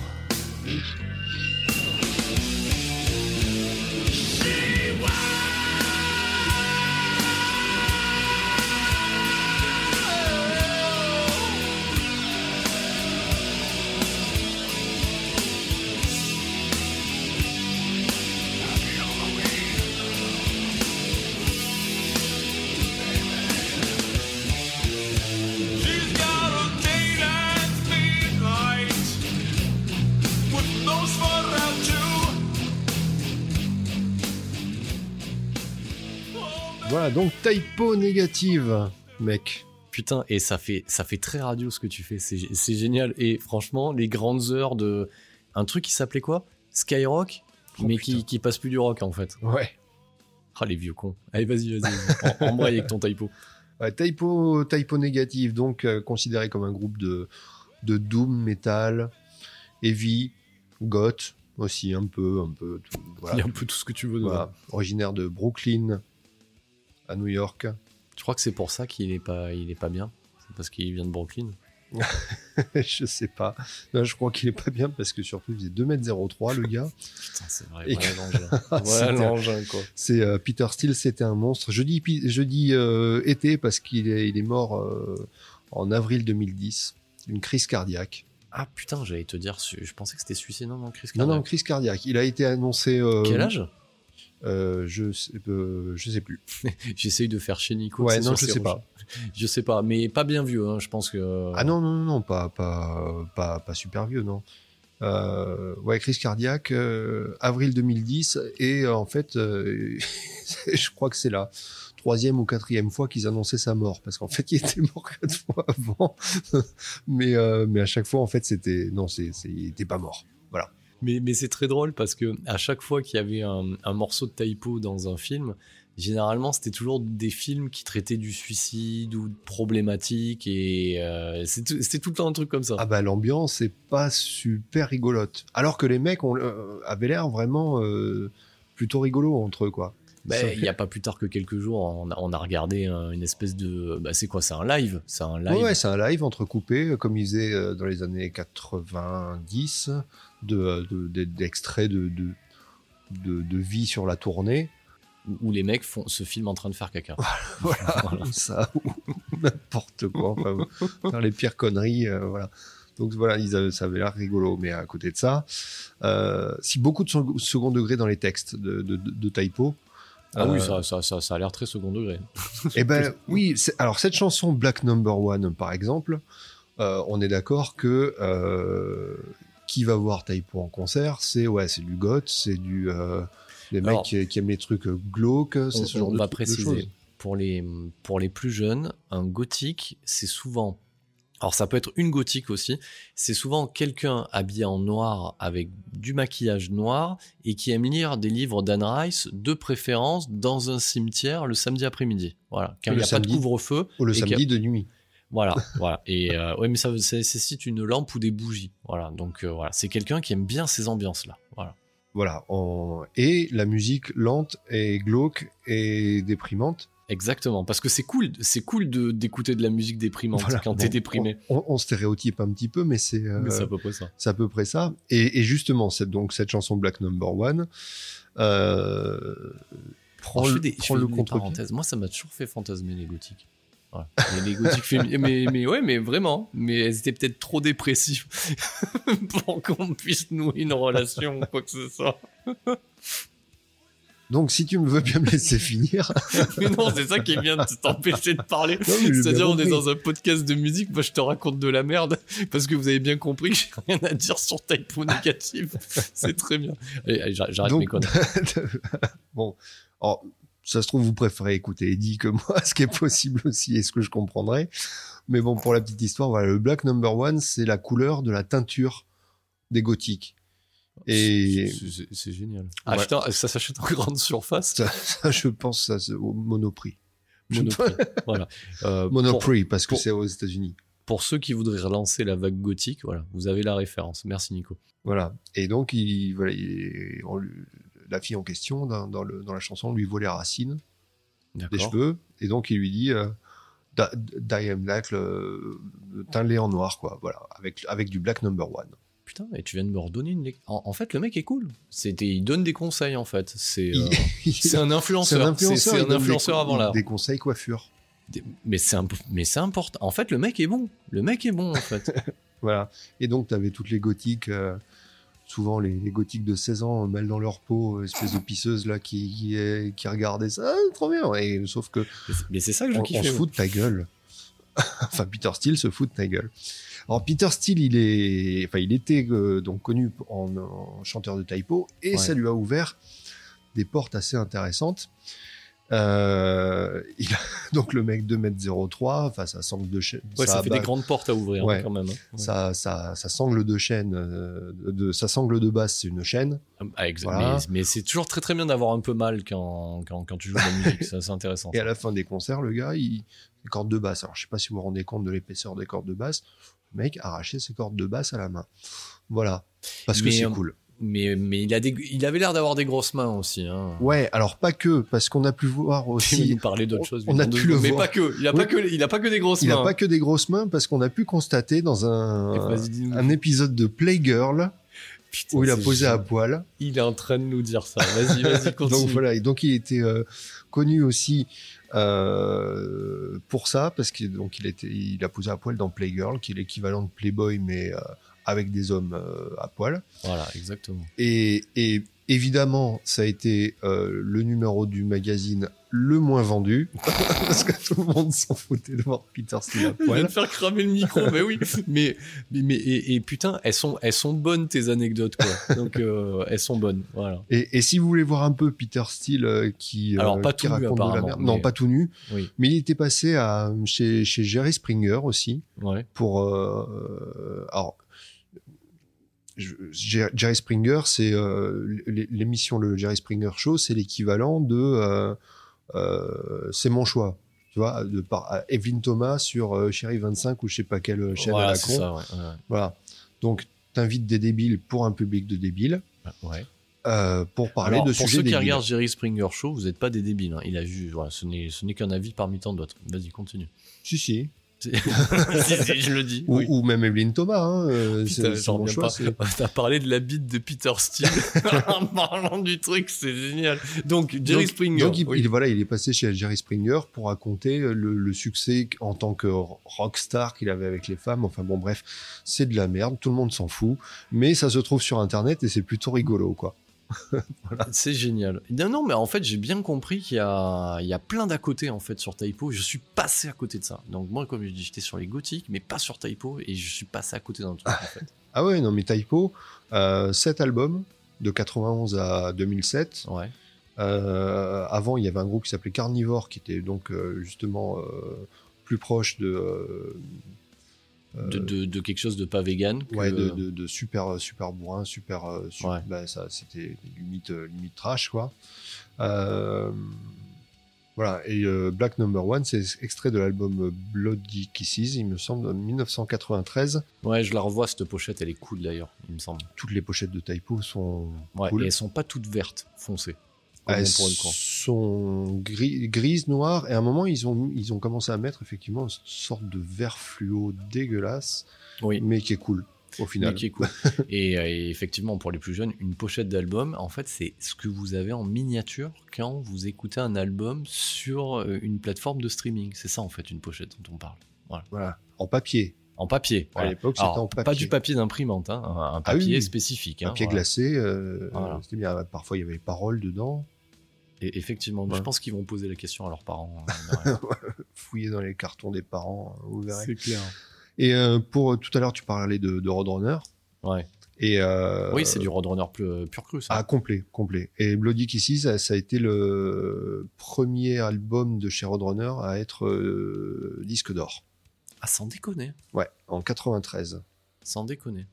Voilà, donc typo négative, mec. Putain, et ça fait, ça fait très radio ce que tu fais, c'est génial. Et franchement, les grandes heures de. Un truc qui s'appelait quoi? Skyrock Oh, Mais qui, qui passe plus du rock en fait. Ouais. Ah, les vieux cons. Allez, vas-y, vas-y. Embraye avec ton typo. Ouais, typo, typo négative, donc euh, considéré comme un groupe de, de doom metal, heavy, goth aussi un peu, un peu. tout- Il y a un peu tout ce que tu veux. Voilà. Originaire de Brooklyn à New York. Je crois que c'est pour ça qu'il est pas, il est pas bien. C'est parce qu'il vient de Brooklyn. je sais pas. Non, je crois qu'il est pas bien parce que surtout il faisait 2m03 le gars. Putain, c'est vrai. Et- Voilà l'engin. Ah, quoi. C'est euh, Peter Steele, c'était un monstre. Je dis, je dis euh, été parce qu'il est, il est mort euh, en avril 2010 d'une crise cardiaque. Ah putain, j'allais te dire, je pensais que c'était suicide. Non, non, Chris Non, non, Cardiac. crise cardiaque. Il a été annoncé. euh, Quel âge? Euh, je, sais, euh, je sais plus. J'essaye de faire chez Nico. Ouais, non, je sais rouges. Je sais pas, mais pas bien vieux, hein, je pense que. Ah non, non, non, non, pas, pas, pas, pas super vieux, non. Euh, ouais, crise cardiaque, avril 2010, et en fait, je crois que c'est la troisième ou quatrième fois qu'ils annonçaient sa mort, parce qu'en fait, il était mort quatre fois avant, mais, euh, mais à chaque fois, en fait, c'était non, c'est, il était pas mort. Voilà. Mais, c'est très drôle parce que à chaque fois qu'il y avait un, morceau de typo dans un film, généralement c'était toujours des films qui traitaient du suicide ou de problématiques et euh, c'était tout le temps un truc comme ça. Ah bah l'ambiance est pas super rigolote, alors que les mecs ont, euh, avaient l'air vraiment euh, plutôt rigolos entre eux, quoi. Ben, il n'y a pas plus tard que quelques jours, on a, on a regardé un- une espèce de. Bah, c'est quoi C'est un live C'est un live. Ouais, c'est un live entrecoupé, euh, comme ils faisaient euh, dans les années 90, de, euh, de- de- d'extraits de, de, de, de vie sur la tournée. où les mecs font ce film en train de faire caca. Voilà, Voilà. ou ça, ou n'importe quoi, enfin, faire les pires conneries, euh, voilà. Donc voilà, ils avaient- ça avait l'air rigolo, mais à côté de ça, euh, si beaucoup de sec- second degré dans les textes de, de, de, de typo. Ah oui, euh, ça, ça, ça, ça a l'air très second degré. Eh ben oui, alors cette chanson Black Number One, par exemple, euh, on est d'accord que euh, qui va voir Typo en concert, c'est ouais, c'est du goth, c'est du euh, les mecs Alors, qui, qui aiment les trucs glauques, c'est ce genre on de, va préciser. Pour les, pour les plus jeunes, un gothique, c'est souvent. Alors ça peut être une gothique aussi. C'est souvent quelqu'un habillé en noir avec du maquillage noir et qui aime lire des livres d'Anne Rice, de préférence dans un cimetière le samedi après-midi. Voilà. Il n'y a pas de couvre-feu. Ou le a- samedi de nuit. Voilà, voilà. Et euh, ouais, mais ça, ça nécessite une lampe ou des bougies. Voilà. Donc euh, voilà, c'est quelqu'un qui aime bien ces ambiances-là. Voilà. Voilà. on- Et la musique lente et glauque et déprimante. Exactement, parce que c'est cool, c'est cool de d'écouter de la musique déprimante Voilà. quand t'es Bon, déprimé. On, on stéréotype un petit peu, mais c'est euh, Mais c'est à peu près ça. C'est à peu près ça. Et, et justement, cette, donc, cette chanson Black Number One euh, prend, Alors, je fais des, je prend fais le parenthèses. Moi, ça m'a toujours fait fantasmer les gothiques. Voilà. Les gothiques féminins. Mais, mais ouais, mais vraiment. Mais elles étaient peut-être trop dépressives pour qu'on puisse nouer une relation ou quoi que ce soit. Donc, si tu me veux bien me laisser finir, Mais non, c'est ça qui est bien de t'empêcher de parler. C'est-à-dire, on est dans un podcast de musique, moi je te raconte de la merde, parce que vous avez bien compris que j'ai rien à dire sur typo négative. C'est très bien. Allez, allez, j'arrête mes conneries. bon, alors, ça se trouve, vous préférez écouter Eddie que moi, ce qui est possible aussi et ce que je comprendrai. Mais bon, pour la petite histoire, voilà, le Black Number One, c'est la couleur de la teinture des gothiques. Et C'est- génial. Ouais. Acheter- ça s'achète en grande surface. ça, ça, je pense, ça, au Monoprix. Monoprix. voilà. Euh, pour, Monoprix, parce que pour- c'est aux États-Unis. pour ceux qui voudraient relancer la vague gothique, voilà, vous avez la référence. Merci Nico. Voilà. Et donc, il, voilà, il- on lui- la fille en question, dans, dans le, dans la chanson, lui voit les racines des cheveux. Et donc, il lui dit euh, Dye black, le, teins-les en noir, quoi. Voilà. Avec, avec du black number one. Putain, et tu viens de me redonner une. En, en fait, le mec est cool. C'était, il donne des conseils en fait. C'est, euh, c'est un influenceur. C'est- un des influenceur avant l'heure. Des conseils coiffure. Des- Mais c'est mais c'est important. En fait, le mec est bon. Le mec est bon en fait. Voilà. Et donc, tu avais toutes les gothiques, euh, souvent les, les gothiques de 16 ans, mal dans leur peau, euh, espèce de pisseuse là, qui, qui, est- qui regardaient ça, Ah, trop bien. Et, sauf que Mais c'est- ça que je on, on kiffe. se fout de ta gueule. enfin, Peter Steele se fout de ta gueule. Alors, Peter Steele, il est, enfin, il était euh, donc connu en, en chanteur de typo et Ouais. ça lui a ouvert des portes assez intéressantes. Euh, il a Donc le mec 2m03, enfin ça sangle de chaîne. Ouais, ça, fait des grandes portes à ouvrir Ouais. hein, quand même. hein. Ouais. Ça, ça, ça sangle de chaîne, euh, de, ça sangle de basse, c'est une chaîne. Ah, exact. Voilà. Mais, mais c'est toujours très très bien d'avoir un peu mal quand, quand, quand tu joues de la musique. c'est intéressant. Et à la fin des concerts, le gars, il, les cordes de basse. Alors je sais pas si vous vous rendez compte de l'épaisseur des cordes de basse. Mec arrachait ses cordes de basse à la main. Voilà. Parce que c'est euh, cool. Mais, mais il, a des, il avait l'air d'avoir des grosses mains aussi. Hein. Ouais, alors pas que, parce qu'on a pu voir aussi. nous parler d'autres choses. on a pu le mais voir. pas que. Il a Oui. pas que. Il a pas que des grosses Il mains. a pas que des grosses mains, parce qu'on a pu constater dans un, Vas-y, dis-nous. un épisode de Playgirl Putain, où il a posé à poil. Il est en train de nous dire ça. Vas-y, vas-y, continue. Donc voilà, et donc il était euh, connu aussi euh, pour ça parce qu'il donc il était il a posé à poil dans Playgirl, qui est l'équivalent de Playboy mais euh, avec des hommes euh, à poil. Voilà, exactement. Et, et évidemment, ça a été euh, le numéro du magazine le moins vendu parce que tout le monde s'en foutait de voir Peter Steele à Je vais poil. te faire cramer le micro, mais oui. Mais, mais, mais- et, et putain, elles sont, elles sont bonnes tes anecdotes, quoi. Donc, euh, elles sont bonnes. Voilà. Et, et si vous voulez voir un peu Peter Steele euh, qui, euh, Alors, pas qui tout nu, de la merde, mais- non pas tout nu, Oui. mais il était passé à, chez, chez Jerry Springer aussi. Ouais. pour euh, alors je- Jerry Springer c'est euh, l'é- l'émission le Jerry Springer Show c'est l'équivalent de euh, euh, c'est mon choix tu vois de par à Evelyn Thomas sur Chérie 25 ou je sais pas quelle chaîne à Voilà, la c'est con ça, ouais. ouais. voilà donc t'invites des débiles pour un public de débiles Ouais. euh, pour parler Alors, de pour sujets ceux qui débiles regardent Jerry Springer Show, vous n'êtes pas des débiles. hein. Il a vu, voilà, ce n'est ce n'est qu'un avis parmi tant d'autres. Vas-y, continue. si si si, si, je le dis. ou, oui. ou même Evelyn Thomas hein, euh, Putain, c'est reviens choix T'as parlé de la bite de Peter Steele en parlant du truc, c'est génial. Donc, Jerry donc, Springer. donc, il, oui. il- voilà, il est passé chez Jerry Springer pour raconter le, le succès en tant que rockstar qu'il avait avec les femmes. Enfin bon, bref, c'est de la merde, tout le monde s'en fout, mais ça se trouve sur Internet et c'est plutôt rigolo, quoi. C'est génial. Non, non, mais en fait, j'ai bien compris qu'il y a, il y a plein d'à côté en fait sur Typo. Je suis passé à côté de ça. Donc moi, comme je dis, j'étais sur les gothiques, mais pas sur Typo, et je suis passé à côté d'un truc en fait. Ah ouais, non, mais Typo, euh, cet album de 91 à 2007. Ouais. Euh, avant, il y avait un groupe qui s'appelait Carnivore, qui était donc euh, justement euh, plus proche de, euh, De, de, de quelque chose de pas vegan. que- Ouais, de, super, super bourrin, super. euh, su- Ouais. bah, ça, c'était limite, euh, limite trash, quoi. Euh, voilà, et euh, Black Number One, c'est extrait de l'album Bloody Kisses, il me semble, de 1993. Ouais, je la revois cette pochette, elle est cool d'ailleurs, il me semble. Toutes les pochettes de Typo sont Ouais, cool. et elles sont pas toutes vertes, foncées. Elles le croire. sont gris, grises, noires, et à un moment, ils ont, ils ont commencé à mettre effectivement une sorte de vert fluo dégueulasse, Oui. mais qui est cool, au final. Mais qui est cool. et, euh, et effectivement, pour les plus jeunes, une pochette d'album, en fait, c'est ce que vous avez en miniature quand vous écoutez un album sur euh, une plateforme de streaming. C'est ça, en fait, une pochette dont on parle. Voilà, en papier. En papier. À voilà. l'époque, c'était en papier. Pas du papier d'imprimante, hein, un, un Ah oui, papier spécifique. hein, Papier voilà. glacé, euh, Voilà. bien. Parfois, il y avait les paroles dedans. Et effectivement, Ouais. je pense qu'ils vont poser la question à leurs parents. derrière. fouiller dans les cartons des parents, vous verrez. c'est clair. Et euh, pour tout à l'heure, tu parlais de, de Roadrunner. Ouais. Et euh, oui, c'est du Roadrunner pur, pur cru, ça. Ah, complet, complet. Et Bloody Kisses, ça, ça a été le premier album de chez Roadrunner à être euh, disque d'or. Ah, sans déconner. Ouais, en 93. Sans déconner.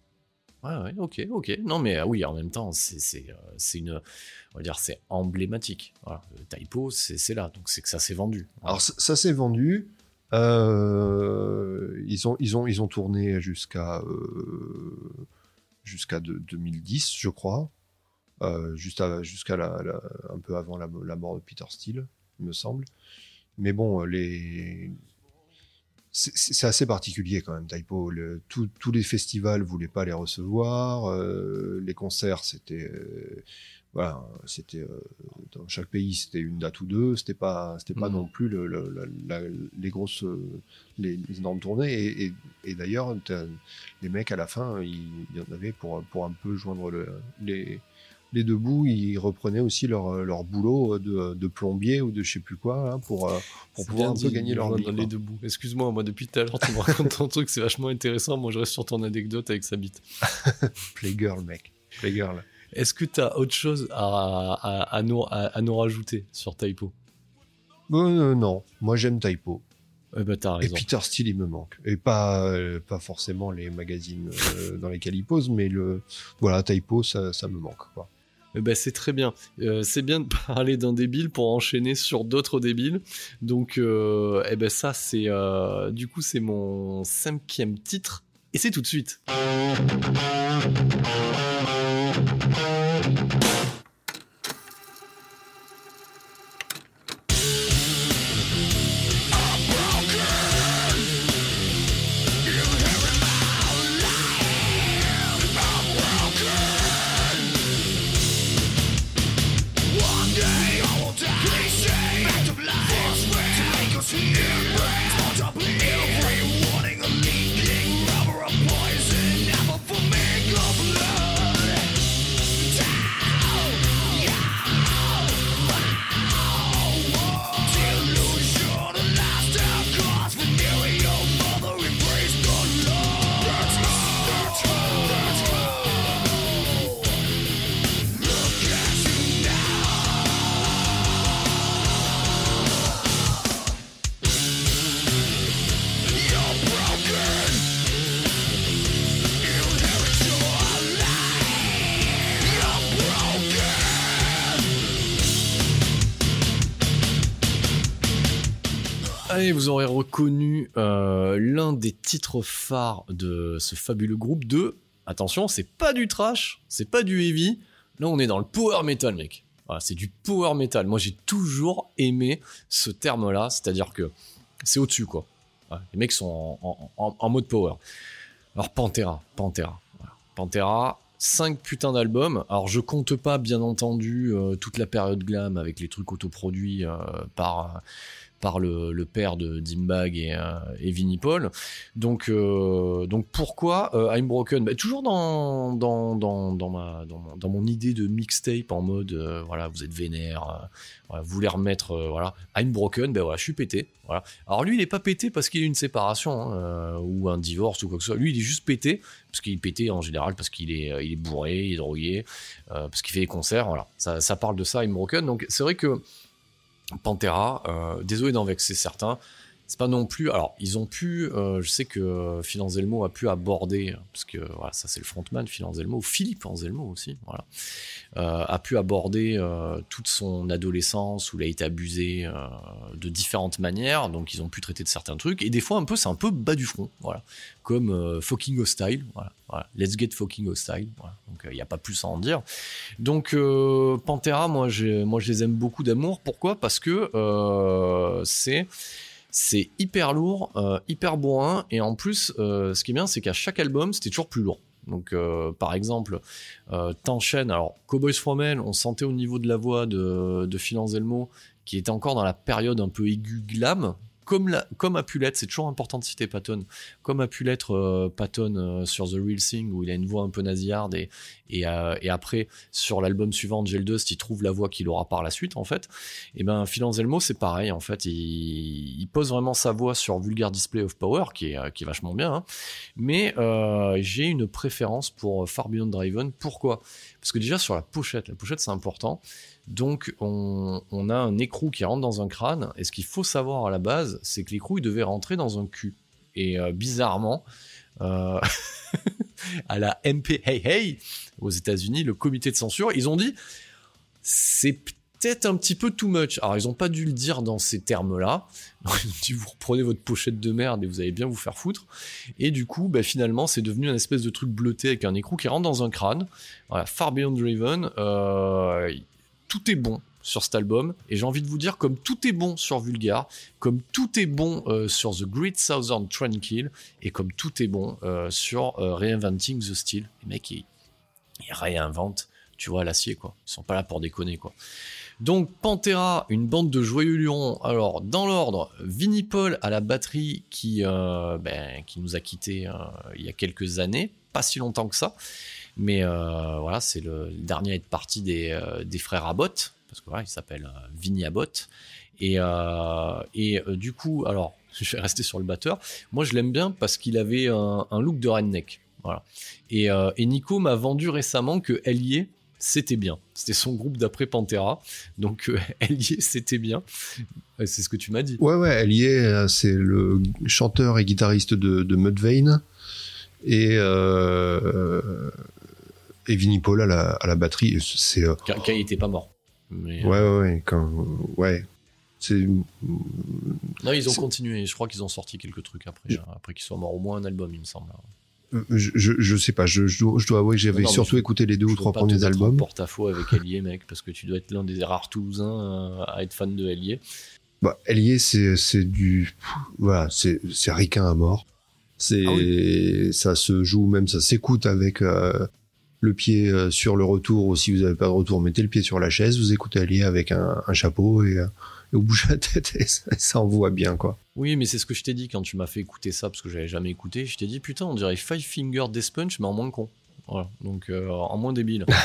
Ouais, ok, ok. Non, mais euh, oui, en même temps, euh, c'est une. On va dire, c'est emblématique. Voilà. C'est là. Donc, c'est que ça s'est vendu. Alors ça, s'est vendu. Euh, ils ont ils ont ils ont tourné jusqu'à euh, jusqu'à de- 2010, je crois, euh, jusqu'à la, la- un peu avant la, la mort de Peter Steele, il me semble. Mais bon, les c'est- assez particulier quand même, Typo. Le- tout- tous les festivals voulaient pas les recevoir. euh, les concerts, c'était euh, voilà, c'était euh, dans chaque pays, c'était une date ou deux. C'était pas, c'était pas Mhm. non plus le, le- la- la- les grosses, les, les énormes tournées. Et, et- et d'ailleurs, les mecs à la fin, il y en avait pour pour un peu joindre le- les les deux bouts, ils reprenaient aussi leur, leur boulot de, de plombier ou de je sais plus quoi hein, pour, euh, pour pouvoir un peu gagner leur dans vie. les deux bouts. Excuse-moi, moi, depuis tout à l'heure, tu me racontes ton truc, c'est vachement intéressant. Moi, je reste sur ton anecdote avec sa bite. Playgirl, mec. Playgirl. Est-ce que tu as autre chose à, à, à nous, à, à nous rajouter sur Typo? Euh, non, moi j'aime Typo. Eh ben, Et raison. Peter Steele, il me manque. Et pas, euh, pas forcément les magazines euh, dans lesquels il pose, mais le, voilà, Typo, ça, ça me manque. Quoi. Ben, c'est très bien. Euh, c'est bien de parler d'un débile pour enchaîner sur d'autres débiles. Donc, euh, eh ben ça, c'est euh, du coup, c'est mon cinquième titre. Et c'est tout de suite. Vous aurez reconnu euh, l'un des titres phares de ce fabuleux groupe de. Attention, c'est pas du trash, c'est pas du heavy. Là, on est dans le power metal, mec. C'est du power metal. Moi, j'ai toujours aimé ce terme-là, c'est-à-dire que c'est au-dessus, quoi. Les mecs sont en mode power. Alors, Pantera, Pantera. Voilà. Pantera, 5 putains d'albums. Alors, je compte pas, bien entendu, euh, toute la période glam avec les trucs autoproduits euh, par par le, père de Dimbag et, euh, et Vinnie Paul. Donc, euh, donc pourquoi euh, I'm Broken? Bah, Toujours dans, dans, dans, dans, ma, dans, mon, dans mon idée de mixtape en mode, voilà, vous êtes vénère, vous voulez remettre, voilà, I'm Broken, ben voilà, je suis pété. Voilà. Alors lui, il est pas pété parce qu'il a une séparation hein, ou un divorce ou quoi que ce soit. Lui, il est juste pété parce qu'il est pété en général parce qu'il est, il est bourré, il est drogué, parce qu'il fait des concerts. Voilà, ça, ça parle de ça, I'm Broken. Donc c'est vrai que Pantera, euh, désolé d'en vexer certains, c'est pas non plus. Alors, ils ont pu. euh, je sais que Phil Anselmo a pu aborder, parce que voilà, ça c'est le frontman, Phil Anselmo, ou Philippe Anselmo aussi, voilà, euh, a pu aborder euh, toute son adolescence où il a été abusé euh, de différentes manières, donc ils ont pu traiter de certains trucs, et des fois un peu, c'est un peu bas du front, voilà, comme euh, Fucking Hostile, voilà, Let's Get Fucking Hostile, voilà, donc il n'y a pas plus à en dire. Donc euh, Pantera, moi, moi je les aime beaucoup d'amour. Pourquoi? Parce que euh, c'est c'est hyper lourd, euh, hyper bourrin, et en plus, euh, ce qui est bien, c'est qu'à chaque album, c'était toujours plus lourd. Donc, euh, par exemple, t'enchaînes. Alors, Cowboys From Hell, on sentait au niveau de la voix de, de Phil Anselmo qui était encore dans la période un peu aiguë glam, comme, a pu l'être. C'est toujours important de citer Patton. Comme a pu l'être euh, Patton euh, sur The Real Thing, où il a une voix un peu nasillarde, euh, et après, sur l'album suivant, Gel Dust, il trouve la voix qu'il aura par la suite, en fait. Et ben, Phil Anselmo, c'est pareil, en fait. Il, pose vraiment sa voix sur Vulgar Display of Power, qui est, vachement bien. hein. Mais j'ai une préférence pour Far Beyond Driven. Pourquoi? Parce que déjà, sur la pochette, la pochette, c'est important. Donc, on, a un écrou qui rentre dans un crâne. Et ce qu'il faut savoir à la base, c'est que l'écrou, il devait rentrer dans un cul. Et euh, bizarrement, euh, à la MP Hey Hey aux États-Unis, le comité de censure, ils ont dit c'est peut-être un petit peu too much. Alors, ils n'ont pas dû le dire dans ces termes-là. Ils ont dit vous reprenez votre pochette de merde et vous allez bien vous faire foutre. Et du coup, bah, finalement, c'est devenu un espèce de truc bleuté avec un écrou qui rentre dans un crâne. Far Beyond Driven, tout est bon sur cet album. Et j'ai envie de vous dire, comme tout est bon sur Vulgar, comme tout est bon euh, sur The Great Southern Tranquil, et comme tout est bon euh, sur euh, Reinventing the Steel. Les mecs, ils, réinventent, tu vois, l'acier, quoi. Ils sont pas là pour déconner, quoi. Donc, Pantera, une bande de joyeux lurons. Alors, dans l'ordre, Vinnie Paul à la batterie qui, ben, qui nous a quittés il y a quelques années, pas si longtemps que ça. Mais euh, voilà, c'est le, dernier à être parti des, euh, des frères Abbott, parce que voilà, il s'appelle euh, Vinnie Abbott. Et, et du coup, alors, je vais rester sur le batteur. Moi, je l'aime bien parce qu'il avait un, look de redneck. Voilà. Et, et Nico m'a vendu récemment que Ellier, c'était bien. C'était son groupe d'après Pantera. Donc, euh, c'était bien. C'est ce que tu m'as dit. Ouais, ouais, Ellié, euh, c'est le chanteur et guitariste de, Mudvayne. Et, et Vinnie Paul à la, à la batterie. C'est, euh, car il était pas mort. Mais, euh, ouais, ouais, ouais, quand, ouais. C'est, non, ils ont continué. Je crois qu'ils ont sorti quelques trucs après, hein, après qu'ils soient morts. Au moins un album, il me semble. je, je, je sais pas, je, je, dois, je dois avouer que j'avais surtout écouté les deux ou trois premiers albums. porte-à-faux avec Ellié, mec, parce que tu dois être l'un des rares Toulousains euh, à être fan de Ellié. Bah, Ellié, c'est, c'est du, voilà, c'est, c'est ricain à mort. C'est, Ah ça se joue, même ça s'écoute avec euh, le pied euh, sur le retour, ou si vous avez pas de retour, mettez le pied sur la chaise, vous écoutez Ellié avec un, un chapeau et, euh, et vous bougez la tête et ça, ça envoie bien, quoi. Oui, mais c'est ce que je t'ai dit quand tu m'as fait écouter ça, parce que j'avais jamais écouté. Je t'ai dit, putain, on dirait Five Finger Death Punch, mais en moins con. Voilà, donc euh, en moins débile.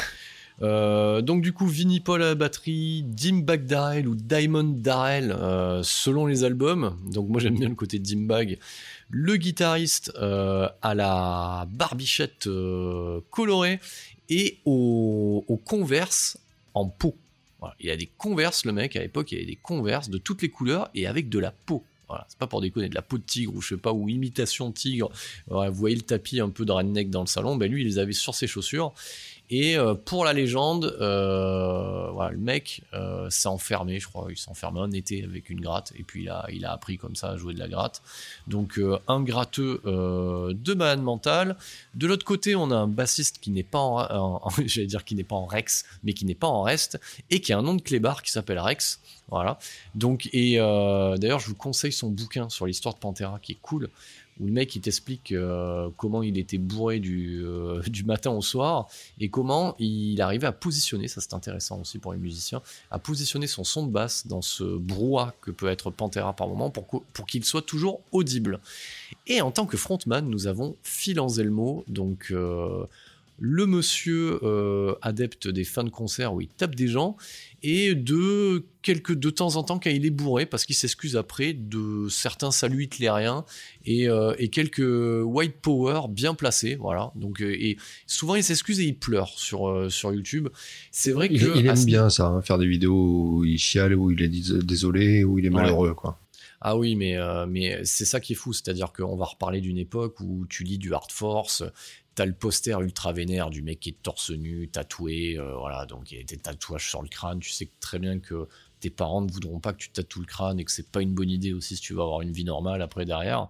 Euh, donc du coup, Vinnie Paul à la batterie, Dimbag Darrell ou Diamond Darrell, euh, selon les albums. Donc moi j'aime bien le côté Dimbag. Le guitariste euh, à la barbichette euh, colorée et au, au Converse en peau. Voilà, il a des Converse, le mec, à l'époque, il avait des Converse de toutes les couleurs et avec de la peau. Voilà, c'est pas pour déconner, de la peau de tigre ou je sais pas, ou imitation tigre. Vous voyez le tapis un peu de redneck dans le salon, ben lui, il les avait sur ses chaussures. Et euh, pour la légende, euh, le mec euh, s'est enfermé, je crois, il s'est enfermé un été avec une gratte, et puis il a, il a appris comme ça à jouer de la gratte. Donc un gratteux de malade mental. De l'autre côté, on a un bassiste qui n'est pas en, j'allais dire qui n'est pas en Rex, mais qui n'est pas en reste, et qui a un nom de clébard qui s'appelle Rex. Voilà. Donc, et d'ailleurs, je vous conseille son bouquin sur l'histoire de Pantera qui est cool, où le mec il t'explique euh, comment il était bourré du, euh, du matin au soir et comment il arrivait à positionner, ça c'est intéressant aussi pour les musiciens, à positionner son son de basse dans ce brouhaha que peut être Pantera par moment pour, pour qu'il soit toujours audible. Et en tant que frontman, nous avons Phil Anselmo, donc euh, le monsieur euh, adepte des fins de concert où il tape des gens et de quelques de temps en temps quand il est bourré parce qu'il s'excuse après de certains saluts hitlériens et, euh, et quelques white power bien placés voilà donc euh, et souvent il s'excuse et il pleure sur euh, sur YouTube c'est vrai que Il, aime ce bien ça, hein, faire des vidéos où il chiale, où il est désolé, où il est Ouais. malheureux, quoi. Ah oui, mais, euh, mais c'est ça qui est fou, c'est-à-dire qu'on va reparler d'une époque où tu lis du hard force, t'as le poster ultra vénère du mec qui est torse nu, tatoué, euh, voilà, donc il y a des tatouages sur le crâne, tu sais très bien que tes parents ne voudront pas que tu tatoues le crâne et que c'est pas une bonne idée aussi si tu veux avoir une vie normale après derrière.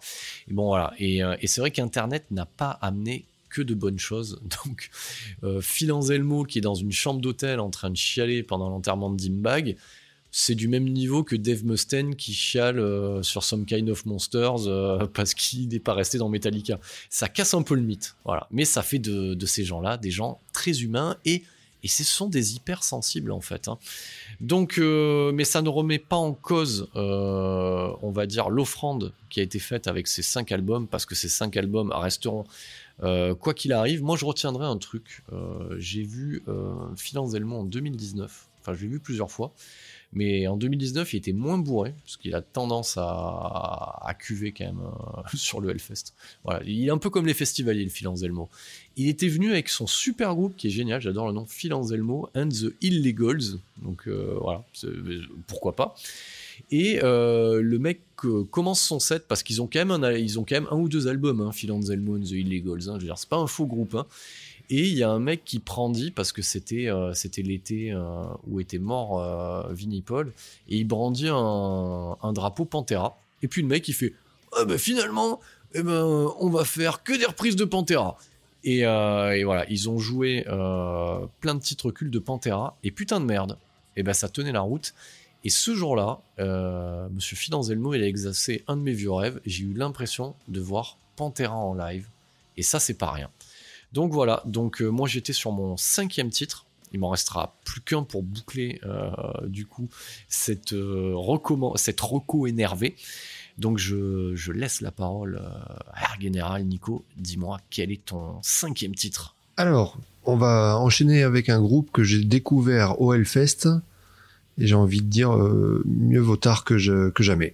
Et bon voilà, et, euh, et c'est vrai qu'Internet n'a pas amené que de bonnes choses. Donc, euh, qui est dans une chambre d'hôtel en train de chialer pendant l'enterrement de Dimbag, c'est du même niveau que Dave Mustaine qui chiale euh, sur Some Kind of Monsters euh, parce qu'il n'est pas resté dans Metallica. Ça casse un peu le mythe, voilà. Mais ça fait de, ces gens-là des gens très humains et, et ce sont des hypersensibles en fait. hein. Donc, euh, mais ça ne remet pas en cause, on va dire, l'offrande qui a été faite avec ces cinq albums parce que ces cinq albums resteront quoi qu'il arrive, moi je retiendrai un truc. J'ai vu Phil Anselmo en 2019. Enfin, je l'ai vu plusieurs fois. Mais en 2019, il était moins bourré, parce qu'il a tendance à, cuver quand même euh, sur le Hellfest. Voilà. Il est un peu comme les festivaliers, le Phil. Il était venu avec son super groupe qui est génial, j'adore le nom, Phil Anselmo and the Illegals. Donc euh, voilà, pourquoi pas. Et euh, le mec commence son set parce qu'ils ont quand même un, ont quand même un ou deux albums, hein, Phil and the Illegals. hein, je veux dire, c'est pas un faux groupe. hein. Et il y a un mec qui brandit parce que c'était euh, l'été euh, où était mort euh, Vinnie Paul et il brandit un, drapeau Pantera. Et puis le mec il fait ah ben finalement eh ben on va faire que des reprises de Pantera. Et, euh, et voilà ils ont joué plein de titres cultes de Pantera et putain de merde. Et ben ça tenait la route. Et ce jour-là, Monsieur Fidanzelmo, il a exaucé un de mes vieux rêves. J'ai eu l'impression de voir Pantera en live. Et ça, c'est pas rien. Donc voilà, donc euh, moi j'étais sur mon cinquième titre. Il m'en restera plus qu'un pour boucler euh, du coup cette, euh, cette reco énervée. Donc je, laisse la parole à Air Général. Nico, dis-moi quel est ton cinquième titre? Alors, on va enchaîner avec un groupe que j'ai découvert au Hellfest. Et j'ai envie de dire, mieux vaut tard que jamais.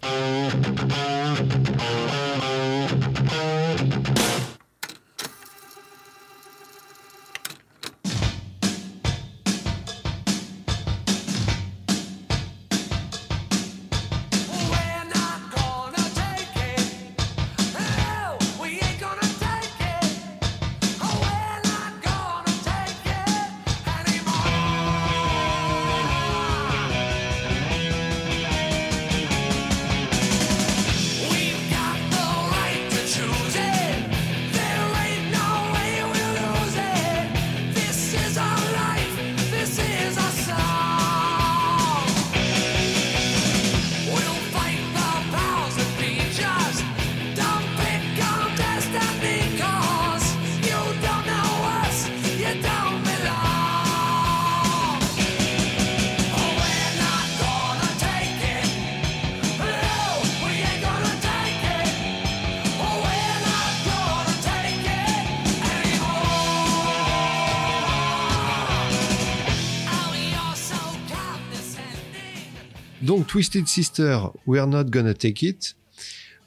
Sister, We're Not Gonna Take It.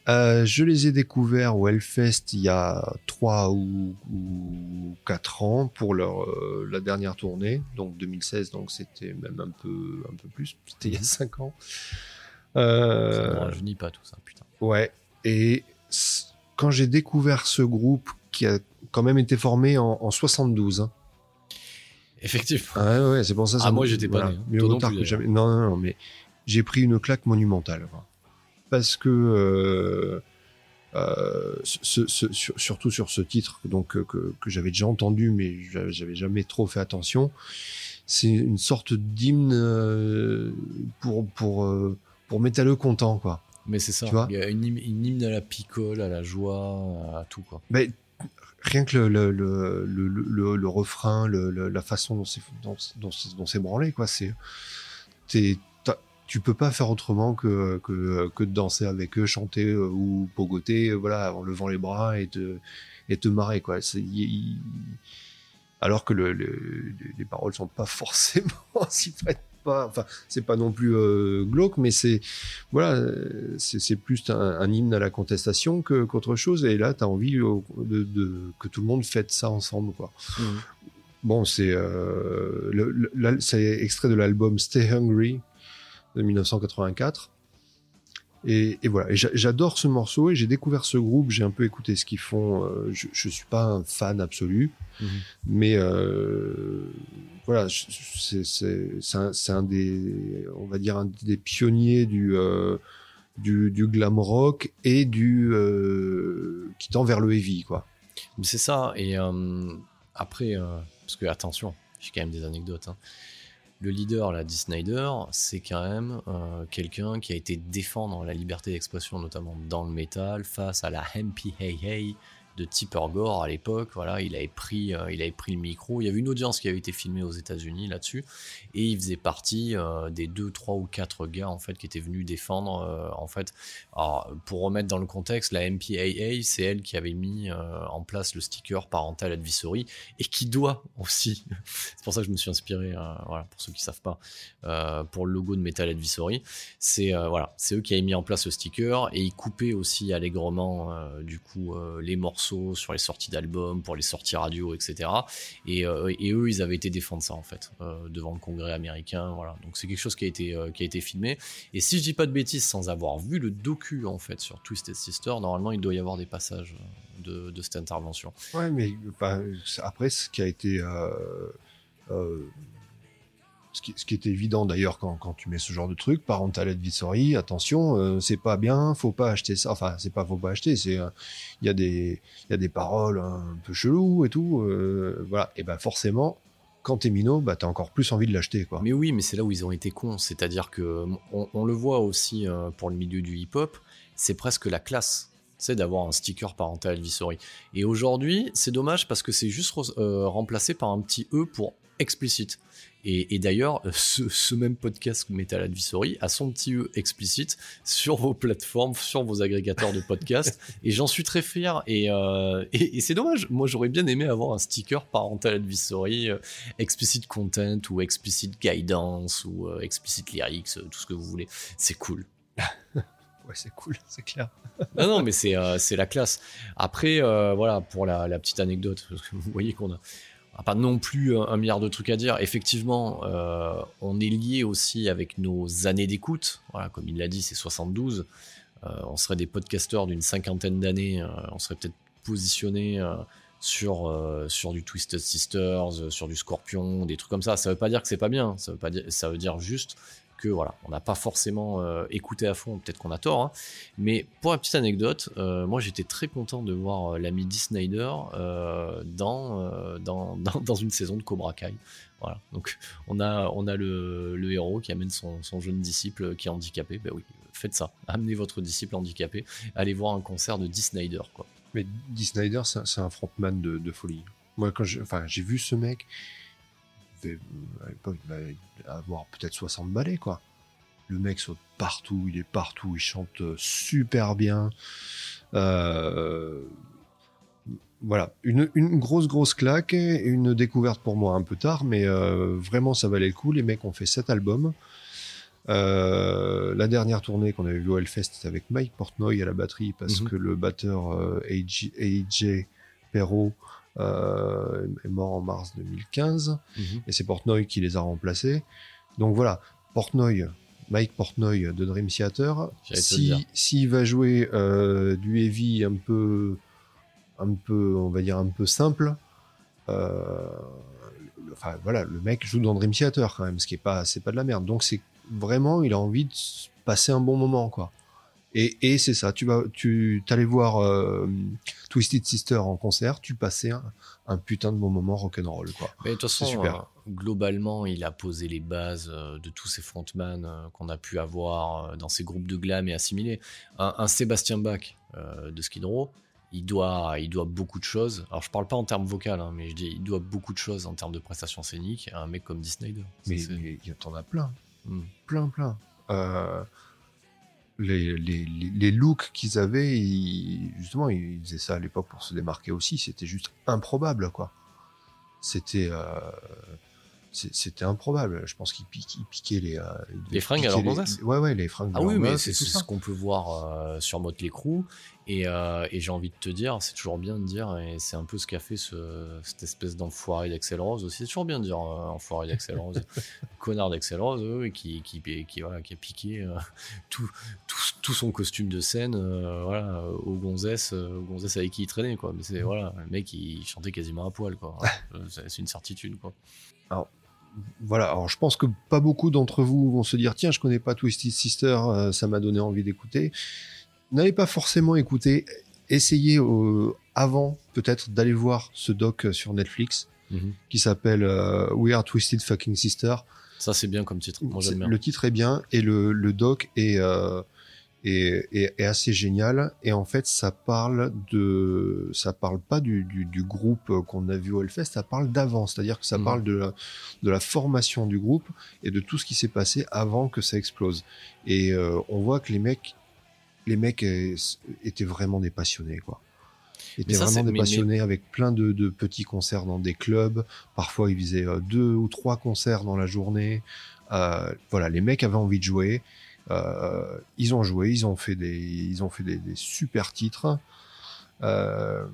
Euh, je les ai découverts au Hellfest il y a 3 ou, ou 4 ans pour leur, euh, la dernière tournée, donc 2016, donc c'était même un peu, un peu plus, c'était il y a 5 ans. Ça Euh, ne rajeunit pas tout ça, putain. Ouais. Et quand j'ai découvert ce groupe qui a quand même été formé en, en 72. hein. Effectivement. Ah ouais, ouais, c'est pour ça. Ah, ça moi, j'étais pas voilà. né, hein. Mieux tard que jamais. Non, non, non, mais j'ai pris une claque monumentale. quoi. Parce que, euh, euh, ce- ce- sur- surtout sur ce titre donc, euh, que, que j'avais déjà entendu, mais j'a- j'avais jamais trop fait attention, c'est une sorte d'hymne pour, pour, pour métalleux content, quoi. Mais c'est ça. Tu vois Il y a une, hymne- une hymne à la picole, à la joie, à tout quoi. Mais rien que le, le, le, le, le- le refrain, la façon dont c'est dont, dont c'est- dont c'est branlé, quoi, c'est t'es- tu peux pas faire autrement que, que, que de danser avec eux, chanter euh, ou pogoter, euh, voilà, en levant les bras et te, et te marrer, quoi. Alors que le, le- les paroles sont pas forcément s'y prêtent pas. Enfin, c'est pas non plus euh, glauque, mais c'est voilà, c'est plus un, un hymne à la contestation que qu'autre chose. Et là, tu as envie de, de- que tout le monde fête ça ensemble, quoi. Bon, c'est euh, extrait de l'album Stay Hungry de 1984. Et, et voilà, Et j'adore ce morceau et j'ai découvert ce groupe, j'ai un peu écouté ce qu'ils font. euh, je, je suis pas un fan absolu, Mhm. mais euh, voilà, c'est un, un des, on va dire un des pionniers du euh, du, du glam rock et du euh, qui tend vers le heavy, quoi. C'est ça. Et après, parce que attention, j'ai quand même des anecdotes. hein. Le leader, là, Dee Snyder, c'est quand même euh, quelqu'un qui a été défendre la liberté d'expression, notamment dans le métal, face à la Happy Hey Hey de Tipper Gore à l'époque. Voilà, il avait pris, euh, il avait pris le micro. Il y avait une audience qui avait été filmée aux États-Unis là-dessus, et il faisait partie euh, des deux, trois ou quatre gars en fait qui étaient venus défendre. euh, en fait, alors pour remettre dans le contexte, la MPAA, c'est elle qui avait mis en place le sticker parental advisory et qui doit aussi. c'est pour ça que je me suis inspiré. voilà, pour ceux qui savent pas, pour le logo de Metal Advisory, c'est voilà, c'est eux qui avaient mis en place le sticker et ils coupaient aussi allègrement du coup les morceaux sur les sorties d'albums, pour les sorties radio, etc. Et, euh, et eux, ils avaient été défendre ça en fait euh, devant le Congrès américain. Voilà, donc c'est quelque chose qui a été euh, qui a été filmé. Et si je dis pas de bêtises, sans avoir vu le docu en fait sur Twisted Sister, normalement il doit y avoir des passages de, cette intervention. Ouais, mais c'est- après, ce qui a été. Ce, qui, est évident d'ailleurs quand, tu mets ce genre de truc, parental advisory, attention, euh, c'est pas bien, faut pas acheter ça. Enfin, c'est pas faut pas acheter, c'est euh, il y a des il y a des paroles un peu cheloues et tout. euh, voilà, et ben forcément, quand t'es minot, bah t'as encore plus envie de l'acheter, quoi. Mais oui, mais c'est là où ils ont été cons. C'est-à-dire que on, le voit aussi euh, pour le milieu du hip-hop, c'est presque la classe. C'est d'avoir un sticker parental advisory. Et aujourd'hui, c'est dommage parce que c'est juste re- euh, remplacé par un petit E pour explicite. Et, et d'ailleurs, euh, ce, ce même podcast Metal Advisory a son petit E explicite sur vos plateformes, sur vos agrégateurs de podcasts. et j'en suis très fier. Et, euh, et, et c'est dommage. Moi, j'aurais bien aimé avoir un sticker parental advisory, euh, explicit content ou explicit guidance ou euh, explicit lyrics, tout ce que vous voulez. C'est cool. Ouais, c'est cool, c'est clair. Non, non, mais c'est euh, la classe. Après, euh, voilà, pour la, la petite anecdote, parce que vous voyez qu'on a, on a pas non plus un, milliard de trucs à dire. Effectivement, euh, on est lié aussi avec nos années d'écoute. Comme il l'a dit, c'est 72. Euh, on serait des podcasteurs d'une cinquantaine d'années. euh, on serait peut-être positionnés euh, sur, du Twisted Sisters, sur du Scorpion, des trucs comme ça. Ça veut pas dire que c'est pas bien. Ça veut dire juste que voilà, on n'a pas forcément euh, écouté à fond. Peut-être qu'on a tort. hein. Mais pour la petite anecdote, euh, moi j'étais très content de voir euh, l'ami Dee Snyder dans, dans, dans, une saison de Cobra Kai. Voilà. Donc on a, on a le, le héros qui amène son, son jeune disciple qui est handicapé. Ben oui, faites ça. Amenez votre disciple handicapé. Allez voir un concert de Dee Snyder. Mais Dee Snyder, c'est un- frontman de, folie. Moi, quand j'ai vu ce mec, devait, à l'époque, il devait avoir peut-être 60 balais, quoi. Le mec saute partout, il est partout, il chante euh, super bien. Euh, voilà, une, une grosse, grosse claque, et une découverte pour moi un peu tard, mais euh, vraiment, ça valait le coup. Les mecs ont fait sept albums. Euh, la dernière tournée qu'on avait vue au Hellfest, c'était avec Mike Portnoy à la batterie parce Mhm. que le batteur euh, AJ, AJ Perrault euh, est mort en mars 2015 Mhm. et c'est Portnoy qui les a remplacés. Donc voilà, Portnoy, Mike Portnoy de Dream Theater, te si s'il va jouer euh, du heavy un peu, un peu, on va dire un peu simple, euh, le- enfin voilà, le mec joue dans Dream Theater quand même, ce qui est pas, c'est pas de la merde. Donc c'est vraiment, il a envie de passer un bon moment quoi. Et, et c'est ça, tu vas, tu allais voir euh, Twisted Sister en concert, tu passais un, un putain de bon moment rock'n'roll quoi. Mais de toute façon, super. euh, globalement, il a posé les bases euh, de tous ces frontman qu'on a pu avoir dans ces groupes de glam et assimilés. Un, un Sébastien Bach de Skid Row, il doit, il doit beaucoup de choses. Alors, je parle pas en termes vocaux, hein, mais je dis, il doit beaucoup de choses en termes de prestations scéniques à un mec comme Disney. Mais mais il y en- as plein. Hmm. plein, plein. Euh, les, les, les, looks qu'ils avaient, ils- justement, ils faisaient ça à l'époque pour se démarquer aussi. C'était juste improbable, quoi. C'était, euh, c'était improbable. Je pense ils piquaient les, euh, Les fringues à leur les- Ouais, ouais, les fringues. Ah oui, mais c'est ce qu'on peut voir euh, sur Motley Crue. Et, euh, et j'ai envie de te dire, c'est toujours bien de dire, et c'est un peu ce qu'a fait ce, cette espèce d'enfoiré d'Axel Rose aussi. C'est toujours bien de dire euh, enfoiré d'Axel Rose, connard d'Axel Rose, qui, qui, qui, voilà, qui a piqué tout, tout, tout son costume de scène voilà, aux, gonzesses, aux gonzesses avec qui il traînait. Quoi. Mais c'est, voilà, le mec, il chantait quasiment à poil. Quoi. C'est, une certitude. Quoi. Voilà, alors je pense que pas beaucoup d'entre vous vont se dire tiens, je connais pas Twisted Sister, euh, ça m'a donné envie d'écouter. N'allez pas forcément écouter, essayez euh, avant peut-être d'aller voir ce doc euh, sur Netflix qui s'appelle euh, We Are Twisted Fucking Sister. Ça, c'est bien comme titre. Moi, bien. Le titre est bien et le, le doc est, est, est- est assez génial. Et en fait, ça parle de, ça parle pas du, du, du groupe qu'on a vu au Hellfest, ça parle d'avant. C'est-à-dire que ça Mhm. parle de la, de la formation du groupe et de tout ce qui s'est passé avant que ça explose. Et euh, on voit que les mecs, les mecs étaient vraiment des passionnés, quoi. Étaient ça, vraiment des mais- passionnés avec plein de, de petits concerts dans des clubs. Parfois, ils faisaient euh, deux ou trois concerts dans la journée. Euh, voilà, les mecs avaient envie de jouer. Euh, ils ont joué, ils ont fait des, ils ont fait des, super titres. Euh,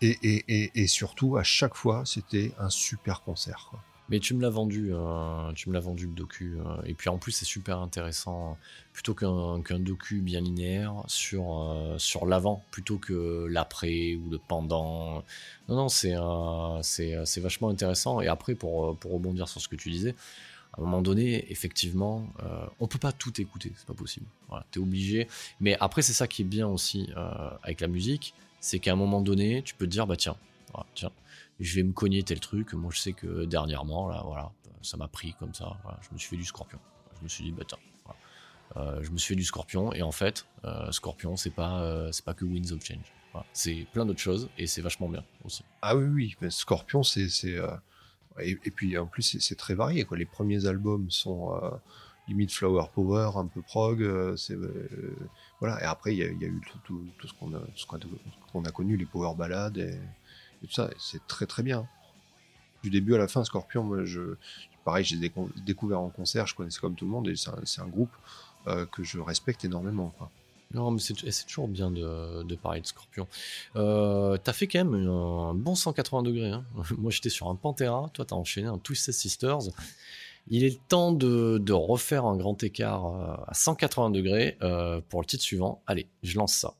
et, et, et, surtout, à chaque fois, c'était un super concert. Mais tu me l'as vendu, euh, tu me l'as vendu le docu. et puis en plus, c'est super intéressant, plutôt qu'un qu'un docu bien linéaire sur, sur l'avant, plutôt que l'après ou le pendant. Non, non, c'est vachement intéressant. Et après, pour, pour rebondir sur ce que tu disais, à un moment donné, effectivement, euh, on peut pas tout écouter, c'est pas possible. T'es obligé. Mais après, c'est ça qui est bien aussi euh, avec la musique, c'est qu'à un moment donné, tu peux te dire, bah tiens, tiens, je vais me cogner tel truc. Moi, je sais que dernièrement, là, voilà, ça m'a pris comme ça. je me suis fait du scorpion. Je me suis dit, bah tiens. Euh, je me suis fait du scorpion. Et en fait, scorpion, c'est pas, c'est pas que Winds of Change. C'est plein d'autres choses et c'est vachement bien aussi. Ah oui, oui, mais Scorpion, c'est. c'est, Et, puis en plus, c'est- très varié. Quoi. Les premiers albums sont euh, limite Flower Power, un peu prog. euh, euh, voilà. Et après, il y, a- eu tout, ce qu'on a, connu, les power ballades et, tout ça. C'est très très bien. Du début à la fin, Scorpion, moi, je, pareil, j'ai décou- découvert en concert, je connaissais comme tout le monde, et c'est un, groupe que je respecte énormément. Non, mais c'est c'est toujours bien de, parler de Scorpion. Euh, t'as fait quand même un bon 180 degrés. hein. Moi, j'étais sur un Pantera. Toi, t'as enchaîné un Twisted Sisters. Il est temps de, de refaire un grand écart euh, à 180 degrés euh, pour le titre suivant. Allez, je lance ça.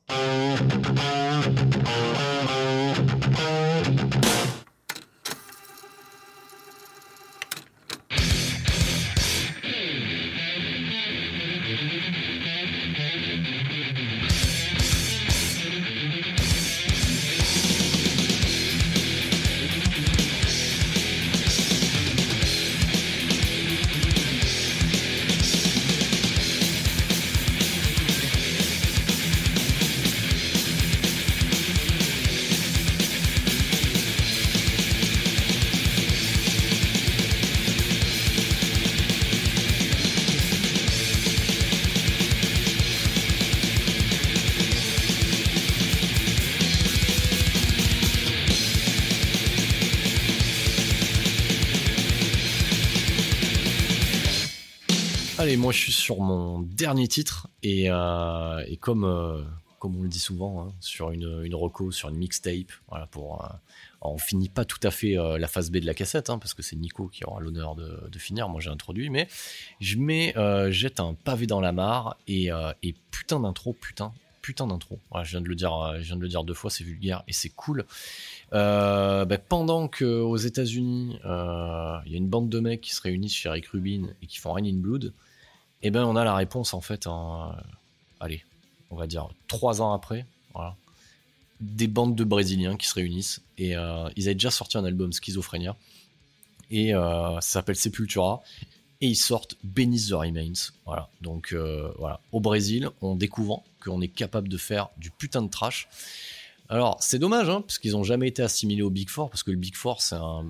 Et moi je suis sur mon dernier titre et, euh, comme euh, comme on le dit souvent hein, sur une une reco, sur une mixtape, voilà pour euh, on finit pas tout à fait la phase B de la cassette hein, parce que c'est Nico qui aura l'honneur de, finir. Moi j'ai introduit, mais je mets jette un pavé dans la mare et, putain d'intro, putain putain d'intro. Je viens de le dire, je viens de le dire deux fois, c'est vulgaire et c'est cool. Bah, pendant que aux États-Unis, il y a une bande de mecs qui se réunissent chez Rick Rubin et qui font Rain in Blood, et ben on a la réponse en fait euh, allez, on va dire trois ans après, voilà, des bandes de Brésiliens qui se réunissent et euh, ils avaient déjà sorti un album Schizophrénia et euh, ça s'appelle Sepultura et ils sortent Beneath the Remains. Voilà. Donc voilà, au Brésil, on découvre qu'on est capable de faire du putain de trash. Alors c'est dommage, hein, parce qu'ils ont jamais été assimilés au Big Four, parce que le Big Four c'est un,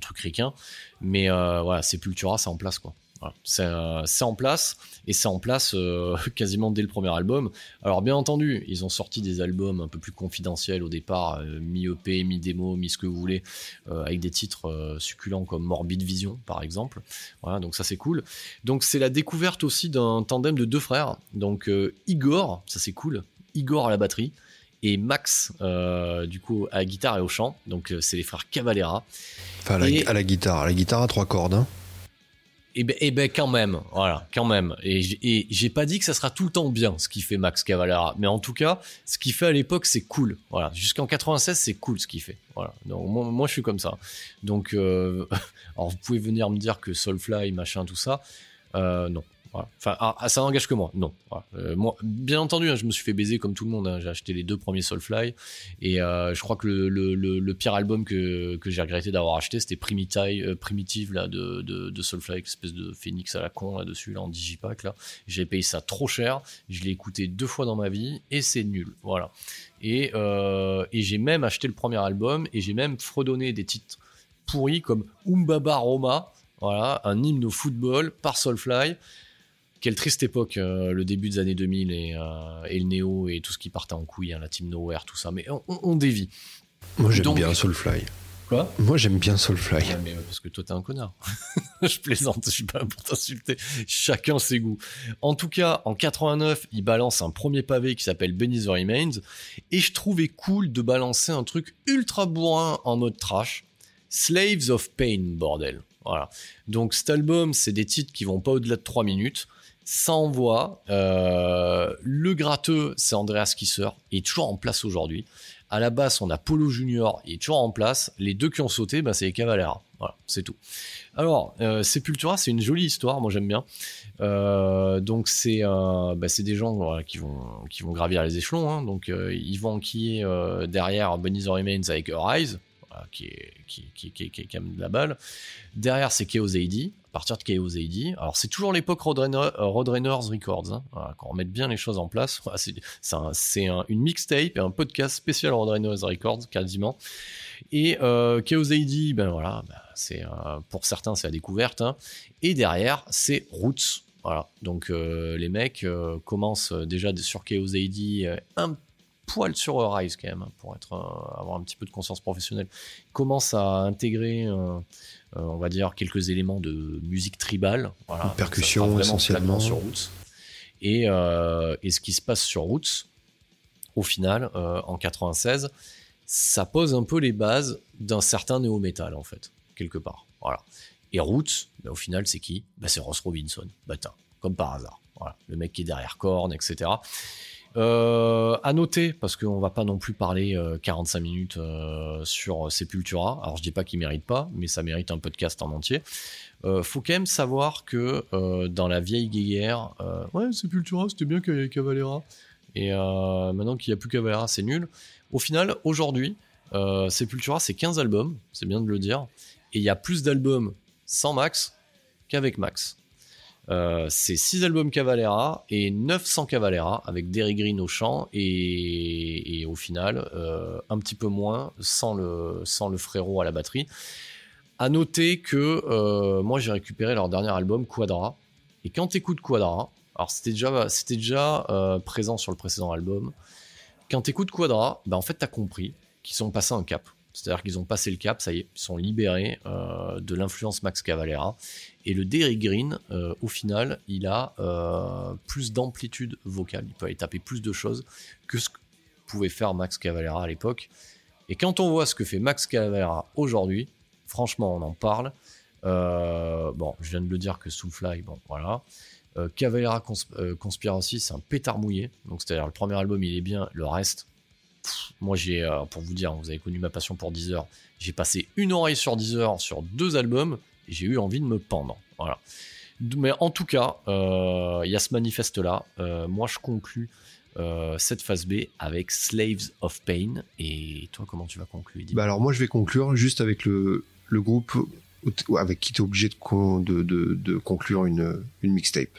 truc ricain, mais voilà, Sepultura c'est en place quoi. Voilà. C'est euh, c'est en place et c'est en place euh, quasiment dès le premier album. Alors bien entendu, ils ont sorti des albums un peu plus confidentiels au départ, euh, mi EP, mi démo, mi ce que vous voulez, euh, avec des titres succulents comme Morbid Vision par exemple. Voilà, donc ça c'est cool. Donc c'est la découverte aussi d'un tandem de deux frères. Donc Igor, ça c'est cool. Igor à la batterie et Max euh, du coup à la guitare et au chant. Donc euh, c'est les frères Cavalera. Enfin, à la, Et- à la guitare. À la guitare à trois cordes. hein. Et ben, et ben quand même, voilà, quand même. Et j'ai pas dit que ça sera tout le temps bien ce qu'il fait Max Cavalera, mais en tout cas, ce qu'il fait à l'époque, c'est cool. Voilà, jusqu'en 96, c'est cool ce qu'il fait. Voilà. Donc moi, moi, je suis comme ça. Donc, euh, alors vous pouvez venir me dire que Soulfly, machin, tout ça, euh, non. Enfin, ah, ah, ça n'engage que moi. Non. Euh, moi, bien entendu, hein, je me suis fait baiser comme tout le monde. hein. J'ai acheté les deux premiers Soulfly et euh, je crois que le, pire album que, j'ai regretté d'avoir acheté, c'était Primitive, euh, Primitive là, de, de, de Soulfly, espèce de phénix à la con là-dessus, là, en digipack. Là. J'ai payé ça trop cher. Je l'ai écouté deux fois dans ma vie et c'est nul. Voilà. Et, et j'ai même acheté le premier album et j'ai même fredonné des titres pourris comme Umbaba Roma, voilà, un hymne au football par Soulfly. Quelle triste époque, euh, le début des années 2000 et, euh, et le néo et tout ce qui partait en couille, hein, la Team Nowhere, tout ça. Mais on, dévie. Moi, j'aime Donc- bien Soulfly. Quoi? Moi, j'aime bien Soulfly. Ouais, mais, euh, parce que toi, t'es un connard. je plaisante, je suis pas là pour t'insulter. Chacun ses goûts. En tout cas, en 89, il balance un premier pavé qui s'appelle Beneath the Remains. Et je trouvais cool de balancer un truc ultra bourrin en mode trash. Slaves of Pain, bordel. Voilà. Donc cet album, c'est des titres qui vont pas au-delà de 3 minutes. Ça envoie. Euh, le gratteux, c'est Andreas Kisser. Il est toujours en place aujourd'hui. À la basse, on a Polo Junior, il est toujours en place. Les deux qui ont sauté, bah, c'est les Cavalera. Voilà, c'est tout. Alors, euh, Sepultura, c'est une jolie histoire, moi j'aime bien. Euh, donc c'est euh, bah, des gens qui vont gravir les échelons. hein. Donc ils vont enquiller derrière the Remains avec Arise, voilà, qui est qui qui qui, de la balle. Derrière c'est Chaos AD. À partir de Chaos AD, alors c'est toujours l'époque Roadrunner, euh, Records. Quand on met bien les choses en place, c'est c'est un- un- une mixtape et un podcast spécial Roadrunners Records quasiment. Et euh, ben voilà, ben, c'est euh, pour certains c'est la découverte. hein. Et derrière c'est Roots. Voilà, donc euh, les mecs euh, commencent euh, déjà sur AD euh, un poil sur Rise quand même hein, pour être euh, avoir un petit peu de conscience professionnelle. Ils commencent à intégrer, euh, euh, on va dire quelques éléments de musique tribale. Voilà, Une percussion, vraiment essentiellement. sur Roots. Et, euh, et ce qui se passe sur Roots, au final, euh, en 96, ça pose un peu les bases d'un certain néo-metal, en fait, quelque part. Voilà. Et Roots, bah, au final, c'est qui? Bah, C'est Ross Robinson. Comme par hasard. Voilà. Le mec qui est derrière Korn, etc. Euh, à noter, parce qu'on va pas non plus parler euh, 45 minutes euh, sur Sepultura. Alors je dis pas qu'il mérite pas, mais ça mérite un podcast en entier. Euh, faut quand même savoir que euh, dans la vieille guerre, euh, ouais Sepultura c'était bien qu'il y avait Cavalera, et euh, maintenant qu'il n'y a plus Cavalera c'est nul. Au final, aujourd'hui, euh, Sepultura c'est 15 albums, c'est bien de le dire, et il y a plus d'albums sans Max qu'avec Max. Euh, c'est 6 albums Cavalera et 900 Cavalera avec Derry Green au chant et, au final euh, un petit peu moins sans le, sans le frérot à la batterie. À noter que euh, moi j'ai récupéré leur dernier album Quadra et quand t'écoutes Quadra, alors c'était déjà, c'était déjà présent sur le précédent album, quand t'écoutes Quadra, bah en fait t'as compris qu'ils sont passés un cap. C'est-à-dire qu'ils ont passé le cap, ça y est, ils sont libérés euh, de l'influence Max Cavalera. Et le Derrick Green, euh, au final, il a euh, plus d'amplitude vocale. Il peut aller taper plus de choses que ce que pouvait faire Max Cavalera à l'époque. Et quand on voit ce que fait Max Cavalera aujourd'hui, franchement, on en parle. Bon, je viens de le dire que Soulfly, bon, voilà. Cavalera Cons- Conspiracy, c'est un pétard mouillé. Donc, c'est-à-dire, le premier album, il est bien, le reste. Moi, j'ai, euh, pour vous dire, vous avez connu ma passion pour Deezer. J'ai passé une oreille sur Deezer sur deux albums et j'ai eu envie de me pendre. Voilà. Mais en tout cas, euh, il y a ce manifeste-là. Euh, moi, je conclus euh, cette phase B avec Slaves of Pain. Et toi, comment tu vas conclure Bah alors moi je vais conclure juste avec le, groupe avec qui tu es obligé de, con- de, de, de conclure une mixtape.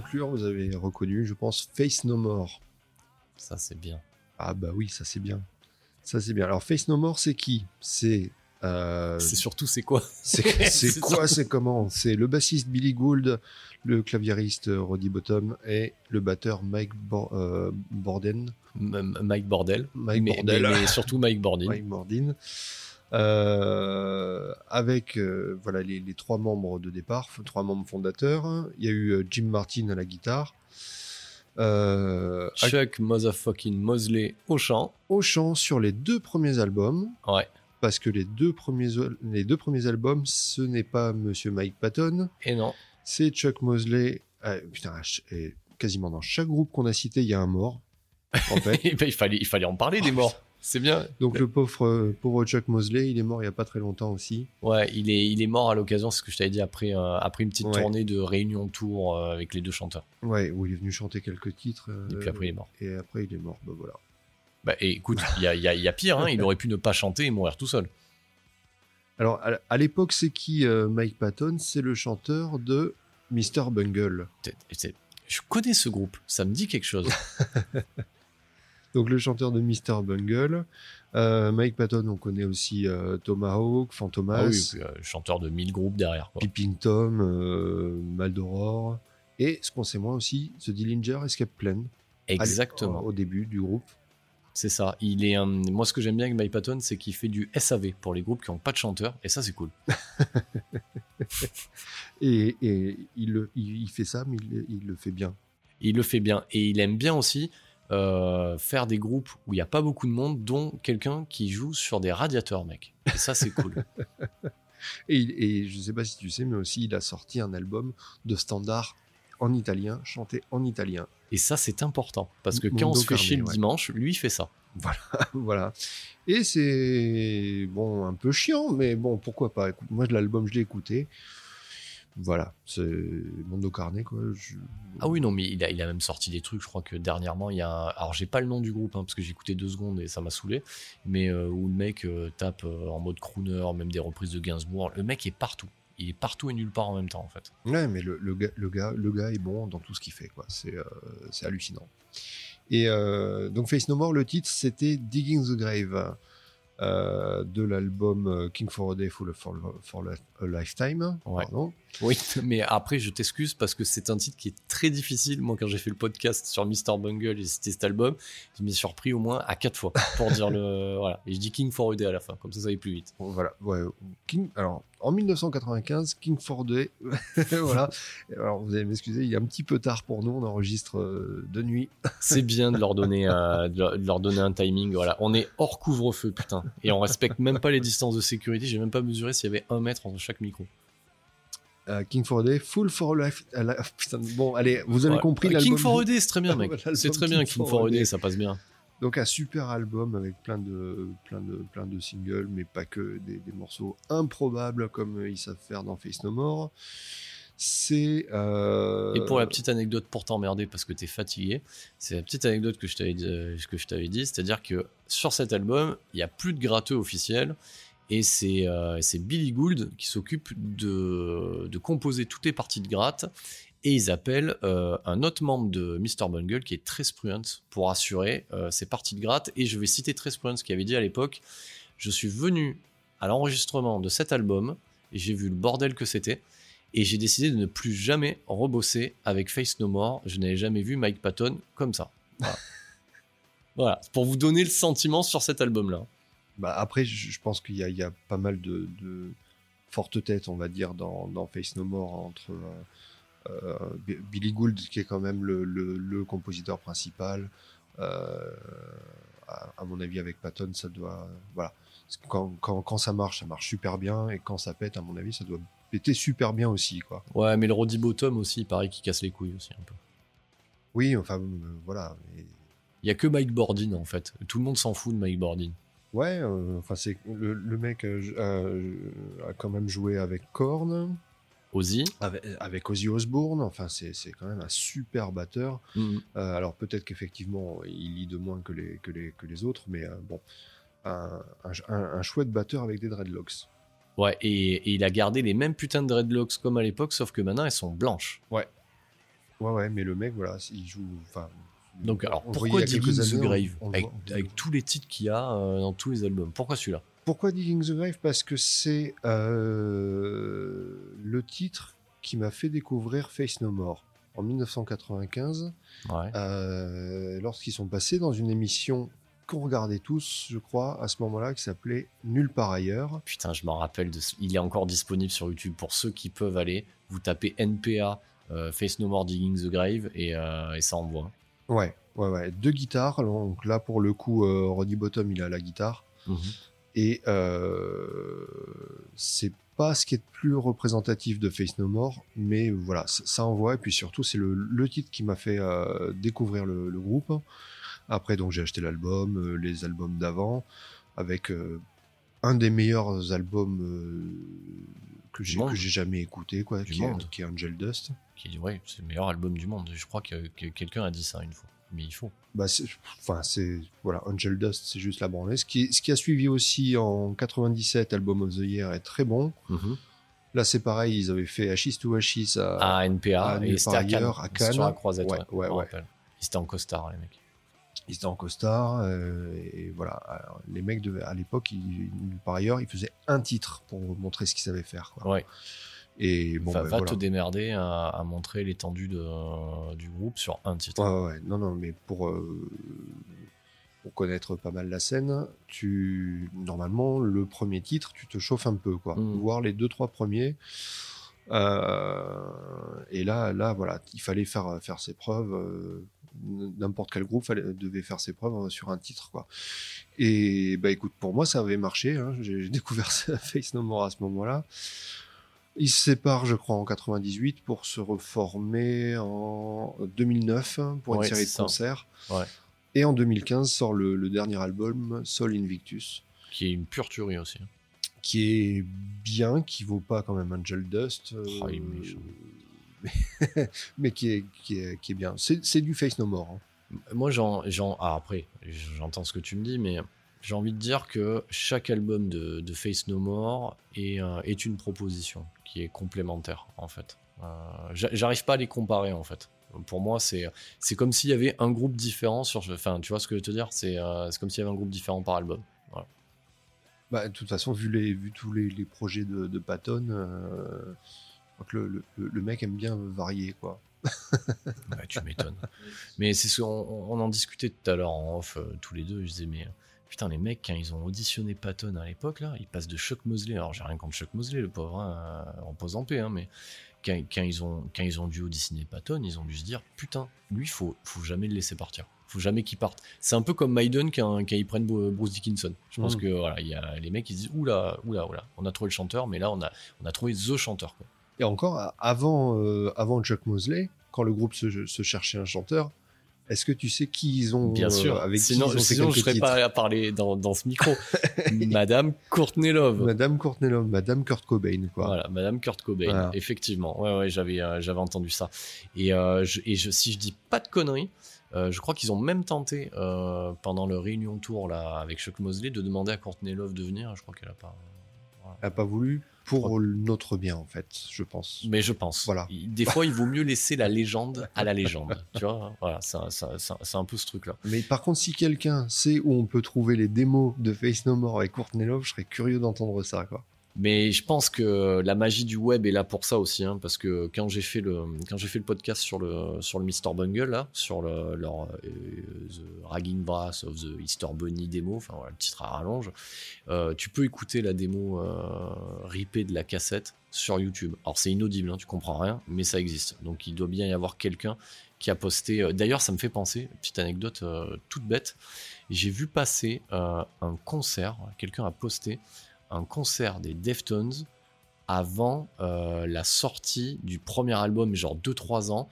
Conclure, vous avez reconnu, je pense, Face No More. Ça, c'est bien. Ah bah oui, ça c'est bien. Ça c'est bien. Alors Face No More, c'est qui? C'est euh, C'est surtout, c'est quoi? c'est quoi C'est comment? C'est le bassiste Billy Gould, le claviériste Roddy Bottom et le batteur Mike Bor- euh, Borden. M- Mike Bordel. Mike mais, Bordel. mais- mais surtout Mike Bordin. Mike Bordin. Euh, avec euh, voilà les, les trois membres de départ, trois membres fondateurs. Il y a eu euh, Jim Martin à la guitare, euh, à- Chuck motherfucking Mosley au chant. au chant sur les deux premiers albums, Ouais. parce que les deux premiers, les deux premiers albums, ce n'est pas Monsieur Mike Patton, Et non. c'est Chuck Mosley. putain, quasiment dans chaque groupe qu'on a cité, il y a un mort. En fait. Eh ben, il, fallait, il fallait en parler des morts. C'est bien. Donc le pauvre, euh, pauvre Chuck Mosley, il est mort il y a pas très longtemps aussi. Ouais, il est, il est mort à l'occasion, c'est ce que je t'avais dit, après, euh, après une petite Ouais. tournée de réunion tour euh, avec les deux chanteurs. Ouais, où il est venu chanter quelques titres. euh, Et puis après, il est mort. Et après, il est mort. Bah voilà. Bah, et écoute, il y a, il y a- y a pire, hein, il aurait pu ne pas chanter et mourir tout seul. Alors, à, à l'époque, c'est qui euh, Mike Patton? C'est le chanteur de Mr. Bungle. Je connais ce groupe, ça me dit quelque chose. Donc, le chanteur de Mr. Bungle. Euh, Mike Patton, on connaît aussi euh, Tomahawk, Fantomas, Ah oui, puis, euh, chanteur de 1000 groupes derrière. Quoi. Peeping Tom, Mal d'Aurore. Et, ce qu'on sait moins aussi, The Dillinger Escape Plan. Exactement, Au début du groupe. c'est ça. Il est, un- Moi, ce que j'aime bien avec Mike Patton, c'est qu'il fait du SAV pour les groupes qui n'ont pas de chanteur, et ça, c'est cool. Et, et il, le- il, il fait ça, mais il, il le fait bien. Il le fait bien, et il aime bien aussi euh, faire des groupes où il n'y a pas beaucoup de monde, dont quelqu'un qui joue sur des radiateurs, mec. Et ça, c'est cool. Et, je sais pas si tu sais, mais aussi il a sorti un album de standard en italien, chanté en italien. Et ça, c'est important. Parce que Mondo quand on se fait chier le ouais. dimanche, lui, il fait ça. voilà. Et c'est bon, un peu chiant, mais bon, pourquoi pas? Écoute, moi, l'album, je l'ai écouté. Voilà, c'est Mondo Carnet, quoi. Je- Ah oui, non, mais il a, il a même sorti des trucs. Je crois que dernièrement, il y a un... Alors, j'ai pas le nom du groupe, hein, parce que j'ai écouté deux secondes et ça m'a saoulé. Mais euh, où le mec euh, tape euh, en mode crooner, même des reprises de Gainsbourg. Le mec est partout. Il est partout et nulle part en même temps, en fait. Ouais, mais le, le gars, le, gars, le gars est bon dans tout ce qu'il fait, quoi. C'est hallucinant. Et donc, Face No More, le titre, c'était Digging the Grave. de l'album King for a Day for, for, for a Lifetime. Ouais. pardon. Oui, mais après, je t'excuse parce que c'est un titre qui est très difficile. Moi, quand j'ai fait le podcast sur Mr. Bungle et c'était cet album, je suis surpris au moins à quatre fois pour dire le. Voilà. Et je dis King for a Day à la fin, comme ça, ça va plus vite. Bon, voilà. Ouais. King, alors, en 1995, King for Day. voilà. Alors, vous allez m'excuser, il est un petit peu tard pour nous. On enregistre euh, de nuit. C'est bien de leur donner, euh, de leur donner un timing. Voilà. On est hors couvre-feu, putain. Et on respecte même pas les distances de sécurité. J'ai même pas mesuré s'il y avait un mètre entre chaque micro. Euh, King for Day, Full for Life. euh, la- putain, bon, allez, vous avez Ouais. compris King l'album. for a Day, c'est très bien, mec. C'est très bien, King King for for a a Day, Day. ça passe bien. Donc un super album avec plein de, plein de, plein de singles, mais pas que des, des morceaux improbables comme ils savent faire dans Face No More. C'est euh, Et pour la petite anecdote pour t'emmerder parce que t'es fatigué, c'est la petite anecdote que je t'avais dit, euh, que je t'avais dit, c'est-à-dire que sur cet album, il y a plus de gratteux officiels et c'est euh, c'est Billy Gould qui s'occupe de, composer toutes les parties de gratte et ils appellent euh, un autre membre de Mr. Bungle qui est Tress Pruant pour assurer euh, ces parties de gratte et je vais citer Tress Pruant qui avait dit à l'époque je suis venu à l'enregistrement de cet album et j'ai vu le bordel que c'était et j'ai décidé de ne plus jamais rebosser avec Face No More. Je n'avais jamais vu Mike Patton comme ça. Voilà. voilà, pour vous donner le sentiment sur cet album-là. Bah, après, je, pense qu'il y, a- il y a pas mal de, de fortes têtes, on va dire, dans, dans Face No More entre euh, euh, Billy Gould, qui est quand même le, le- le compositeur principal. euh, à, à mon avis, avec Patton, ça doit. Voilà. Quand, quand, quand ça marche, ça marche super bien. Et quand ça pète, à mon avis, ça doit péter super bien aussi. Quoi. Ouais, mais le Roddy Bottom aussi, il paraît qu'il casse les couilles aussi un peu. Oui, enfin, euh, voilà. Il y a que Mike Bordin en fait. Tout le monde s'en fout de Mike Bordin. Ouais, euh, enfin, c'est le, le mec euh, euh, a quand même joué avec Korn. Ozzy. avec, avec Ozzy Osbourne, enfin c'est quand même un super batteur. Mhm. Euh, alors peut-être qu'effectivement il lit de moins que les, que les, que les autres, mais euh, bon, un, un, chouette batteur avec des dreadlocks. Ouais, et, et il a gardé les mêmes putains de dreadlocks comme à l'époque, sauf que maintenant elles sont blanches. Ouais, ouais, mais le mec, voilà, il joue. Enfin, Donc alors on pourquoi Digging the on- Grave on avec, tous les titres qu'il y a euh, dans tous les albums? Pourquoi celui-là? Pourquoi Digging the Grave? Parce que c'est euh, le titre qui m'a fait découvrir Face No More en 1995. Ouais. Euh, lorsqu'ils sont passés dans une émission qu'on regardait tous, je crois, à ce moment-là, qui s'appelait Nulle part ailleurs. Putain, je m'en rappelle. De... Il est encore disponible sur YouTube pour ceux qui peuvent aller. Vous tapez NPA, euh, Face No More Digging the Grave et, et ça envoie. Ouais, ouais, ouais. Deux guitares. Donc là, pour le coup, euh, Roddy Bottom, il a la guitare. Mhm. Et euh, c'est pas ce qui est le plus représentatif de Face No More, mais voilà, ça, envoie. Et puis surtout, c'est le, le titre qui m'a fait euh, découvrir le, le groupe. Après, donc j'ai acheté l'album, euh, les albums d'avant, avec euh, un des meilleurs albums que j'ai jamais écouté, quoi, est, qui est Angel Dust. Qui dit, ouais, c'est le meilleur album du monde. Je crois que, que quelqu'un a dit ça une fois. Mais il faut. Bah, enfin, c'est voilà, Angel Dust, c'est juste la branlée. Ce qui, ce qui a suivi aussi en 97, Album of the Year, est très bon. Mhm. Là, c'est pareil, ils avaient fait Achis to Achis à, À NPA à et c'était à Cannes. ailleurs, à Cannes. Sur la croisette. Ouais, Ouais. Ils étaient en costard, les mecs. ils étaient en costard. euh, et voilà, Alors, les mecs, devaient, à l'époque, par ailleurs, ils faisaient un titre pour montrer ce qu'ils savaient faire. Quoi. Ouais. Et bon, va ben, va voilà. te démerder à, à montrer l'étendue du groupe sur un titre. Ouais, ouais, non, non, mais pour, euh, pour connaître pas mal la scène, tu normalement le premier titre, tu te chauffes un peu, quoi. Mm. Voir les deux trois premiers. Euh, et là, là, voilà, il fallait faire faire ses preuves. euh, N'importe quel groupe fallait, devait faire ses preuves euh, sur un titre, quoi. Et bah écoute, pour moi, ça avait marché. hein. J'ai découvert Face No More à ce moment-là. Ils se séparent, je crois, en 98 pour se reformer en 2009 hein, pour Ouais, une série de ça. concerts. Ouais. Et en 2015 sort le, le dernier album, Sol Invictus, Qui est une pure tuerie aussi. hein. qui est bien, qui vaut pas quand même Angel Dust, euh, Oh, il est méchant. mais, mais qui, est, qui, est, qui est bien. C'est du Face No More. hein. Moi, j'en, j'en- ah, après, j'entends ce que tu me dis, mais j'ai envie de dire que chaque album de, de Face No More est, euh, est une proposition qui est complémentaire, en fait. Euh, j'a- J'arrive pas à les comparer, en fait. Pour moi, c'est, c'est comme s'il y avait un groupe différent sur. Enfin, tu vois ce que je veux te dire? C'est euh, comme s'il y avait un groupe différent par album. Voilà. Bah, de toute façon, vu, les, vu tous les, les projets de, de Patton, euh, crois que le, le- mec aime bien varier, quoi. Bah, tu m'étonnes. mais c'est ce qu'on on en discutait tout à l'heure en off, euh, tous les deux. Je disais, mais putain, les mecs, quand ils ont auditionné Patton à l'époque, là, ils passent de Chuck Mosley. Alors, j'ai rien contre Chuck Mosley, le pauvre, hein, euh, repose en paix, hein, mais quand, quand ils ont, quand ils ont dû auditionner Patton, ils ont dû se dire, putain, lui, faut, faut jamais le laisser partir. Faut jamais qu'il parte. C'est un peu comme Maiden quand, quand ils prennent Bru- Bruce Dickinson. Je pense Mm. que voilà, il y a les mecs ils se disent oula, oula, oula, on a trouvé le chanteur, mais là on a, on a trouvé the chanteur. Quoi. Et encore, avant, euh, avant Chuck Mosley, quand le groupe se, se cherchait un chanteur, est-ce que tu sais qui ils ont Bien euh, sûr. avec sinon, qui ils ont sinon je serais pas à parler dans, dans ce micro. Madame Courtney Love. Madame Courtney Love, Madame Kurt Cobain, quoi. Voilà, Madame Kurt Cobain, Voilà. effectivement. Ouais, ouais, j'avais, euh, j'avais entendu ça. Et, euh, je, et je, si je dis pas de conneries, euh, je crois qu'ils ont même tenté pendant le réunion tour là avec Chuck Mosley de demander à Courtney Love de venir. Je crois qu'elle a pas. Elle a pas voulu pour notre bien, en fait, je pense. Mais je pense. Voilà. Il- Des fois, il vaut mieux laisser la légende à la légende. tu vois, voilà, un- c'est un peu ce truc-là. Mais par contre, si quelqu'un sait où on peut trouver les démos de Face No More et Courtney Love, je serais curieux d'entendre ça, quoi. Mais je pense que la magie du web est là pour ça aussi, hein, parce que quand j'ai fait le quand j'ai fait le podcast sur le sur le Mr Bungle là, sur le, euh, The Ragging Brass of the Easter Bunny démo, enfin voilà, le titre à rallonge, euh, tu peux écouter la démo euh, ripée de la cassette sur YouTube. Alors c'est inaudible, hein, tu comprends rien, mais ça existe. Donc il doit bien y avoir quelqu'un qui a posté. euh, D'ailleurs, ça me fait penser, petite anecdote toute bête. J'ai vu passer un concert. Quelqu'un a posté un concert des Deftones avant euh, la sortie du premier album, genre 2-3 ans,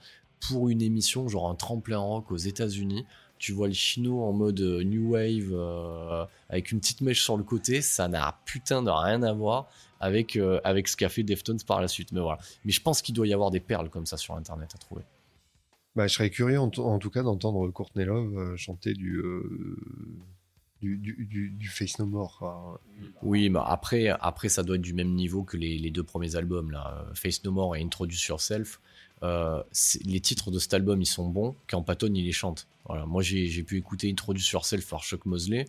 pour une émission, genre un tremplin rock aux États-Unis. Tu vois le chino en mode euh, New Wave euh, avec une petite mèche sur le côté, ça n'a putain de rien à voir avec, avec ce qu'a fait Deftones par la suite. Mais voilà. Mais je pense qu'il doit y avoir des perles comme ça sur internet à trouver. Bah, je serais curieux, en, tout cas, d'entendre Courtney Love chanter du, du, Face No More. Oui, mais après, après, ça doit être du même niveau que les, deux premiers albums, là. Face No More et Introduce Yourself. Euh, les titres de cet album, ils sont bons quand Patton, il les chante. Voilà. Moi, j'ai j'ai pu écouter Introduce Yourself par Chuck Mosley.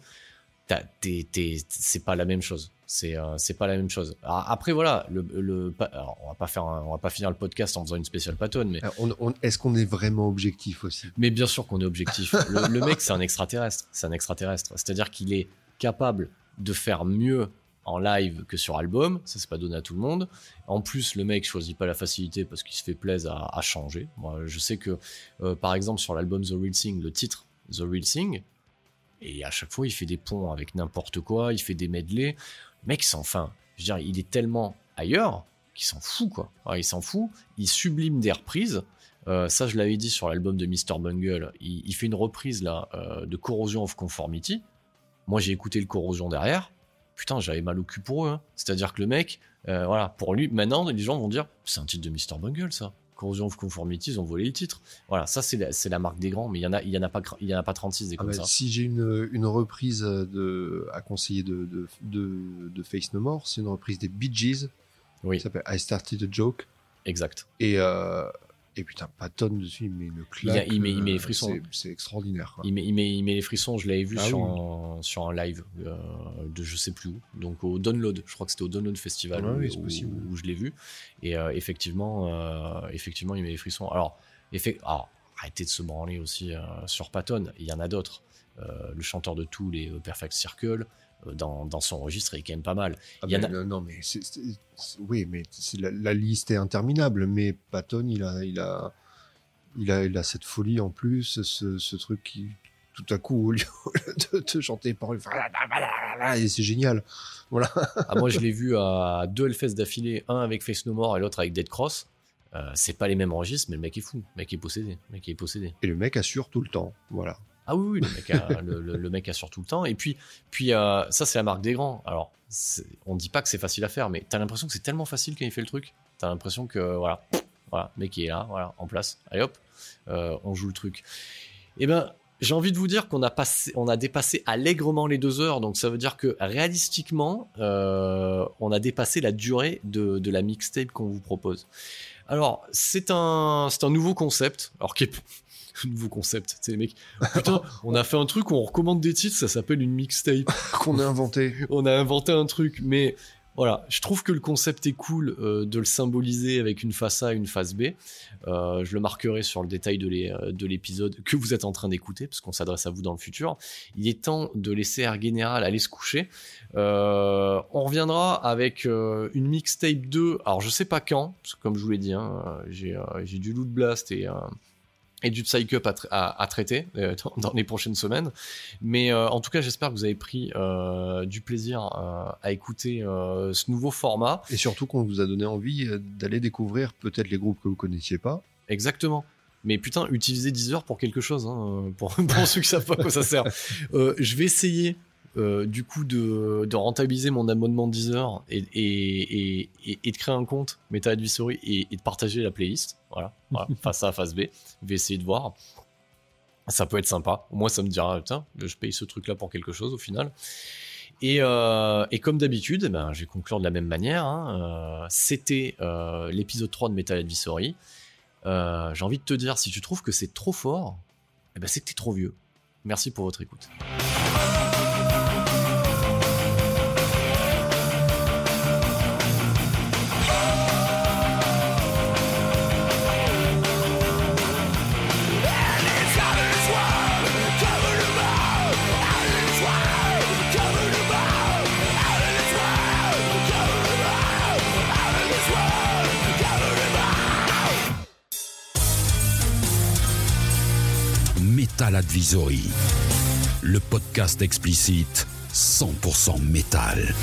C'est pas la même chose. C'est euh, pas la même chose. Alors, après, voilà, le, le, pa- alors, on va pas faire, un- on va pas finir le podcast en faisant une spéciale Patton, mais Euh, Est-ce qu'on est vraiment objectif aussi? Mais bien sûr qu'on est objectif. Le, le mec, c'est un extraterrestre. C'est un extraterrestre. C'est-à-dire qu'il est capable de faire mieux en live que sur album. Ça, c'est pas donné à tout le monde. En plus, le mec choisit pas la facilité parce qu'il se fait plaisir à, à changer. Moi, je sais que, euh, par exemple, sur l'album The Real Thing, le titre The Real Thing, et à chaque fois, il fait des ponts avec n'importe quoi. Il fait des medley. Le mec, c'est enfin, je veux dire, il est tellement ailleurs qu'il s'en fout, quoi. Il s'en fout. Il sublime des reprises. Euh, ça, je l'avais dit sur l'album de Mr. Bungle. Il, il fait une reprise là euh, de Corrosion of Conformity. Moi, j'ai écouté le Corrosion derrière. Putain, j'avais mal au cul pour eux. hein. C'est-à-dire que le mec, euh, voilà, pour lui, maintenant, les gens vont dire c'est un titre de Mr. Bungle, ça. Corrosion of Conformity, ils ont volé le titre. Voilà, ça, c'est la, marque des grands, mais il y en a, il y en a pas, gra- il y en a pas 36 des Ah comme bah, ça. Si j'ai une, une reprise de, à conseiller de, de, de, de Face No More, c'est une reprise des Bee Gees. Oui. qui s'appelle I Started a Joke. Exact. Et, euh, et putain, Patton dessus, il met une claque. il met- il met les euh, frissons. c'est- C'est extraordinaire. quoi. Il met, il, met, il met les frissons, je l'avais vu Ah sur, oui. un, sur un live euh, de je sais plus où, donc au Download, je crois que c'était au Download Festival Ah oui, c'est où- possible. où je l'ai vu, et euh, effectivement, euh, effectivement, il met les frissons. Alors, alors, arrêtez de se branler aussi sur Patton, il y en a d'autres. Le chanteur de tous les Perfect Circle, dans, dans son registre, est quand même pas mal. Ah il y en mais a- non, non, mais oui, mais la, la liste est interminable. Mais Patton, il a, il a, il a, il a cette folie en plus, ce, ce truc qui, tout à coup, au lieu de te chanter par et c'est génial. Voilà. Ah, moi, je l'ai vu à deux Hellfest d'affilée, un avec Face No More et l'autre avec Dead Cross. Euh, c'est pas les mêmes registres, mais le mec est fou, le mec est possédé, le mec est possédé. Et le mec assure tout le temps. Voilà. Ah oui, le mec, le, assure tout le temps. Et puis, puis euh, ça, c'est la marque des grands. Alors, on dit pas que c'est facile à faire, mais t'as l'impression que c'est tellement facile quand il fait le truc. T'as l'impression que, voilà, voilà, le mec est là, voilà, en place. Allez hop, euh, on joue le truc. Eh ben, j'ai envie de vous dire qu'on a passé, on a dépassé allègrement les deux heures. Donc, ça veut dire que réalistiquement, euh, on a dépassé la durée de, de la mixtape qu'on vous propose. Alors, c'est un, c'est un nouveau concept. Alors, qui est nouveau concept. Tu sais, mecs, putain, on a fait un truc où on recommande des titres, ça s'appelle une mixtape. Qu'on a inventé. On a inventé un truc, mais Voilà, je trouve que le concept est cool euh, de le symboliser avec une face A et une face B. Euh, je le marquerai sur le détail de euh, de l'épisode que vous êtes en train d'écouter, parce qu'on s'adresse à vous dans le futur. Il est temps de laisser Air Général aller se coucher. Euh, on reviendra avec une mixtape 2, alors je sais pas quand, parce que comme je vous l'ai dit, hein, j'ai j'ai du Loot Blast et... et du Psych Up à, tra- à- à traiter euh, dans, dans les prochaines semaines. Mais euh, en tout cas, j'espère que vous avez pris euh, du plaisir à écouter ce nouveau format. Et surtout qu'on vous a donné envie d'aller découvrir peut-être les groupes que vous connaissiez pas. Exactement. Mais putain, utilisez Deezer pour quelque chose, hein, pour, pour ceux qui savent pas à quoi ça sert. Je vais essayer, euh, du coup, de, de rentabiliser mon abonnement Deezer et, et, et, et, et de créer un compte Meta Advisory et, et de partager la playlist. Voilà, voilà face A, face B. Je vais essayer de voir. Ça peut être sympa. Au moins, ça me dira, tiens, je paye ce truc-là pour quelque chose au final. Et, euh, et comme d'habitude, eh ben, je vais conclure de la même manière. hein. Euh, C'était euh, l'épisode 3 de Metal Advisory. J'ai envie de te dire, si tu trouves que c'est trop fort, eh ben, c'est que t'es trop vieux. Merci pour votre écoute. Metal Advisory. Le podcast explicite 100% métal.